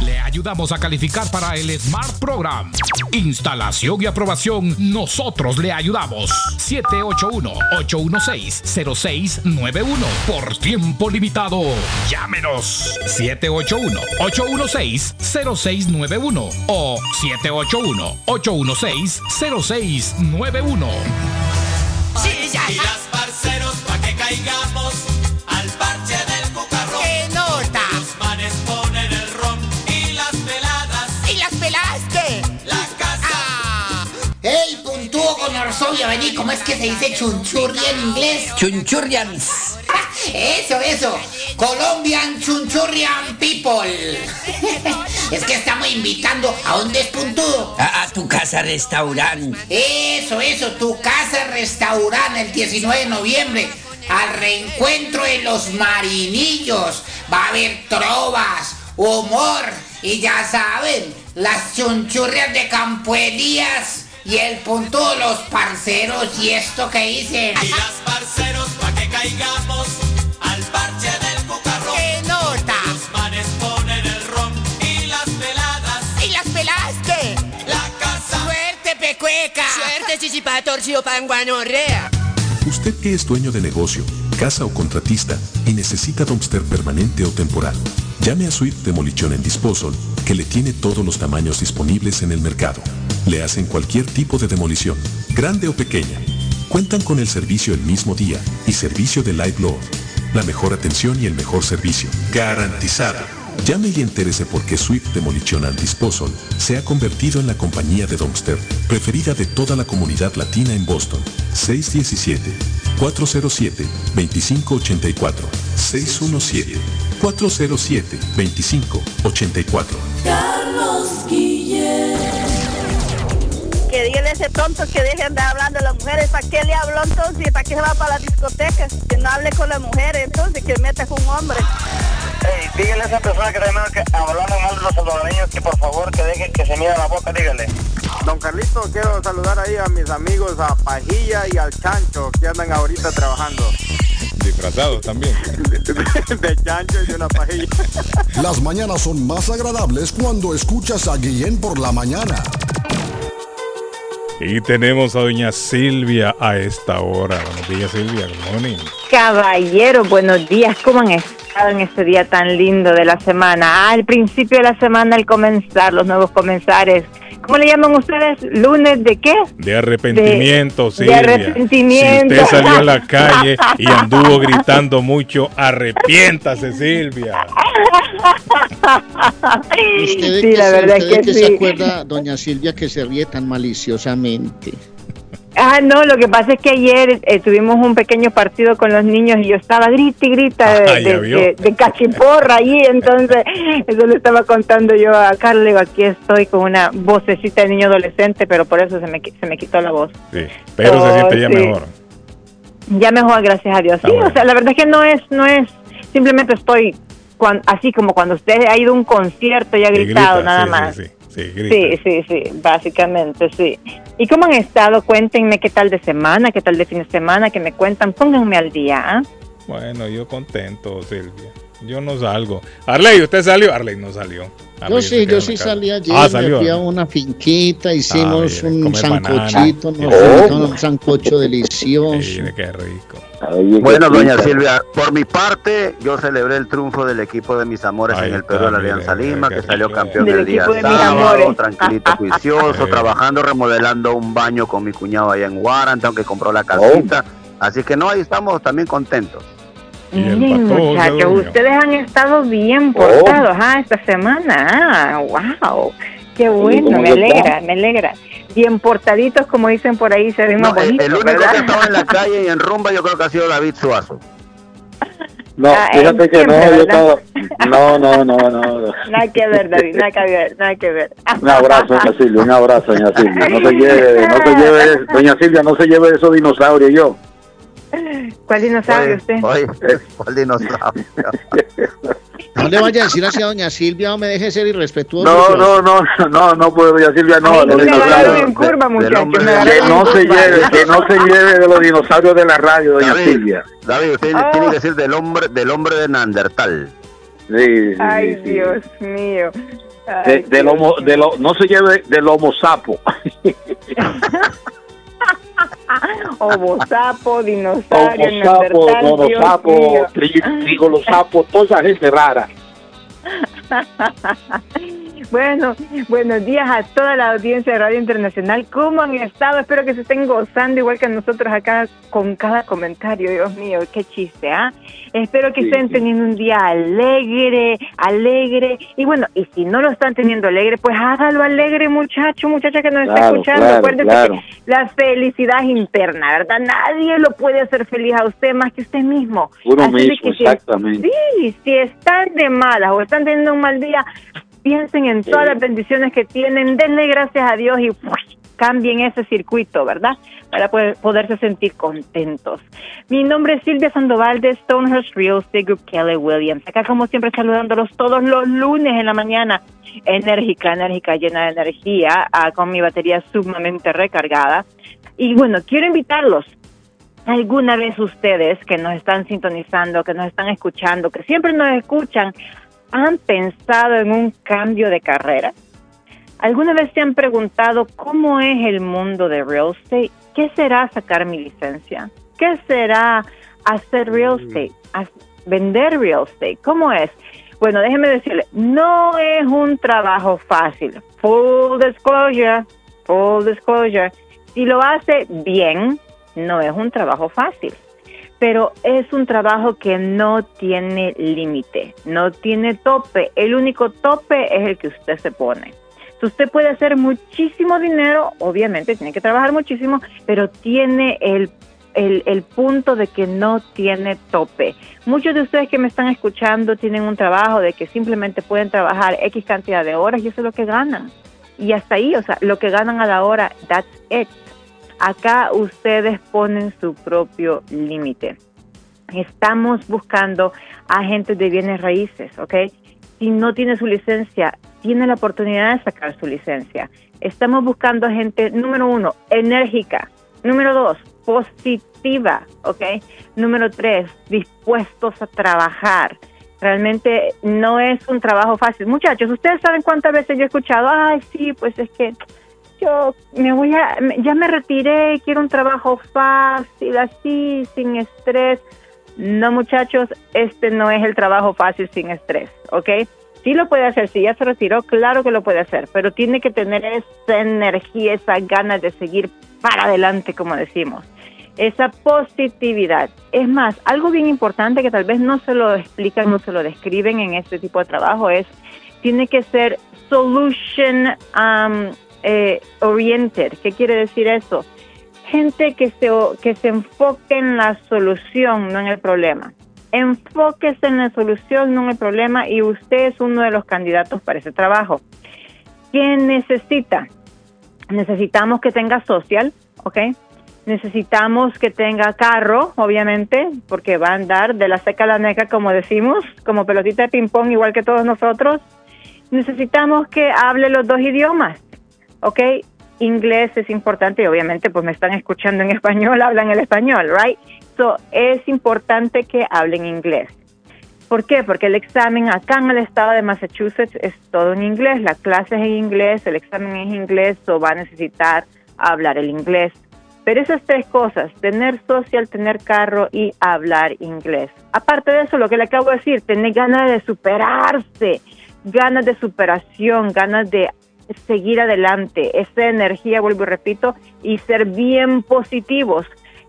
Le ayudamos a calificar para el Smart Program. Instalación y aprobación, nosotros le ayudamos. 781-816-0691. Por tiempo limitado. Llámenos. 781-816-0691 o 781-816-0691. Sí, ya. Y las parceros pa' que caigamos ¿cómo es que se dice chunchurri en inglés? Chunchurrians. <laughs> Eso, eso. Colombian Chunchurrian People. <laughs> es que estamos invitando a un despuntudo. A, a tu casa restaurante. Eso, eso, tu casa restaurante el 19 de noviembre. Al reencuentro de los marinillos. Va a haber trovas, humor y ya saben, las chunchurrias de Campo Elías y el punto de los parceros y esto que dicen. Y las parceros pa' que caigamos al parche del cucarrón. ¡Qué nota! Los manes ponen el ron y las peladas. ¿Y las pelaste? La casa. ¡Suerte, pecueca! Suerte, chichipatorcio panguanorrea. Usted que es dueño de negocio, casa o contratista y necesita dumpster permanente o temporal, llame a Swift Demolition en Disposal, que le tiene todos los tamaños disponibles en el mercado. Le hacen cualquier tipo de demolición, grande o pequeña. Cuentan con el servicio el mismo día y servicio de Light Load. La mejor atención y el mejor servicio. Garantizado. Llame y entérese por qué Swift Demolition and Disposal se ha convertido en la compañía de dumpster preferida de toda la comunidad latina en Boston. 617-407-2584. 617-407-2584. Carlos dígale a ese tonto que deje de andar hablando a las mujeres. ¿Para qué le habló entonces? ¿Para qué se va para las discotecas? Que no hable con las mujeres entonces, que meta con un hombre. Ey, dígale a esa persona que también que hablando mal de los salvadoreños que por favor que deje que se mida la boca, dígale. Don Carlito, quiero saludar ahí a mis amigos, a Pajilla y al Chancho, que andan ahorita trabajando. Disfrazados también. <laughs> De chancho y de una pajilla. Las mañanas son más agradables cuando escuchas a Guillén por la mañana. Y tenemos a doña Silvia a esta hora. Buenos días, Silvia. Good morning. Caballero, buenos días. ¿Cómo han estado en este día tan lindo de la semana? Al principio de la semana, al comenzar, los nuevos comenzares. ¿Cómo le llaman ustedes? ¿Lunes de qué? De arrepentimiento, De- Silvia. de arrepentimiento. Si usted salió a la calle <laughs> y anduvo gritando mucho, arrepiéntase, Silvia. ¿Usted Sí, la se- verdad usted de que sí. se acuerda, doña Silvia, que se ríe tan maliciosamente? Ah, no, lo que pasa es que ayer eh, tuvimos un pequeño partido con los niños y yo estaba grita y grita de, Ah, de- de- de cachiporra allí, entonces <laughs> eso le estaba contando yo a Carlos, le digo, aquí estoy con una vocecita de niño adolescente, pero por eso se me, se me quitó la voz. Sí, pero se Oh, siente ya sí. mejor. Ya mejor, gracias a Dios. Sí, o sea, la verdad es que no es, no es, simplemente estoy cuan- así como cuando usted ha ido a un concierto y ha gritado, grita, nada sí, más. Sí, sí, sí, grita. Sí, sí, sí, básicamente, sí. ¿Y cómo han estado? Cuéntenme qué tal de semana, qué tal de fin de semana, que me cuentan, pónganme al día. ¿ah? Bueno, yo contento, Silvia. Yo no salgo. Arley, ¿usted salió? Arley no salió. Yo Arley se sí, yo sí salí ayer, Ah, me salió. fui a una finquita, hicimos mire, un sancochito, nos Oh. oh. un sancocho delicioso. Mire, qué rico. Bueno, doña Silvia, por mi parte, yo celebré el triunfo del equipo de mis amores en el Perú de la Alianza Lima, que salió campeón Del el día de sábado, amores. tranquilito, <laughs> juicioso, trabajando, remodelando un baño con mi cuñado allá en Guaranta, aunque compró la casita. Así que no, ahí estamos también contentos. Miren, patrón se muchachos, ustedes han estado bien Oh. portados ah, esta semana. Ah, wow. Qué bueno, ¿cómo me alegra, está? me alegra. Bien portaditos, como dicen por ahí, se ven más No, el, bonitos, el único ¿verdad? que estaba en la <laughs> calle y en rumba yo creo que ha sido David Suazo. No, Ah, fíjate que no, siempre, yo ¿verdad? estaba... No, no, no, no. Nada que ver, David, nada que ver, nada que ver. Un abrazo, doña Silvia, un abrazo, doña Silvia. No se lleve, no se lleve, doña Silvia, no se lleve esos dinosaurios yo. ¿Cuál dinosaurio usted? Oye, ¿cuál dinosaurio? <laughs> No le vaya a decir así a doña Silvia, no me deje ser irrespetuoso. No, no, no, no, no puedo, doña Silvia, no, los dinosaurios. curva, muchacho, Que no se lleve, que no se lleve de los dinosaurios de la radio, doña David, Silvia. David, usted Oh. tiene que decir del hombre, del hombre de Neandertal. Sí, sí, Ay. Dios mío. De, del homo, de lo, no se lleve del homo sapo. <laughs> <laughs> Homo sapo, dinosaurio, Homo sapo, Dios sapo, mío. tri- trigolo sapo, toda esa gente rara. <laughs> Bueno, buenos días a toda la audiencia de Radio Internacional. ¿Cómo han estado? Espero que se estén gozando igual que nosotros acá con cada comentario. Dios mío, qué chiste, ¿ah? Espero que Sí, estén sí. teniendo un día alegre, alegre. Y bueno, y si no lo están teniendo alegre, pues hágalo alegre, muchacho, muchacha que nos está escuchando. claro, Acuérdese claro. que la felicidad es interna, ¿verdad? Nadie lo puede hacer feliz a usted más que usted mismo. Uno Así mismo, que si- exactamente. Sí, si están de malas o están teniendo un mal día, piensen en todas las bendiciones que tienen, denle gracias a Dios y cambien ese circuito, ¿verdad? Para poder, poderse sentir contentos. Mi nombre es Silvia Sandoval de Stonehurst Real Estate Group Kelly Williams. Acá como siempre saludándolos todos los lunes en la mañana. Enérgica, enérgica, llena de energía, ah, con mi batería sumamente recargada. Y bueno, quiero invitarlos alguna vez ustedes que nos están sintonizando, que nos están escuchando, que siempre nos escuchan, han pensado en un cambio de carrera? ¿Alguna vez se han preguntado cómo es el mundo de real estate? ¿Qué será sacar mi licencia? ¿Qué será hacer real estate? Haz- ¿Vender real estate? ¿Cómo es? Bueno, déjeme decirle, no es un trabajo fácil. Full disclosure, full disclosure. Si lo hace bien, no es un trabajo fácil pero es un trabajo que no tiene límite, no tiene tope. El único tope es el que usted se pone. Si usted puede hacer muchísimo dinero, obviamente tiene que trabajar muchísimo, pero tiene el, el, el punto de que no tiene tope. Muchos de ustedes que me están escuchando tienen un trabajo de que simplemente pueden trabajar X cantidad de horas y eso es lo que ganan. Y hasta ahí, o sea, lo que ganan a la hora, that's it. Acá ustedes ponen su propio límite. Estamos buscando agentes de bienes raíces, ¿ok? si no tiene su licencia, tiene la oportunidad de sacar su licencia. Estamos buscando gente, número uno, enérgica. Número dos, positiva, ¿ok? Número tres, dispuestos a trabajar. Realmente no es un trabajo fácil. Muchachos, ustedes saben cuántas veces yo he escuchado, ay, sí, pues es que yo me voy a, ya me retiré, quiero un trabajo fácil, así, sin estrés. No, muchachos, este no es el trabajo fácil sin estrés, ¿ok? Sí lo puede hacer, si ya se retiró, claro que lo puede hacer, pero tiene que tener esa energía, esa ganas de seguir para adelante, como decimos. Esa positividad. Es más, algo bien importante que tal vez no se lo explican, no se lo describen en este tipo de trabajo es, tiene que ser solution um, eh, oriented. ¿Qué quiere decir eso? Gente que se, que se enfoque en la solución, no en el problema. Enfóquese en la solución, no en el problema, y usted es uno de los candidatos para ese trabajo. ¿Qué necesita? Necesitamos que tenga social, ¿ok? Necesitamos que tenga carro, obviamente, porque va a andar de la seca a la neca, como decimos, como pelotita de ping-pong, igual que todos nosotros. Necesitamos que hable los dos idiomas, ¿ok? Inglés es importante y obviamente pues me están escuchando en español, <laughs> hablan el español, right? So, es importante que hablen inglés. ¿Por qué? Porque el examen acá en el estado de Massachusetts es todo en inglés, la clase es en inglés, el examen es en inglés, o va a necesitar hablar el inglés. Pero esas tres cosas, tener social, tener carro y hablar inglés. Aparte de eso, lo que le acabo de decir, tener ganas de superarse, ganas de superación, ganas de seguir adelante, esa energía, vuelvo y repito, y ser bien positivos.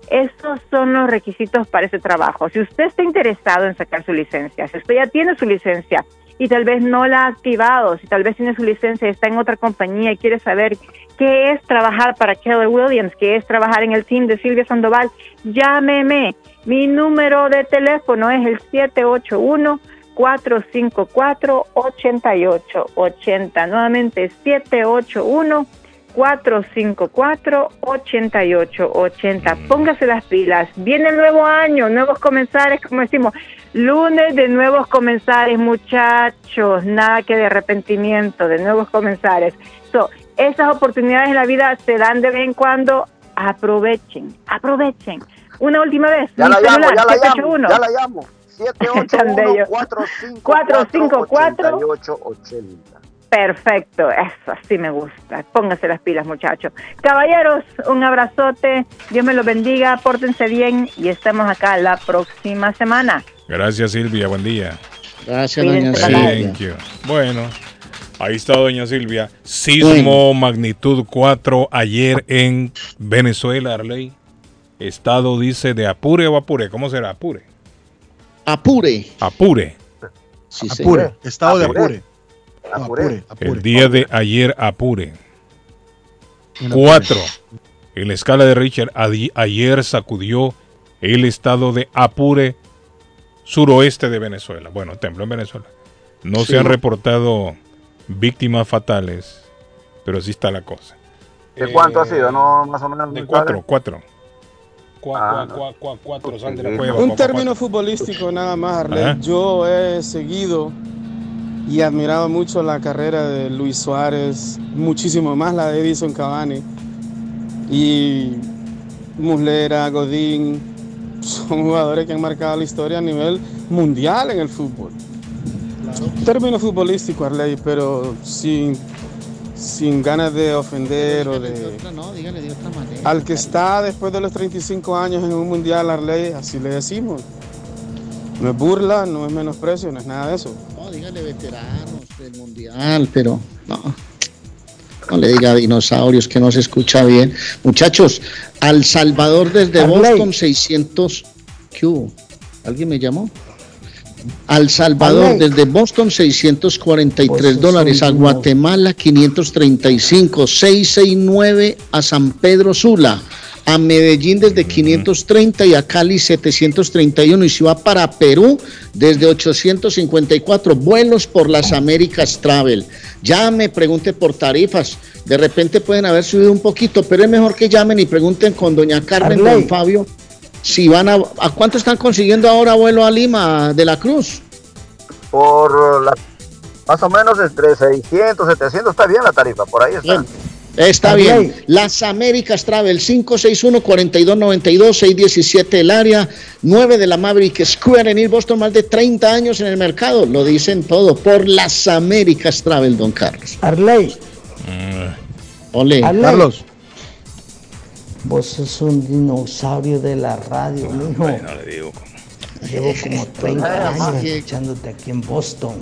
Esos son los requisitos para ese trabajo. Si usted está interesado en sacar su licencia, si usted ya tiene su licencia y tal vez no la ha activado, si tal vez tiene su licencia y está en otra compañía y quiere saber qué es trabajar para Keller Williams, qué es trabajar en el team de Silvia Sandoval, llámeme. Mi número de teléfono es el 781 454-8880. Nuevamente, 781-454-8880. Póngase las pilas. Viene el nuevo año, nuevos comenzares, como decimos. Lunes de nuevos comenzares, muchachos. Nada que de arrepentimiento, de nuevos comenzares. So, esas oportunidades en la vida se dan de vez en cuando. Aprovechen, aprovechen. Una última vez. Ya la llamo, ya la llamo, 781. ya la llamo. <laughs> Tan bello. 781-454-8880. Perfecto, eso así me gusta. Pónganse las pilas, muchachos. Caballeros, un abrazote. Dios me los bendiga. Pórtense bien y estemos acá la próxima semana. Gracias, Silvia. Buen día. Gracias, doña Thank you. Bueno, ahí está doña Silvia. Sismo magnitud 4 ayer en Venezuela, Arley. Estado dice de Apure o Apure. ¿Cómo será? Apure. Apure. Apure. Sí, Apure, señor. estado de Apure. Apure. No, Apure, Apure. El día de ayer Apure. Cuatro. En la escala de Richard, ayer sacudió el estado de Apure, suroeste de Venezuela. Bueno, tembló en Venezuela. No Sí. se han reportado víctimas fatales, pero así está la cosa. ¿De cuánto ha sido? ¿No? Más o menos. De ¿no cuatro, cuatro. Ah, Cua- cua- cua- cuatro, sal de la Sí, cueva. Un cua- cua- término futbolístico nada más, Arley. Ajá. Yo he seguido y admirado mucho la carrera de Luis Suárez, muchísimo más la de Edison Cavani. Y Muslera, Godín, son jugadores que han marcado la historia a nivel mundial en el fútbol. Término futbolístico, Arley, pero sin, sin ganas de ofender o de... No, dígale de otra manera. Al que está después de los 35 años en un mundial, Arley, así le decimos. No es burla, no es menosprecio, no es nada de eso. No, dígale veteranos del mundial, pero no. No le diga dinosaurios que no se escucha bien. Muchachos, Al Salvador desde Arley. Boston 600. ¿Qué hubo? ¿Alguien me llamó? Al Salvador desde Boston 643 dólares, a Guatemala 535, 669 a San Pedro Sula, a Medellín desde 530 y a Cali 731 y si va para Perú desde 854 vuelos por las Américas Travel. Llame, pregunte por tarifas. De repente pueden haber subido un poquito, pero es mejor que llamen y pregunten con doña Carmen, Arley. don Fabio, si van a... ¿A cuánto están consiguiendo ahora vuelo a Lima de la Cruz? Por la Más o menos entre 600, 700, está bien la tarifa, por ahí está. Bien. Está bien. Las Américas Travel 561-4292-617 el área, 9 de la Maverick Square en East Boston, más de 30 años en el mercado. Lo dicen todo por las Américas Travel, don Carlos. Arley. Ole. Arley. Carlos. Vos sos un dinosaurio de la radio, mijo. No le digo. Llevo como <laughs> 30 Ah, años escuchándote aquí en Boston.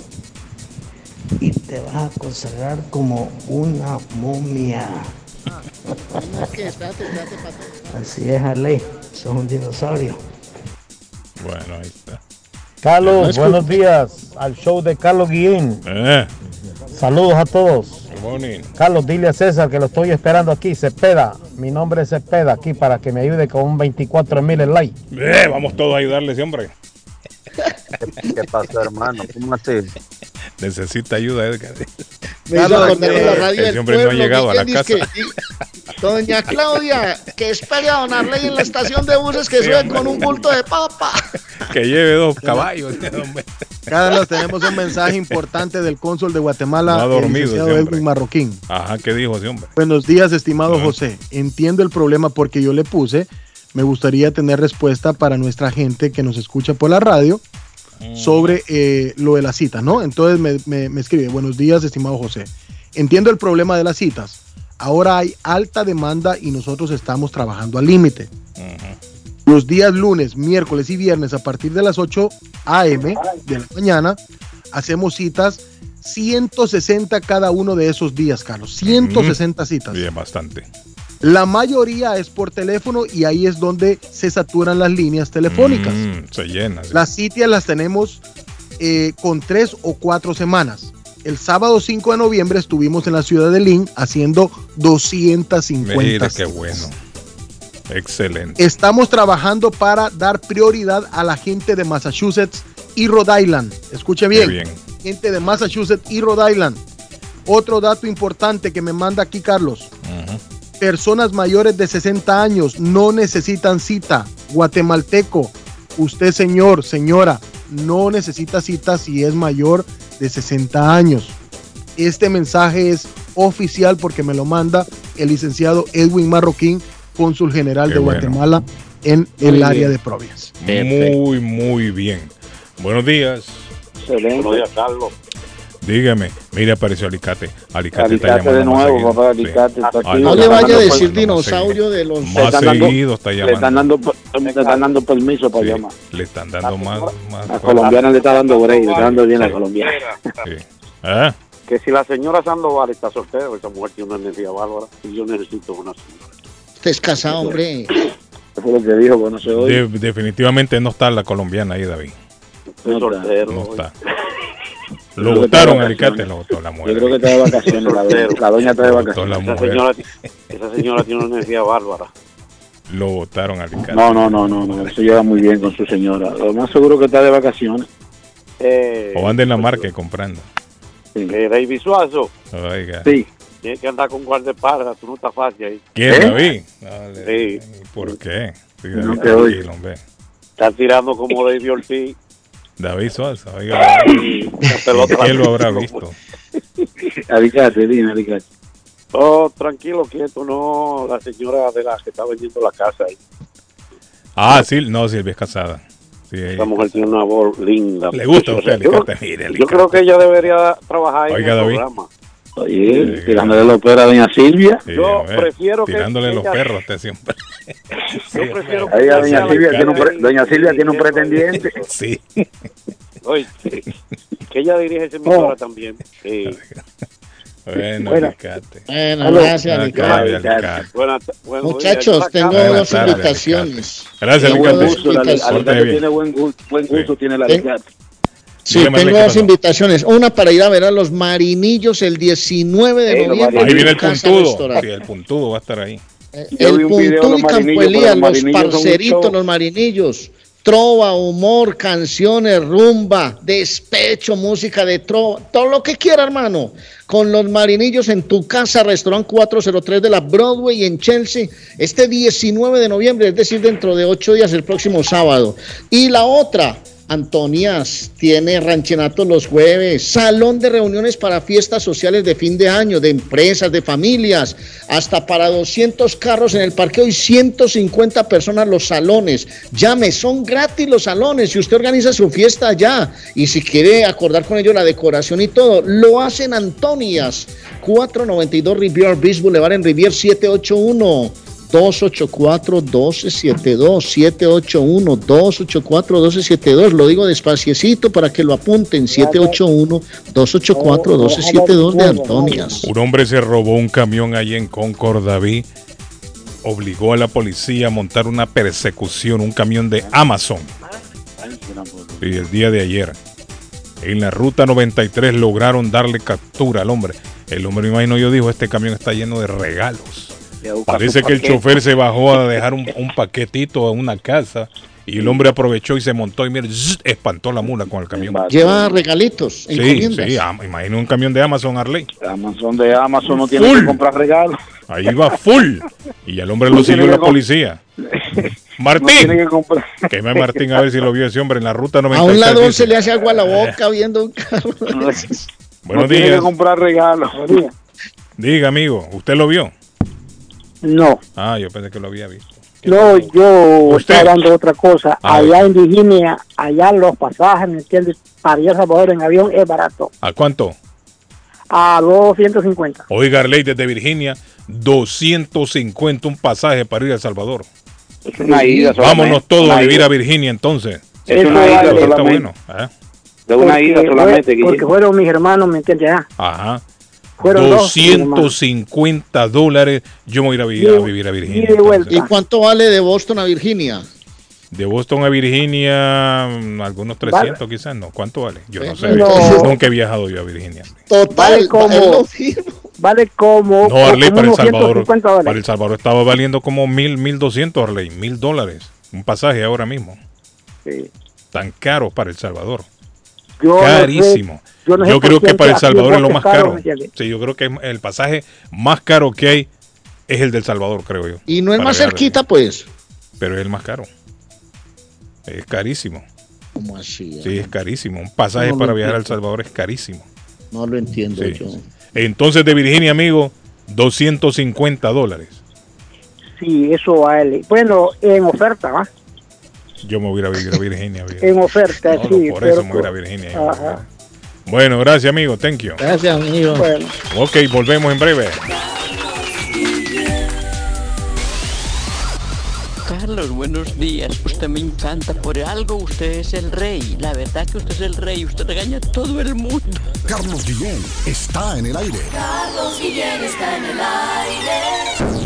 Y te vas a considerar como una momia. Así es, Arley. Sos un dinosaurio. Bueno, ahí está. Carlos, buenos días al show de Carlos Guillén. Eh, Saludos a todos. Good morning. Carlos, dile a César que lo estoy esperando aquí, Cepeda. Mi nombre es Cepeda, aquí para que me ayude con un 24 mil en like. Eh, vamos todos a ayudarle siempre. ¿Qué pasó, hermano? ¿Cómo así? Necesita ayuda, Edgar. Me hizo la radio El del hombre no ha pueblo, llegado a la ¿quién casa. que- Doña Claudia, que espere a don Arley en la estación de buses que Sí, sube con un bulto de papa. Que lleve dos caballos. hombre. Carlos, tenemos un mensaje importante del cónsul de Guatemala, No ha el dormido hombre. Edwin Marroquín. Ajá, ¿qué dijo ese hombre? Buenos días, estimado. José. Entiendo el problema porque yo le puse. Me gustaría tener respuesta para nuestra gente que nos escucha por la radio sobre eh, lo de las citas, ¿no? Entonces me, me- me escribe, buenos días, estimado José. Entiendo el problema de las citas. Ahora hay alta demanda y nosotros estamos trabajando al límite. Los días lunes, miércoles y viernes a partir de las 8 a.m. de la mañana hacemos citas 160 cada uno de esos días, Carlos. 160 citas. Bien, bastante. La mayoría es por teléfono y ahí es donde se saturan las líneas telefónicas. Mm, se llena. sí. Las citas las tenemos eh, con tres o cuatro semanas. El sábado 5 de noviembre estuvimos en la ciudad de Lynn haciendo 250 Mira qué bueno. Excelente. Estamos trabajando para dar prioridad a la gente de Massachusetts y Rhode Island. Escuche bien. Bien. Gente de Massachusetts y Rhode Island. Otro dato importante que me manda aquí Carlos. Personas mayores de 60 años no necesitan cita. Guatemalteco, usted señor, señora, no necesita cita si es mayor de 60 años. Este mensaje es oficial porque me lo manda el licenciado Edwin Marroquín, cónsul general Qué de bueno. Guatemala en Muy el área bien. de Provias. Muy, muy bien. Buenos días. Buenos días, Carlos. Dígame. Mire, apareció Alicate. Alicate, está Alicate llamando de nuevo, papá, Alicate está aquí. No le está vaya a llamando decir dinosaurio de los... Más Le están dando- seguido está Le están llamando. dando, le están dando permiso para llamar. Le están dando más. más La colombiana le está dando break, le está dando bien la Sí. colombiana. ¿Ah? Que si la señora Sandoval está soltera, esa mujer tiene una energía bárbara y yo necesito una señora. Usted es casado, hombre. Eso fue lo que dijo, bueno, se oye. De- definitivamente no está la colombiana ahí, David. Estoy soltero. No está. Lo votaron Alicate, lo votó la mujer. Yo creo que está de vacaciones, la <laughs> doña, la doña está de vacaciones. Esa señora, esa señora tiene una energía bárbara. Lo votaron Alicate. No, no, no, no, no, se lleva muy bien con su señora. Lo más seguro que está de vacaciones. Eh, O ande en la marca comprando. eh, David Suazo, Oiga. sí. Tiene que andar con guardaespaldas, tú no estás fácil ahí. ¿Quién, ¿Eh? David? Dale. Sí. ¿Por qué? Sí, No David, te oigo. tranquilo, hombre. Está tirando como David Ortiz. David Sosa, oiga. <laughs> La pelota ¿Quién lo habrá visto? Alicate, dime, Alicate. Oh, tranquilo, quieto, no, la señora de la que está vendiendo la casa ahí. Ah, sí, no, Silvia es casada. Sí, Esa mujer tiene una voz linda. Le gusta a usted, Yo creo- Alicate, mire, Yo creo que ella debería trabajar Oiga, en el David. programa. Oye, tirándole los perros a doña Silvia. Sí, Yo ver, prefiero que Tirándole los ella- perros a usted siempre. <laughs> Yo prefiero que ella doña Silvia que tiene un doña Silvia tiene un pretendiente. Sí. Oye, que ella dirige esa emisora también. Sí. Bueno, Bueno. Alicate. Bueno, gracias, Alicate. Buenas Muchachos, tengo dos invitaciones. Gracias, Alicate. bien. buen gusto, buen gusto tiene la Ten- Alicate. Sí, Dígame, tengo ¿qué dos invitaciones. Una para ir a ver a los Marinillos el 19 de Eh, noviembre. Ahí en viene el puntudo. Sí, el puntudo va a estar ahí. Yo El los y Elías, los los parceritos, los marinillos. Trova, humor, canciones, rumba, despecho, música de trova, todo lo que quiera, hermano. Con los marinillos en tu casa, restaurante 403 de la Broadway en Chelsea, este 19 de noviembre, es decir, dentro de ocho días, el próximo sábado. Y la otra, Antonias tiene ranchenato los jueves, salón de reuniones para fiestas sociales de fin de año, de empresas, de familias, hasta para 200 carros en el parqueo y 150 personas los salones. Llame, son gratis los salones y usted organiza su fiesta allá. Y si quiere acordar con ellos la decoración y todo, lo hacen Antonias. 492 Rivier Beach Boulevard en Rivier 781. 284-1272, 781-284-1272. Lo digo despaciecito para que lo apunten. 781-284-1272 de Antonias. Un hombre se robó un camión ahí en Concord, David. Obligó a la policía a montar una persecución, un camión de Amazon. Y el día de ayer, en la ruta 93 lograron darle captura al hombre. El hombre, me imagino yo, dijo, este camión está lleno de regalos. Parece que el chofer se bajó a dejar un, un paquetito a una casa y el hombre aprovechó y se montó y mira, zzz, espantó la mula con el camión. Lleva regalitos, Sí, encomiendas. sí, imagina un camión de Amazon Harley. Amazon de Amazon no tiene Full. que comprar regalos. Ahí va full. Y el hombre lo siguió la policía. <laughs> No Martín. tiene que. Queme a Martín a ver si lo vio ese hombre en la ruta A 93. un lado se le hace agua a la boca viendo un carro. <laughs> Buenos no tiene que días. comprar regalos. Diga, amigo, ¿usted lo vio? No, Ah, yo pensé que lo había visto. no, yo ¿Usted? estaba hablando de otra cosa. Ah, allá en Virginia, allá los pasajes, ¿me entiendes? Para ir a Salvador en avión es barato. ¿A cuánto? A 250. Oiga, Arley desde Virginia, 250 un pasaje para ir a Salvador. Es una ida solamente. Vámonos todos Una a vivir ida. a Virginia entonces. Es una ida Está solamente. bueno. ¿eh? De una Porque ida fue- solamente. Porque fueron mis hermanos, ¿me entiendes? Ajá. Fueron dos, 250 dólares. Yo me voy a ir a vivir a, vivir a Virginia. ¿Y cuánto vale de Boston a Virginia? De Boston a Virginia, mm, algunos 300 quizás, ¿no? ¿Cuánto vale? Yo no sé. No. Nunca he viajado yo a Virginia. Total, Vale como, vale como, No, Arley, como para El Salvador. 150 dólares. Para El Salvador estaba valiendo como mil, mil doscientos, Arley, mil dólares. Un pasaje ahora mismo. Sí. Tan caro para El Salvador. Yo no sé- Carísimo. yo no sé yo por creo que para El Salvador es lo más caro. Sí, yo creo que el pasaje más caro que hay es el del Salvador, creo yo. Y no es más cerquita, pues. Pero es el más caro. Es carísimo. ¿Cómo así? Sí, es carísimo. Un pasaje No para viajar a El entiendo. Salvador es carísimo. No lo entiendo Sí. yo. Entonces de Virginia, amigo, 250 dólares. Sí, eso vale. Bueno, en oferta, ¿va? Yo me voy a ir a vivir a Virginia. <laughs> En oferta, No, sí. por eso me voy a Virginia. Ajá. Bueno, gracias, amigo. Thank you. Gracias, amigo. Bueno. Ok, volvemos en breve. Carlos, buenos días. Usted me encanta. Por algo usted es el rey. La verdad que usted es el rey. Usted regaña a todo el mundo. Carlos Guillén está en el aire. Carlos Guillén está en el aire.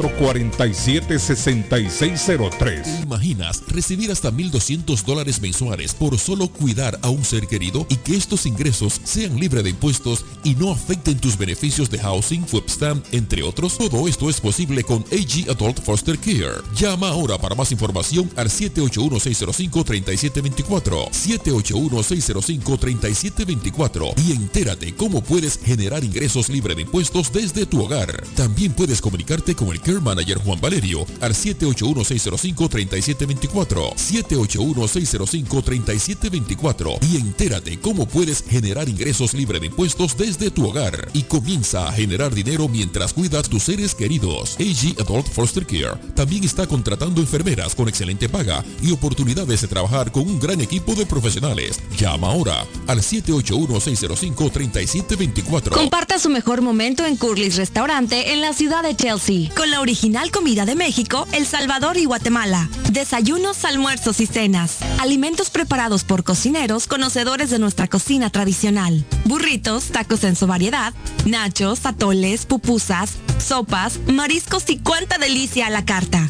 617-447-6603. ¿Imaginas recibir hasta 1.200 dólares mensuales por solo cuidar a un ser querido y que estos ingresos sean libres de impuestos y no afecten tus beneficios de housing, webstamp, entre otros? Todo esto es posible con AG Adult Foster Care. Llama ahora para más información al 781-605-3724, 781-605-3724 y entérate cómo puedes generar ingresos libres de impuestos desde tu hogar. También puedes comunicarte con el Care Manager Juan Valerio al 781-605-3724, 781-605-3724 y entérate cómo puedes generar ingresos libres de impuestos desde tu hogar y comienza a generar dinero mientras cuidas tus seres queridos. AG Adult Foster Care también está contratando enfermeras con excelente paga y oportunidades de trabajar con un gran equipo de profesionales. Llama ahora al 781-605-3724. Comparta su mejor momento en Curly's Restaurante en la ciudad de Chelsea, con la original comida de México, El Salvador y Guatemala. Desayunos, almuerzos y cenas. Alimentos preparados por cocineros conocedores de nuestra cocina tradicional. Burritos, tacos en su variedad, nachos, atoles, pupusas, sopas, mariscos y cuánta delicia a la carta.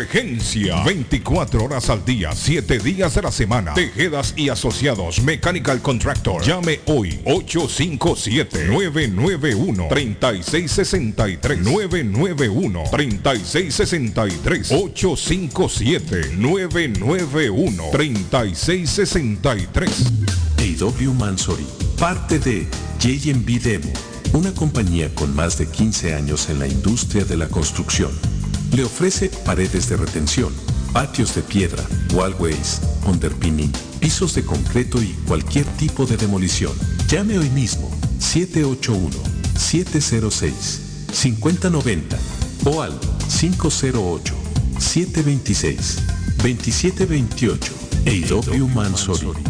Emergencia. 24 horas al día, 7 días de la semana. Tejedas y asociados. Mechanical Contractor. Llame hoy. 857-991-3663. 991-3663. 857-991-3663. AW Mansory, parte de JMB Demo, una compañía con más de 15 años en la industria de la construcción. Le ofrece paredes de retención, patios de piedra, wallways, underpinning, pisos de concreto y cualquier tipo de demolición. Llame hoy mismo 781-706-5090 o al 508-726-2728. AW Mansory.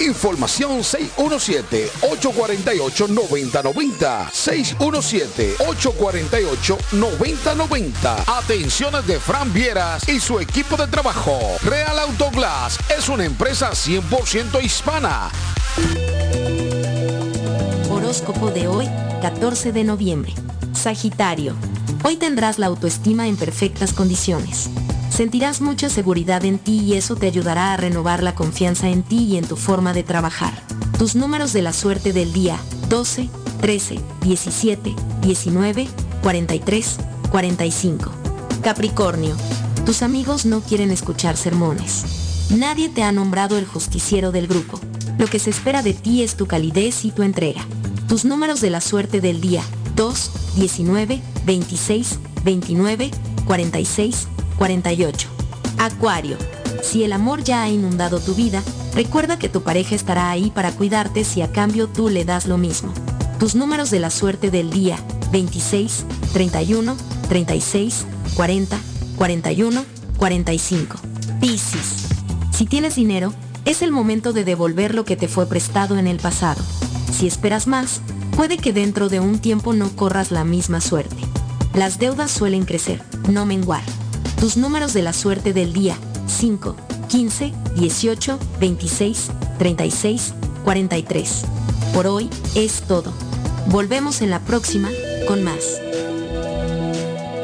Información 617-848-9090. 617-848-9090. Atenciones de Fran Vieras y su equipo de trabajo. Real Autoglass es una empresa 100% hispana. Horóscopo de hoy, 14 de noviembre. Sagitario. Hoy tendrás la autoestima en perfectas condiciones. Sentirás mucha seguridad en ti y eso te ayudará a renovar la confianza en ti y en tu forma de trabajar. Tus números de la suerte del día 12, 13, 17, 19, 43, 45. Capricornio. Tus amigos no quieren escuchar sermones. Nadie te ha nombrado el justiciero del grupo. Lo que se espera de ti es tu calidez y tu entrega. Tus números de la suerte del día 2, 19, 26, 29, 46, 48. Acuario. Si el amor ya ha inundado tu vida, recuerda que tu pareja estará ahí para cuidarte si a cambio tú le das lo mismo. Tus números de la suerte del día 26, 31, 36, 40, 41, 45. Piscis. Si tienes dinero, es el momento de devolver lo que te fue prestado en el pasado. Si esperas más, puede que dentro de un tiempo no corras la misma suerte. Las deudas suelen crecer, no menguar. Tus números de la suerte del día 5, 15, 18, 26, 36, 43. Por hoy es todo. Volvemos en la próxima con más.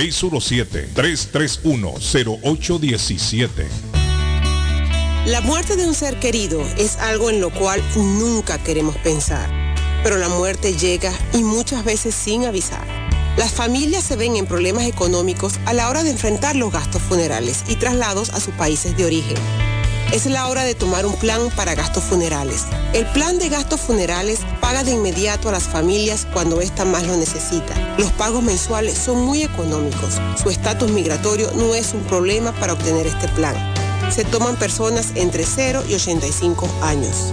617-331-0817. La muerte de un ser querido es algo en lo cual nunca queremos pensar, pero la muerte llega y muchas veces sin avisar. Las familias se ven en problemas económicos a la hora de enfrentar los gastos funerales y traslados a sus países de origen. Es la hora de tomar un plan para gastos funerales. El plan de gastos funerales paga de inmediato a las familias cuando ésta más lo necesita. Los pagos mensuales son muy económicos. Su estatus migratorio no es un problema para obtener este plan se toman personas entre 0 y 85 años.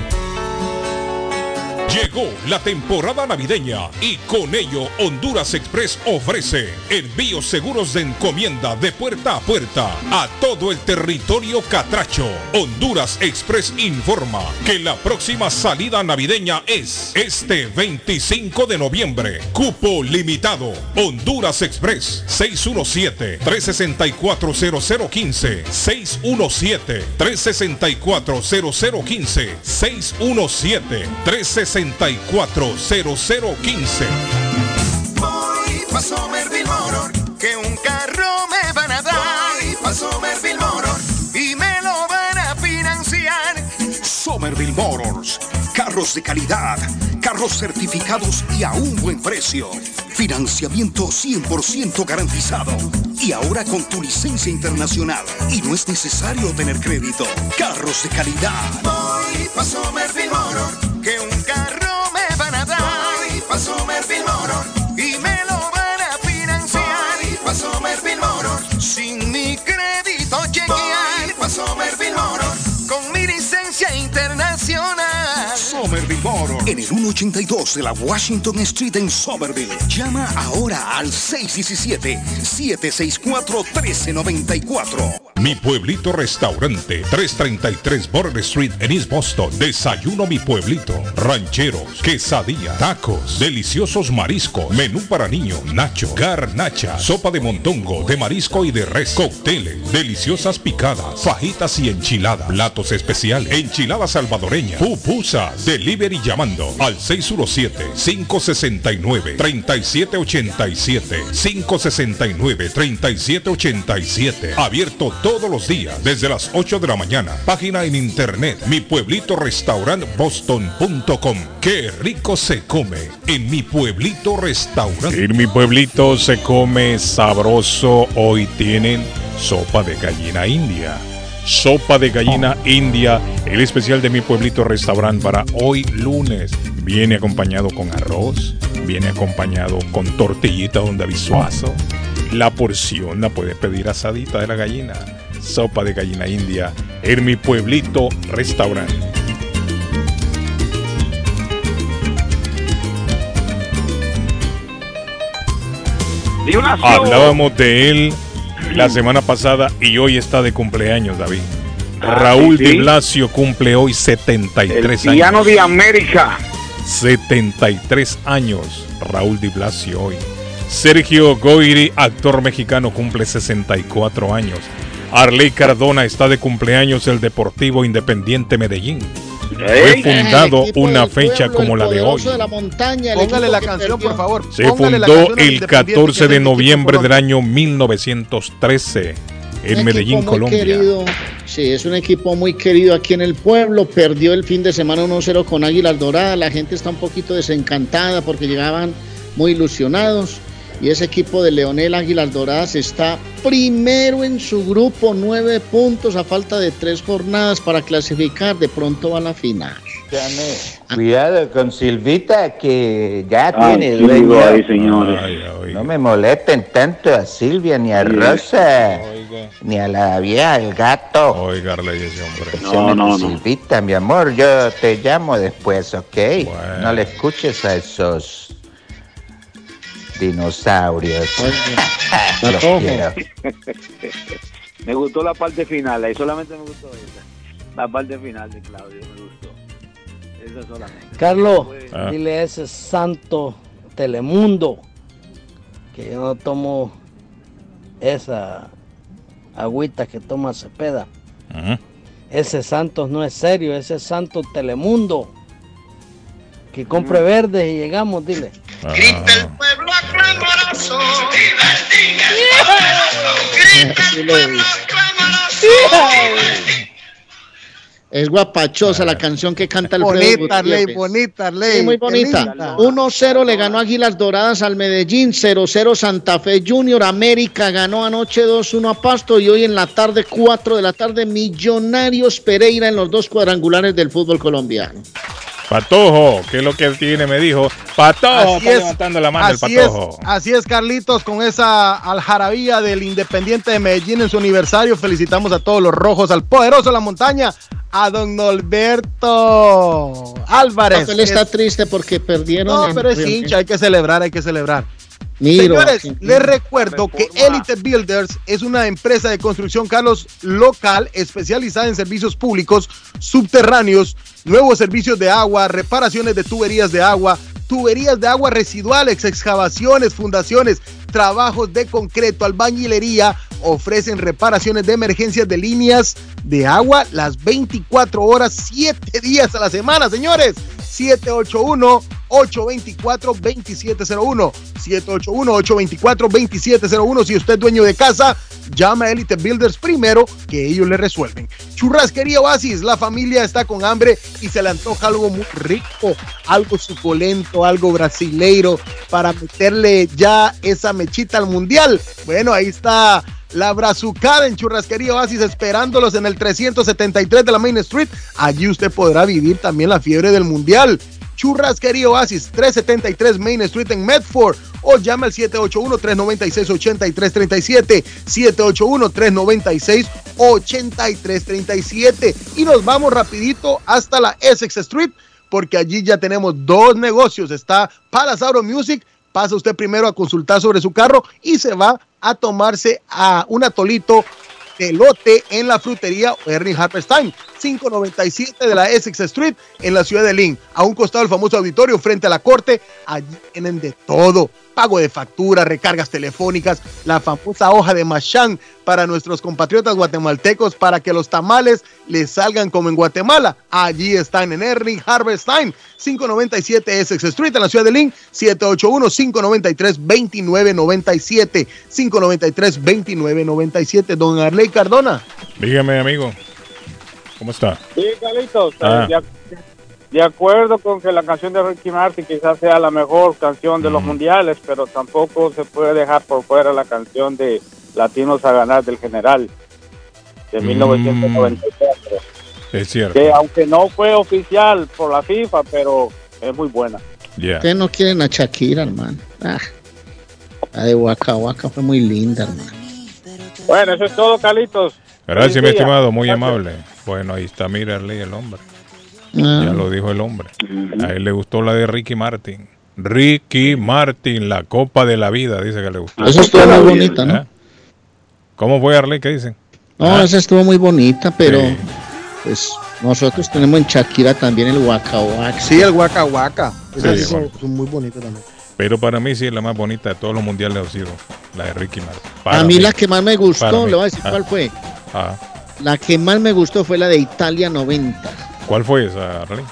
Llegó la temporada navideña y con ello Honduras Express ofrece envíos seguros de encomienda de puerta a puerta a todo el territorio catracho. Honduras Express informa que la próxima salida navideña es este 25 de noviembre. Cupo limitado. Honduras Express 617-364-0015. 617-364-0015. 617-364. 640015. Voy pa' Somerville Motor, que un carro me van a dar. Voy pa' Somerville Motor y me lo van a financiar. Somerville Motors. Carros de calidad, carros certificados y a un buen precio. Financiamiento 100% garantizado. Y ahora con tu licencia internacional. Y no es necesario tener crédito. Carros de calidad. Voy pa' Somerville Motor, que un carro me van a dar. Somerville. En el 182 de la Washington Street en Somerville. Llama ahora al 617-764-1394. Mi pueblito restaurante, 333 Border Street en East Boston. Desayuno mi pueblito. Rancheros, quesadilla, tacos, deliciosos mariscos, menú para niños, nacho, garnacha, sopa de montongo, de marisco y de res, cócteles, deliciosas picadas, fajitas y enchiladas, platos especiales, enchilada salvadoreña, pupusas, delivery llamando al 617-569-3787, 569-3787, abierto todos los días desde las 8 de la mañana. Página en internet, mi pueblito restaurant boston.com. Qué rico se come en mi pueblito restaurante. En mi pueblito se come sabroso. Hoy tienen sopa de gallina india. Sopa de gallina india, el especial de mi pueblito restaurante para hoy lunes. Viene acompañado con arroz, viene acompañado con tortillita donde visuazo. La porción la puede pedir asadita de la gallina. Sopa de gallina india en mi pueblito restaurante. Hablábamos de él la semana pasada y hoy está de cumpleaños, David. Ah, Raúl sí, Di. Blasio cumple hoy 73 El años. de América. 73 años, Raúl Di Blasio hoy. Sergio Goyri, actor mexicano, cumple 64 años. Arley Cardona está de cumpleaños el Deportivo Independiente Medellín. Fue fundado una fecha pueblo, como la de hoy. poderoso de la montaña, el Póngale la canción, perdió. por favor. Se Póngale fundó el Independiente, 14 que es de noviembre del año 1913 en Un Medellín, Colombia. querido, sí, es un equipo muy querido aquí en el pueblo. Perdió el fin de semana 1-0 con Águilas Doradas. La gente está un poquito desencantada porque llegaban muy ilusionados. Y ese equipo de Leonel Águilas Doradas está primero en su grupo, nueve puntos a falta de tres jornadas para clasificar. De pronto va a la final. Cuidado con Silvita que ya Ay, tiene sí, dueño. ahí, señores. No me molesten tanto a Silvia ni a Sí. Rosa ni a la vieja el gato. Oiga, ese hombre. No, no, no. Silvita, mi amor, yo te llamo después, ¿ok? No le escuches a esos dinosaurios. <laughs> Los quiero. <laughs> me gustó la parte final, ahí solamente me gustó esa. La parte final de Claudio me gustó. Carlos, Ah. dile a ese santo Telemundo que yo no tomo esa agüita que toma Cepeda. Ese Santos no es serio, ese es Santo Telemundo. Que compre verdes y llegamos, dile. <laughs> Es guapachosa la canción que canta el Bonita, Arley, bonita, Arley. Sí, muy bonita. linda. 1-0 le ganó Águilas Doradas al Medellín, 0-0 Santa Fe Junior, América ganó anoche 2-1 a Pasto y hoy en la tarde, 4 de la tarde, Millonarios Pereira en los dos cuadrangulares del fútbol colombiano. Patojo, ¿qué es lo que él tiene? Me dijo. Patojo, Así está es, levantando la mano el así patojo. Es, así es, Carlitos, con esa aljarabía del Independiente de Medellín en su aniversario. Felicitamos a todos los rojos, al poderoso de la montaña, a don Norberto Álvarez. Él está Es- triste porque perdieron. No, en pero es hincha, hay que celebrar, hay que celebrar. Miro, Señores, aquí. les recuerdo que Elite Builders es una empresa de construcción, Carlos, local, especializada en servicios públicos, subterráneos, nuevos servicios de agua, reparaciones de tuberías de agua, tuberías de agua residuales, excavaciones, fundaciones, trabajos de concreto, albañilería, ofrecen reparaciones de emergencias de líneas de agua las 24 horas, 7 días a la semana, señores. 781-824-2701. 781-824-2701. Si usted es dueño de casa, llama a Elite Builders primero, que ellos le resuelven. Churrasquería Oasis, la familia está con hambre y se le antoja algo muy rico, algo suculento, algo brasileiro, para meterle ya esa mechita al mundial. Bueno, ahí está la brazucada en Churrasquería Oasis esperándolos en el 373 de la Main Street. Allí usted podrá vivir también la fiebre del mundial. Churrasquería Oasis 373 Main Street en Medford o llama al 781-396-8337 781-396-8337 y nos vamos rapidito hasta la Essex Street porque allí ya tenemos dos negocios. Está Palace Auto Music. Pasa usted primero a consultar sobre su carro y se va a tomarse a un atolito de lote en la frutería Ernie Harperstein, 597 de la Essex Street en la ciudad de Lynn, a un costado del famoso auditorio frente a la corte. Allí tienen de todo: pago de facturas, recargas telefónicas, la famosa hoja de Machán para nuestros compatriotas guatemaltecos para que los tamales les salgan como en Guatemala. Allí están en Ernie Harberstein, 597 Essex Street en la ciudad de Lynn, 781-593-2997, 593-2997. Don Arley Cardona. Dígame, amigo. ¿Cómo está? Sí, Carlitos, Ah. eh, de, de acuerdo con que la canción de Ricky Martin quizás sea la mejor canción de los mundiales, pero tampoco se puede dejar por fuera la canción de Latinos a ganar del general de 1994, Es cierto. que aunque no fue oficial por la FIFA, pero es muy buena. Ya. Ustedes no quieren a Shakira, hermano. Ah, la de Waka Waka fue muy linda, hermano. Bueno, eso es todo, Carlitos. Gracias, mi estimado, muy Gracias. amable. Bueno, ahí está, mira, Arley, el hombre. Ah. Ya lo dijo el hombre. A él le gustó la de Ricky Martin. Ricky Martin, la copa de la vida, dice que le gustó. Esa estuvo muy bonita, ¿no? ¿Eh? ¿Cómo fue, Arley? ¿Qué dicen? No, esa estuvo muy bonita, pero pues nosotros tenemos en Shakira también el Waka Waka. Sí, el Waka Waka. Esas Sí, bueno. son muy bonitas también. Pero para mí sí es la más bonita de todos los mundiales ha sido la de Ricky Martin. Para A mí la que más me gustó, mí. le voy a decir Ah. cuál fue. Ah, La que más me gustó fue la de Italia 90. ¿Cuál fue esa, Arley?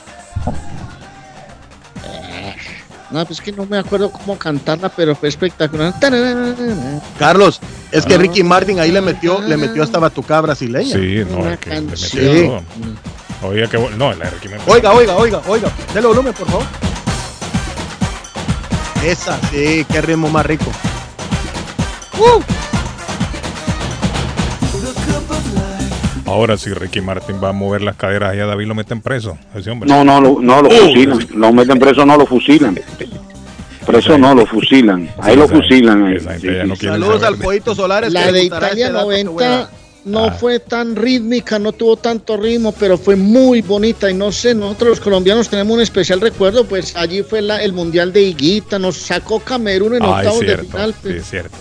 No, pues que no me acuerdo cómo cantarla, pero fue espectacular. Carlos, es que Ah. Ricky Martin ahí le metió, le metió hasta batucada brasileña. Sí, no, Una es que le metió canción. todo. Oiga, que no, la de Ricky Martin. Oiga, oiga, oiga, oiga. Dele volumen, por favor. Esa, sí, qué ritmo más rico. Uh. Ahora sí, Ricky Martin va a mover las caderas allá, David lo meten preso, ese hombre. No, no, lo- no lo Uh, fusilan. Lo meten preso, no lo fusilan. Preso no lo fusilan. Ahí lo fusilan. Sí. Saludos al Poito Solares. La de Italia este dato que voy a 90 dar. no Ah. fue tan rítmica, no tuvo tanto ritmo, pero fue muy bonita. Y no sé, nosotros los colombianos tenemos un especial recuerdo, pues allí fue la- el Mundial de Higuita, nos sacó Camerún en Ah, octavos de final. sí, pues. es cierto.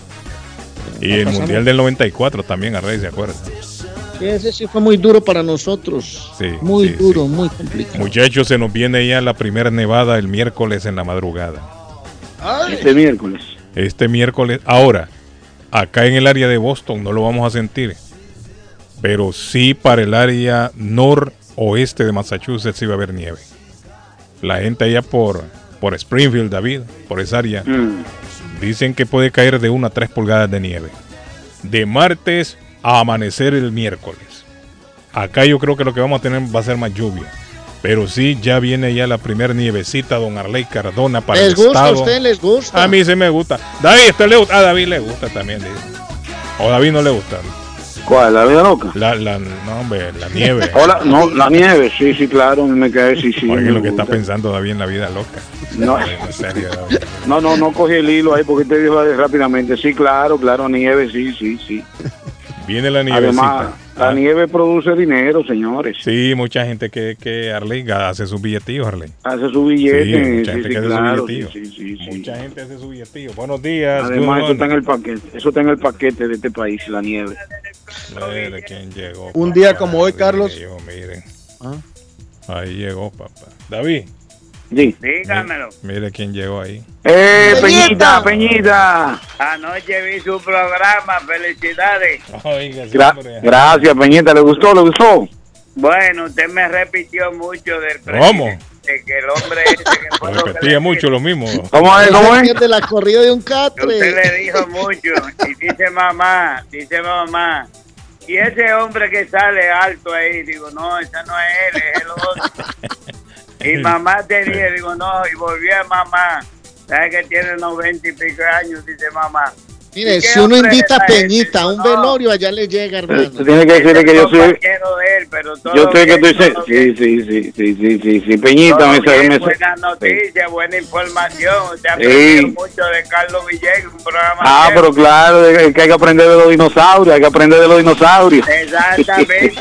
Y el pasamos. Mundial del 94 también, Arrey, ¿se acuerda? Sí, ese sí fue muy duro para nosotros. Sí, Muy sí, duro, muy complicado. Muchachos, se nos viene ya la primera nevada el miércoles en la madrugada. Este miércoles. Este miércoles, ahora, acá en el área de Boston no lo vamos a sentir, pero sí para el área noroeste de Massachusetts sí va a haber nieve. La gente allá por, por Springfield, David, por esa área, Mm. dicen que puede caer de 1 a 3 pulgadas de nieve. De martes a amanecer el miércoles. Acá yo creo que lo que vamos a tener va a ser más lluvia. Pero sí, ya viene ya la primera nievecita, don Arley Cardona, para ¿Les el gusta a ustedes? ¿Les gusta? A mí sí me gusta. David, ¿a usted le gusta? A David le gusta también. dice. O a David no le gusta. ¿Cuál? ¿La vida loca? La, la, no, hombre, la nieve. <laughs> Hola, no, la nieve, sí, sí, claro, me cae, sí, sí. Oiga me lo que está pensando David en la vida loca. No. En serio, David. No, no, no cogí el hilo ahí porque te dijo rápidamente. Sí, claro, claro, nieve, sí, sí, sí. Viene la nievecita. Además, la Ah. nieve produce dinero, señores. Sí, mucha gente que, que Arley hace sus billetillos, Arley. Hace su billete. Sí, Sí, mucha gente sí, que hace claro, su billetillo. sí, sí, sí, sí. Mucha gente hace su billetillo. Buenos días. Además, eso está en el paquete. Eso está en el paquete de este país, la nieve. Mire quién llegó. Un día como hoy, Carlos. Miren. Ah. Ahí llegó, papá. David. Sí. Dígamelo. Mire quién llegó ahí. ¡Eh, Peñita, Peñita! Anoche vi su programa, felicidades. Oiga, Gra- gracias, Peñita. ¿Le gustó? ¿Le gustó? Bueno, usted me repitió mucho del ¿Cómo? que el hombre ese que fue lo que Repetía mucho lo mismo. ¿Cómo es? ¿Cómo es? de la corrida de un catre. usted le dijo mucho. Y dice mamá, dice mamá. Y ese hombre que sale alto ahí, digo, no, ese no es él, es el otro. <laughs> Y mamá te dije, digo, no, y volví a mamá. ¿Sabes que tiene 90 y pico años? Dice mamá. Mire, ¿Y qué si uno invita a? Peñita a un No. velorio, allá le llega, hermano. Usted tiene que decirle que yo soy. de él, pero todo Yo estoy que estoy. todo Sí, sí, sí, sí, sí, sí, sí. Peñita, Todo me me buena noticia, buena información. Ha Sí. mucho de Carlos Villegas, un programa. Ah, pero claro, de- que hay que aprender de los dinosaurios, hay que aprender de los dinosaurios. Exactamente,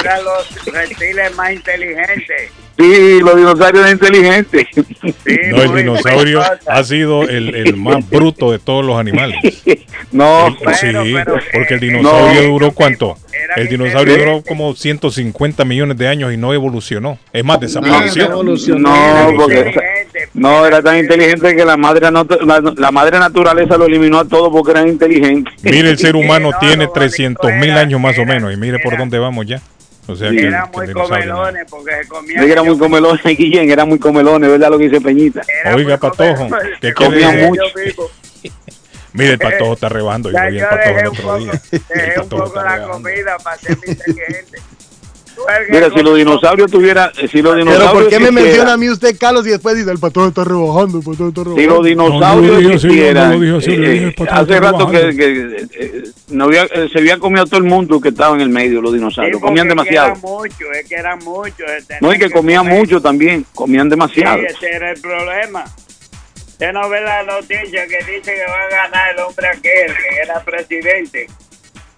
eran los reptiles más inteligentes. Sí, los dinosaurios son inteligentes. No, el dinosaurio ha sido el, el más bruto de todos los animales. No, El- sí, porque el dinosaurio duró cuánto? El dinosaurio duró como 150 millones de años y no evolucionó. Es más, desapareció. No, porque no era tan inteligente que la madre la madre naturaleza lo eliminó a todos porque eran inteligentes. Mire, el ser humano tiene 300 mil años más o menos y mire por dónde vamos ya. O sea que, Eran que muy el dinosaurio no. comelones porque se comían. Sí, era muy comelones, Guillén, era muy comelones, ¿verdad lo que dice Peñita? Oiga, Patojo, ¿qué Comían mucho. <laughs> Mire, el Patojo está rebando. Yo vi el Patojo el un otro poco, día. El dejé un Patojo poco la rebando. comida para ser inteligente. Mira, si los dinosaurios tuvieran, si los Pero dinosaurios ¿por qué me menciona a mí usted, Carlos, y después dice el patrón está rebajando, el patrón está rebajando? Si los dinosaurios existieran, eh, hace rato que, que, eh, no había, eh, se había comido todo el mundo que estaba en el medio, los dinosaurios, Sí, comían demasiado. Eran muchos, es que eran muchos. eh, No, y que comían comer. mucho también, comían demasiado. Sí, ese era el problema. Usted no ve la noticia que dice que va a ganar el hombre aquel, que era presidente.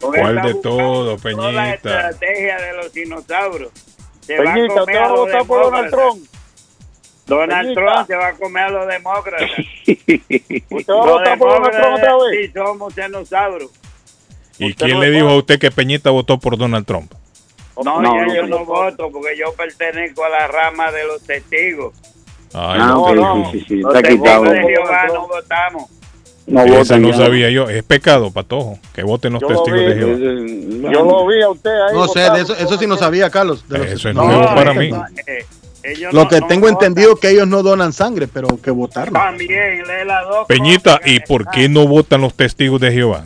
¿Cuál de todo, Toda la Peñita? estrategia de los dinosaurios. Se Peñita, va a ¿usted comer va a los votar por Donald. Trump? Donald Peñita. Trump se va a comer a los demócratas. <laughs> ¿Usted va a votar por Donald Trump otra vez? sí somos dinosaurios. ¿Y quién le dijo a usted que Peñita votó por Donald Trump? No, No, ya no, yo no. no voto porque yo pertenezco a la rama de los testigos. Ay, Ah, no, ok, no. sí, sí, sí, Los testigos de Jehová no votamos. No Esa no ya. sabía yo. Es pecado, Patojo, que voten los Yo lo testigos vi, de Jehová. eh, Yo lo vi a usted ahí. No sé, de eso, eso sí no sabía, Carlos. de los- Eso es No, nuevo no, para mí. Eh, ellos Lo que no tengo entendido que ellos no donan sangre, pero que. También, dos Peñita, ¿y por qué no votan los testigos de Jehová?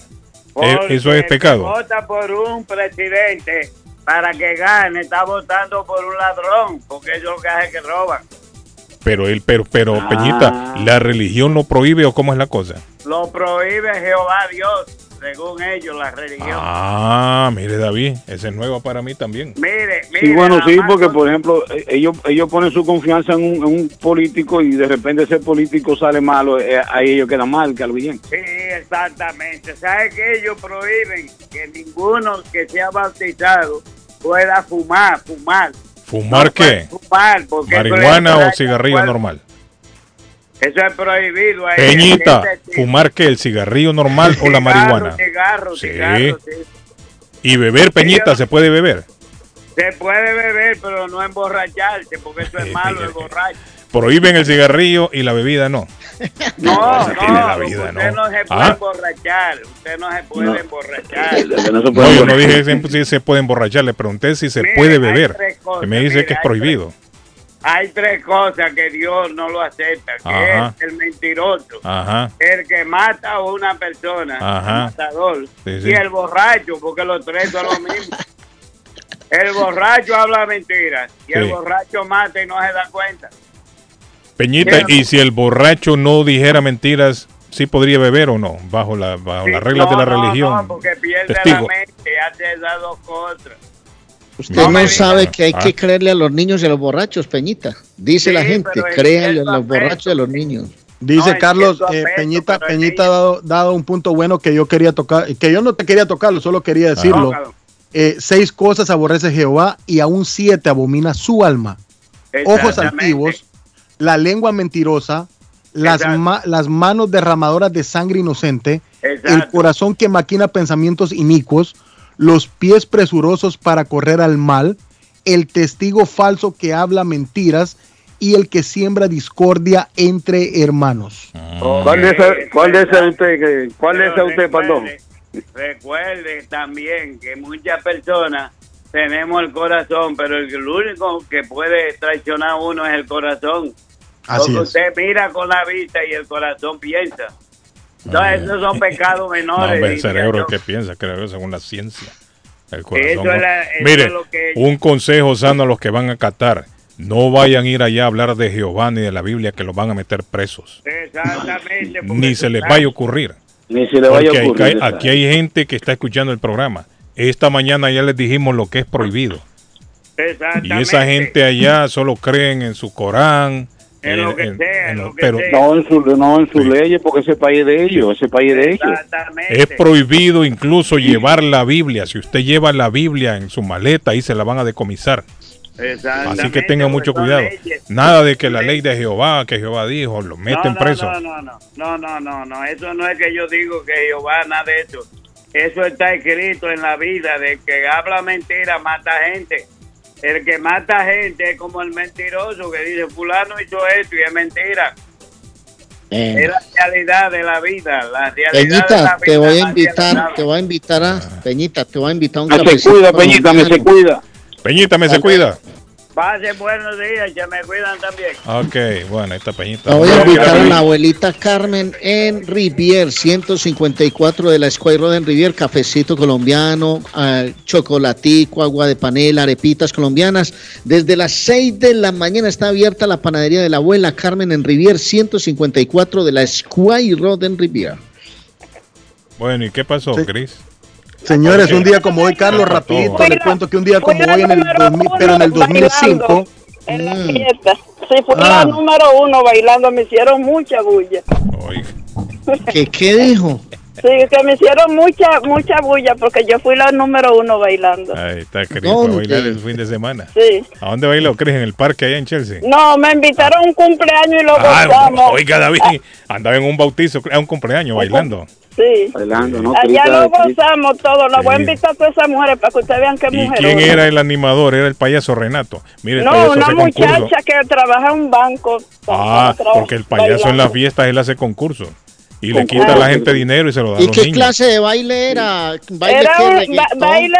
Eh, Porque ¿Eso es pecado? vota por un presidente para que gane, está votando por un ladrón, porque ellos lo que hacen es que roban. Pero él, pero, pero, Ah. Peñita, ¿la religión lo prohíbe o cómo es la cosa? Lo prohíbe Jehová Dios, según ellos, la religión. Ah, mire David, ese es nuevo para mí también. Mire, mire. Sí, bueno, sí, porque por ejemplo, eh, ellos ellos ponen su confianza en un, en un político y de repente ese político sale malo, eh, ahí ellos quedan mal, Carlos Guillén. Sí, exactamente. ¿Sabe que ellos prohíben que ninguno que sea bautizado pueda fumar, fumar? ¿Fumar qué? Fumar, porque ¿Marihuana o es- cigarrillo normal? Eso es prohibido. ahí. Peñita, tipo- ¿fumar qué? ¿El cigarrillo normal o la marihuana? Cigarro, Sí. cigarro, sí. Y beber, Peñita, se puede beber. Se puede beber, pero no emborracharse, porque eso es malo, el borracho. Prohíben el cigarrillo y la bebida no. <laughs> No, tiene la no, vida, usted ¿no? no se puede Ah. emborrachar, usted no se puede No. emborrachar. <laughs> No, yo no dije si- se puede emborrachar, le pregunté si se Mire, puede beber. cosas, Que me dice mire, que es prohibido. Hay tres cosas que Dios no lo acepta, que Ajá. es el mentiroso, Ajá. el que mata a una persona, Ajá. el matador, Sí, sí. y el borracho, porque los tres son lo mismo. El borracho habla mentiras y el borracho mata y no se da cuenta. Peñita, y si el borracho no dijera mentiras, ¿sí podría beber o no? Bajo, la, bajo Sí, las reglas de la no, religión. No, porque pierde Testigo. la mente, hace esas dos cosas. Usted No sabe que hay Ah. que creerle a los niños y a los borrachos, Peñita. Dice Sí, la gente, créanle a los borrachos y a los niños. Dice No, Carlos, eh, aspecto, Peñita, Peñita ha dado, dado un punto bueno que yo quería tocar, que yo no te quería tocarlo, solo quería decirlo. Eh, seis cosas aborrece Jehová y aún siete abomina su alma. Ojos Exactamente. La lengua mentirosa, las, ma- las manos derramadoras de sangre inocente, el corazón que maquina pensamientos inicuos, los pies presurosos para correr al mal, el testigo falso que habla mentiras y el que siembra discordia entre hermanos. ¿Cuál de esa, cuál esa usted, cuál esa usted, perdón? recuerde- Recuerde también que muchas personas tenemos el corazón, pero el, el único que puede traicionar a uno es el corazón. Así Porque es. usted mira con la vista y el corazón piensa. Entonces, esos son pecados No, menores. hombre, el cerebro yo. que piensa, creo yo, según la ciencia. El corazón. Eso no. es la- eso Mire, es lo que- un consejo sano a los que van a catar. No vayan a ir allá a hablar de Jehová ni de la Biblia que los van a meter presos. Exactamente. porque Ni se les vaya a ocurrir. Ni se le vaya a aquí ocurrir. hay- aquí hay gente que está escuchando el programa. Esta mañana ya les dijimos lo que es prohibido. Y Exactamente. esa gente allá solo creen en su Corán. En lo que en- sea, en en lo- lo que pero sea. No en, su, no en sus leyes, porque ese país es de ellos, ese país es de ellos. Exactamente. es prohibido incluso llevar la Biblia. Si usted lleva la Biblia en su maleta, ahí se la van a decomisar. Exactamente, Así que tenga mucho cuidado. Nada de que la ley de Jehová, que Jehová dijo, lo meten no, preso. No, no, no, no, no, no, no, eso no es que yo digo que Jehová, nada de eso. Eso está escrito en la vida, de que habla mentira, mata gente. El que mata gente es como el mentiroso que dice, fulano hizo esto y es mentira. Eh, Es la realidad de la vida, la realidad de Peñita, te voy a invitar, te voy a invitar a, Peñita, te voy a invitar a un Me se cuida, Peñita, me se cuida. Peñita, me se cuida. Pasen buenos días, que me cuidan también. Ok, bueno, esta Peñita. La voy a invitar a la abuelita Carmen en Rivier, 154 de la Square Road en Rivier, cafecito colombiano, ah, chocolatico, agua de panela, arepitas colombianas. Desde las 6 de la mañana está abierta la panadería de la abuela Carmen en Rivier, 154 de la Square Road en Rivier. Bueno, ¿y qué pasó, Cris? Señores, un día como hoy, Carlos, rapidito, le cuento que un día como hoy, en el 2000, pero en el 2005, En la fiesta. Sí, fui Ah. la número uno bailando, me hicieron mucha bulla. <laughs> ¿Qué, qué dijo? Sí, que me hicieron mucha, mucha bulla porque yo fui la número uno bailando. Ahí está para bailar el fin de semana. Sí. ¿A dónde bailó Cris? ¿En el parque allá en Chelsea? No, me invitaron a un cumpleaños y lo Ah, gozamos. oiga, David, andaba en un bautizo, a un cumpleaños <laughs> bailando. Sí. Bailando, ¿no? Allá lo gozamos todo. La voy a Sí. invitar a todas esas mujeres para que ustedes vean qué ¿Y mujeres. quién era el animador? Era el payaso Renato. Mire, el No, payaso una hace concurso. muchacha que trabaja en un banco. Ah, porque el payaso en las fiestas él hace concurso. Y le quita a la gente dinero y se lo da a ¿Y los qué niños. clase de baile era? ¿Baile Era qué, un ba- baile,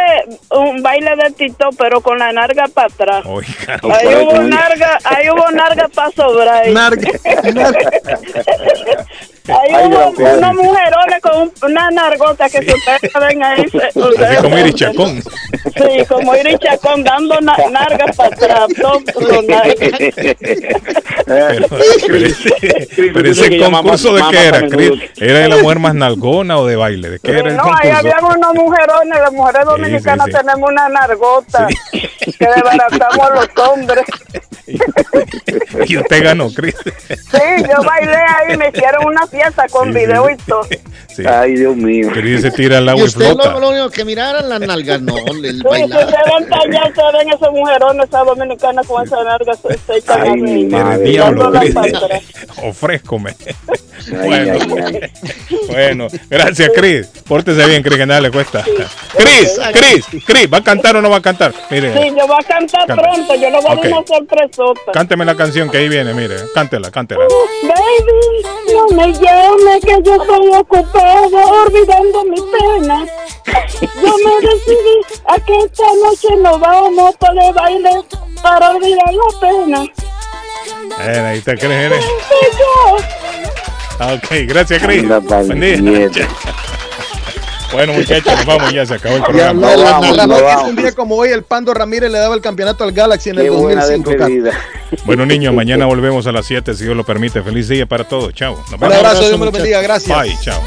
un baile de tito, pero con la narga para atrás. Oiga, Ahí hubo narga, ahí hubo narga para sobrar. Ahí <laughs> Ay, hubo gracias. unos mujerones con un- una nargota que se ustedes ven ahí. ustedes como ven. Iri Chacón. Sí, como Iri Chacón dando na- nargas para atrás. Pero, <laughs> pero ese, pero concurso de qué era, menudo. ¿Era de la mujer más nalgona o de baile? ¿De qué era el No, ahí concurso? habían unos mujerones, las mujeres dominicanas sí. tenemos una nargota que desbaratamos a los hombres. <laughs> y usted ganó, Cris. Sí, yo bailé ahí, me hicieron una fiesta con Sí, sí. video y todo. <laughs> Sí. Ay, Dios mío. Cris se tira al Y agua y usted flota. lo, lo único que miraran las nalgas, no, el Sí, si bailar. se ven se ven esos mujerones, esas dominicanas con esa larga, se, se echan <laughs> Ay, mi madre. Diablo. Ofrézcome. Bueno. ay, ay. <laughs> Bueno, gracias, Cris. Pórtese bien, Cris, que nada le cuesta. Cris, Cris, Cris, ¿va a cantar o no va a cantar? Mire, Sí, yo voy a cantar Canta. pronto, yo le voy a dar Ok. una sorpresota. cánteme la canción que ahí viene, mire. Cántela, cántela. Baby, no me llame que yo estoy ocupado olvidando mi pena. Yo me decidí a que esta noche nos vamos para el baile para olvidar la pena. Eh, ahí. Soy yo. Ah, Ok, gracias, Cris. <laughs> Bueno, muchachos, nos vamos ya, se acabó el programa. la vamos, narrador no que vamos. un día como hoy el Pando Ramírez le daba el campeonato al Galaxy en el Qué buena 2005. Carlos. despedida. Bueno, niños, <laughs> mañana volvemos a las 7, si Dios lo permite. Feliz día para todos. Chao. Nos Un abrazo, Dios me lo bendiga, gracias. Bye, chao.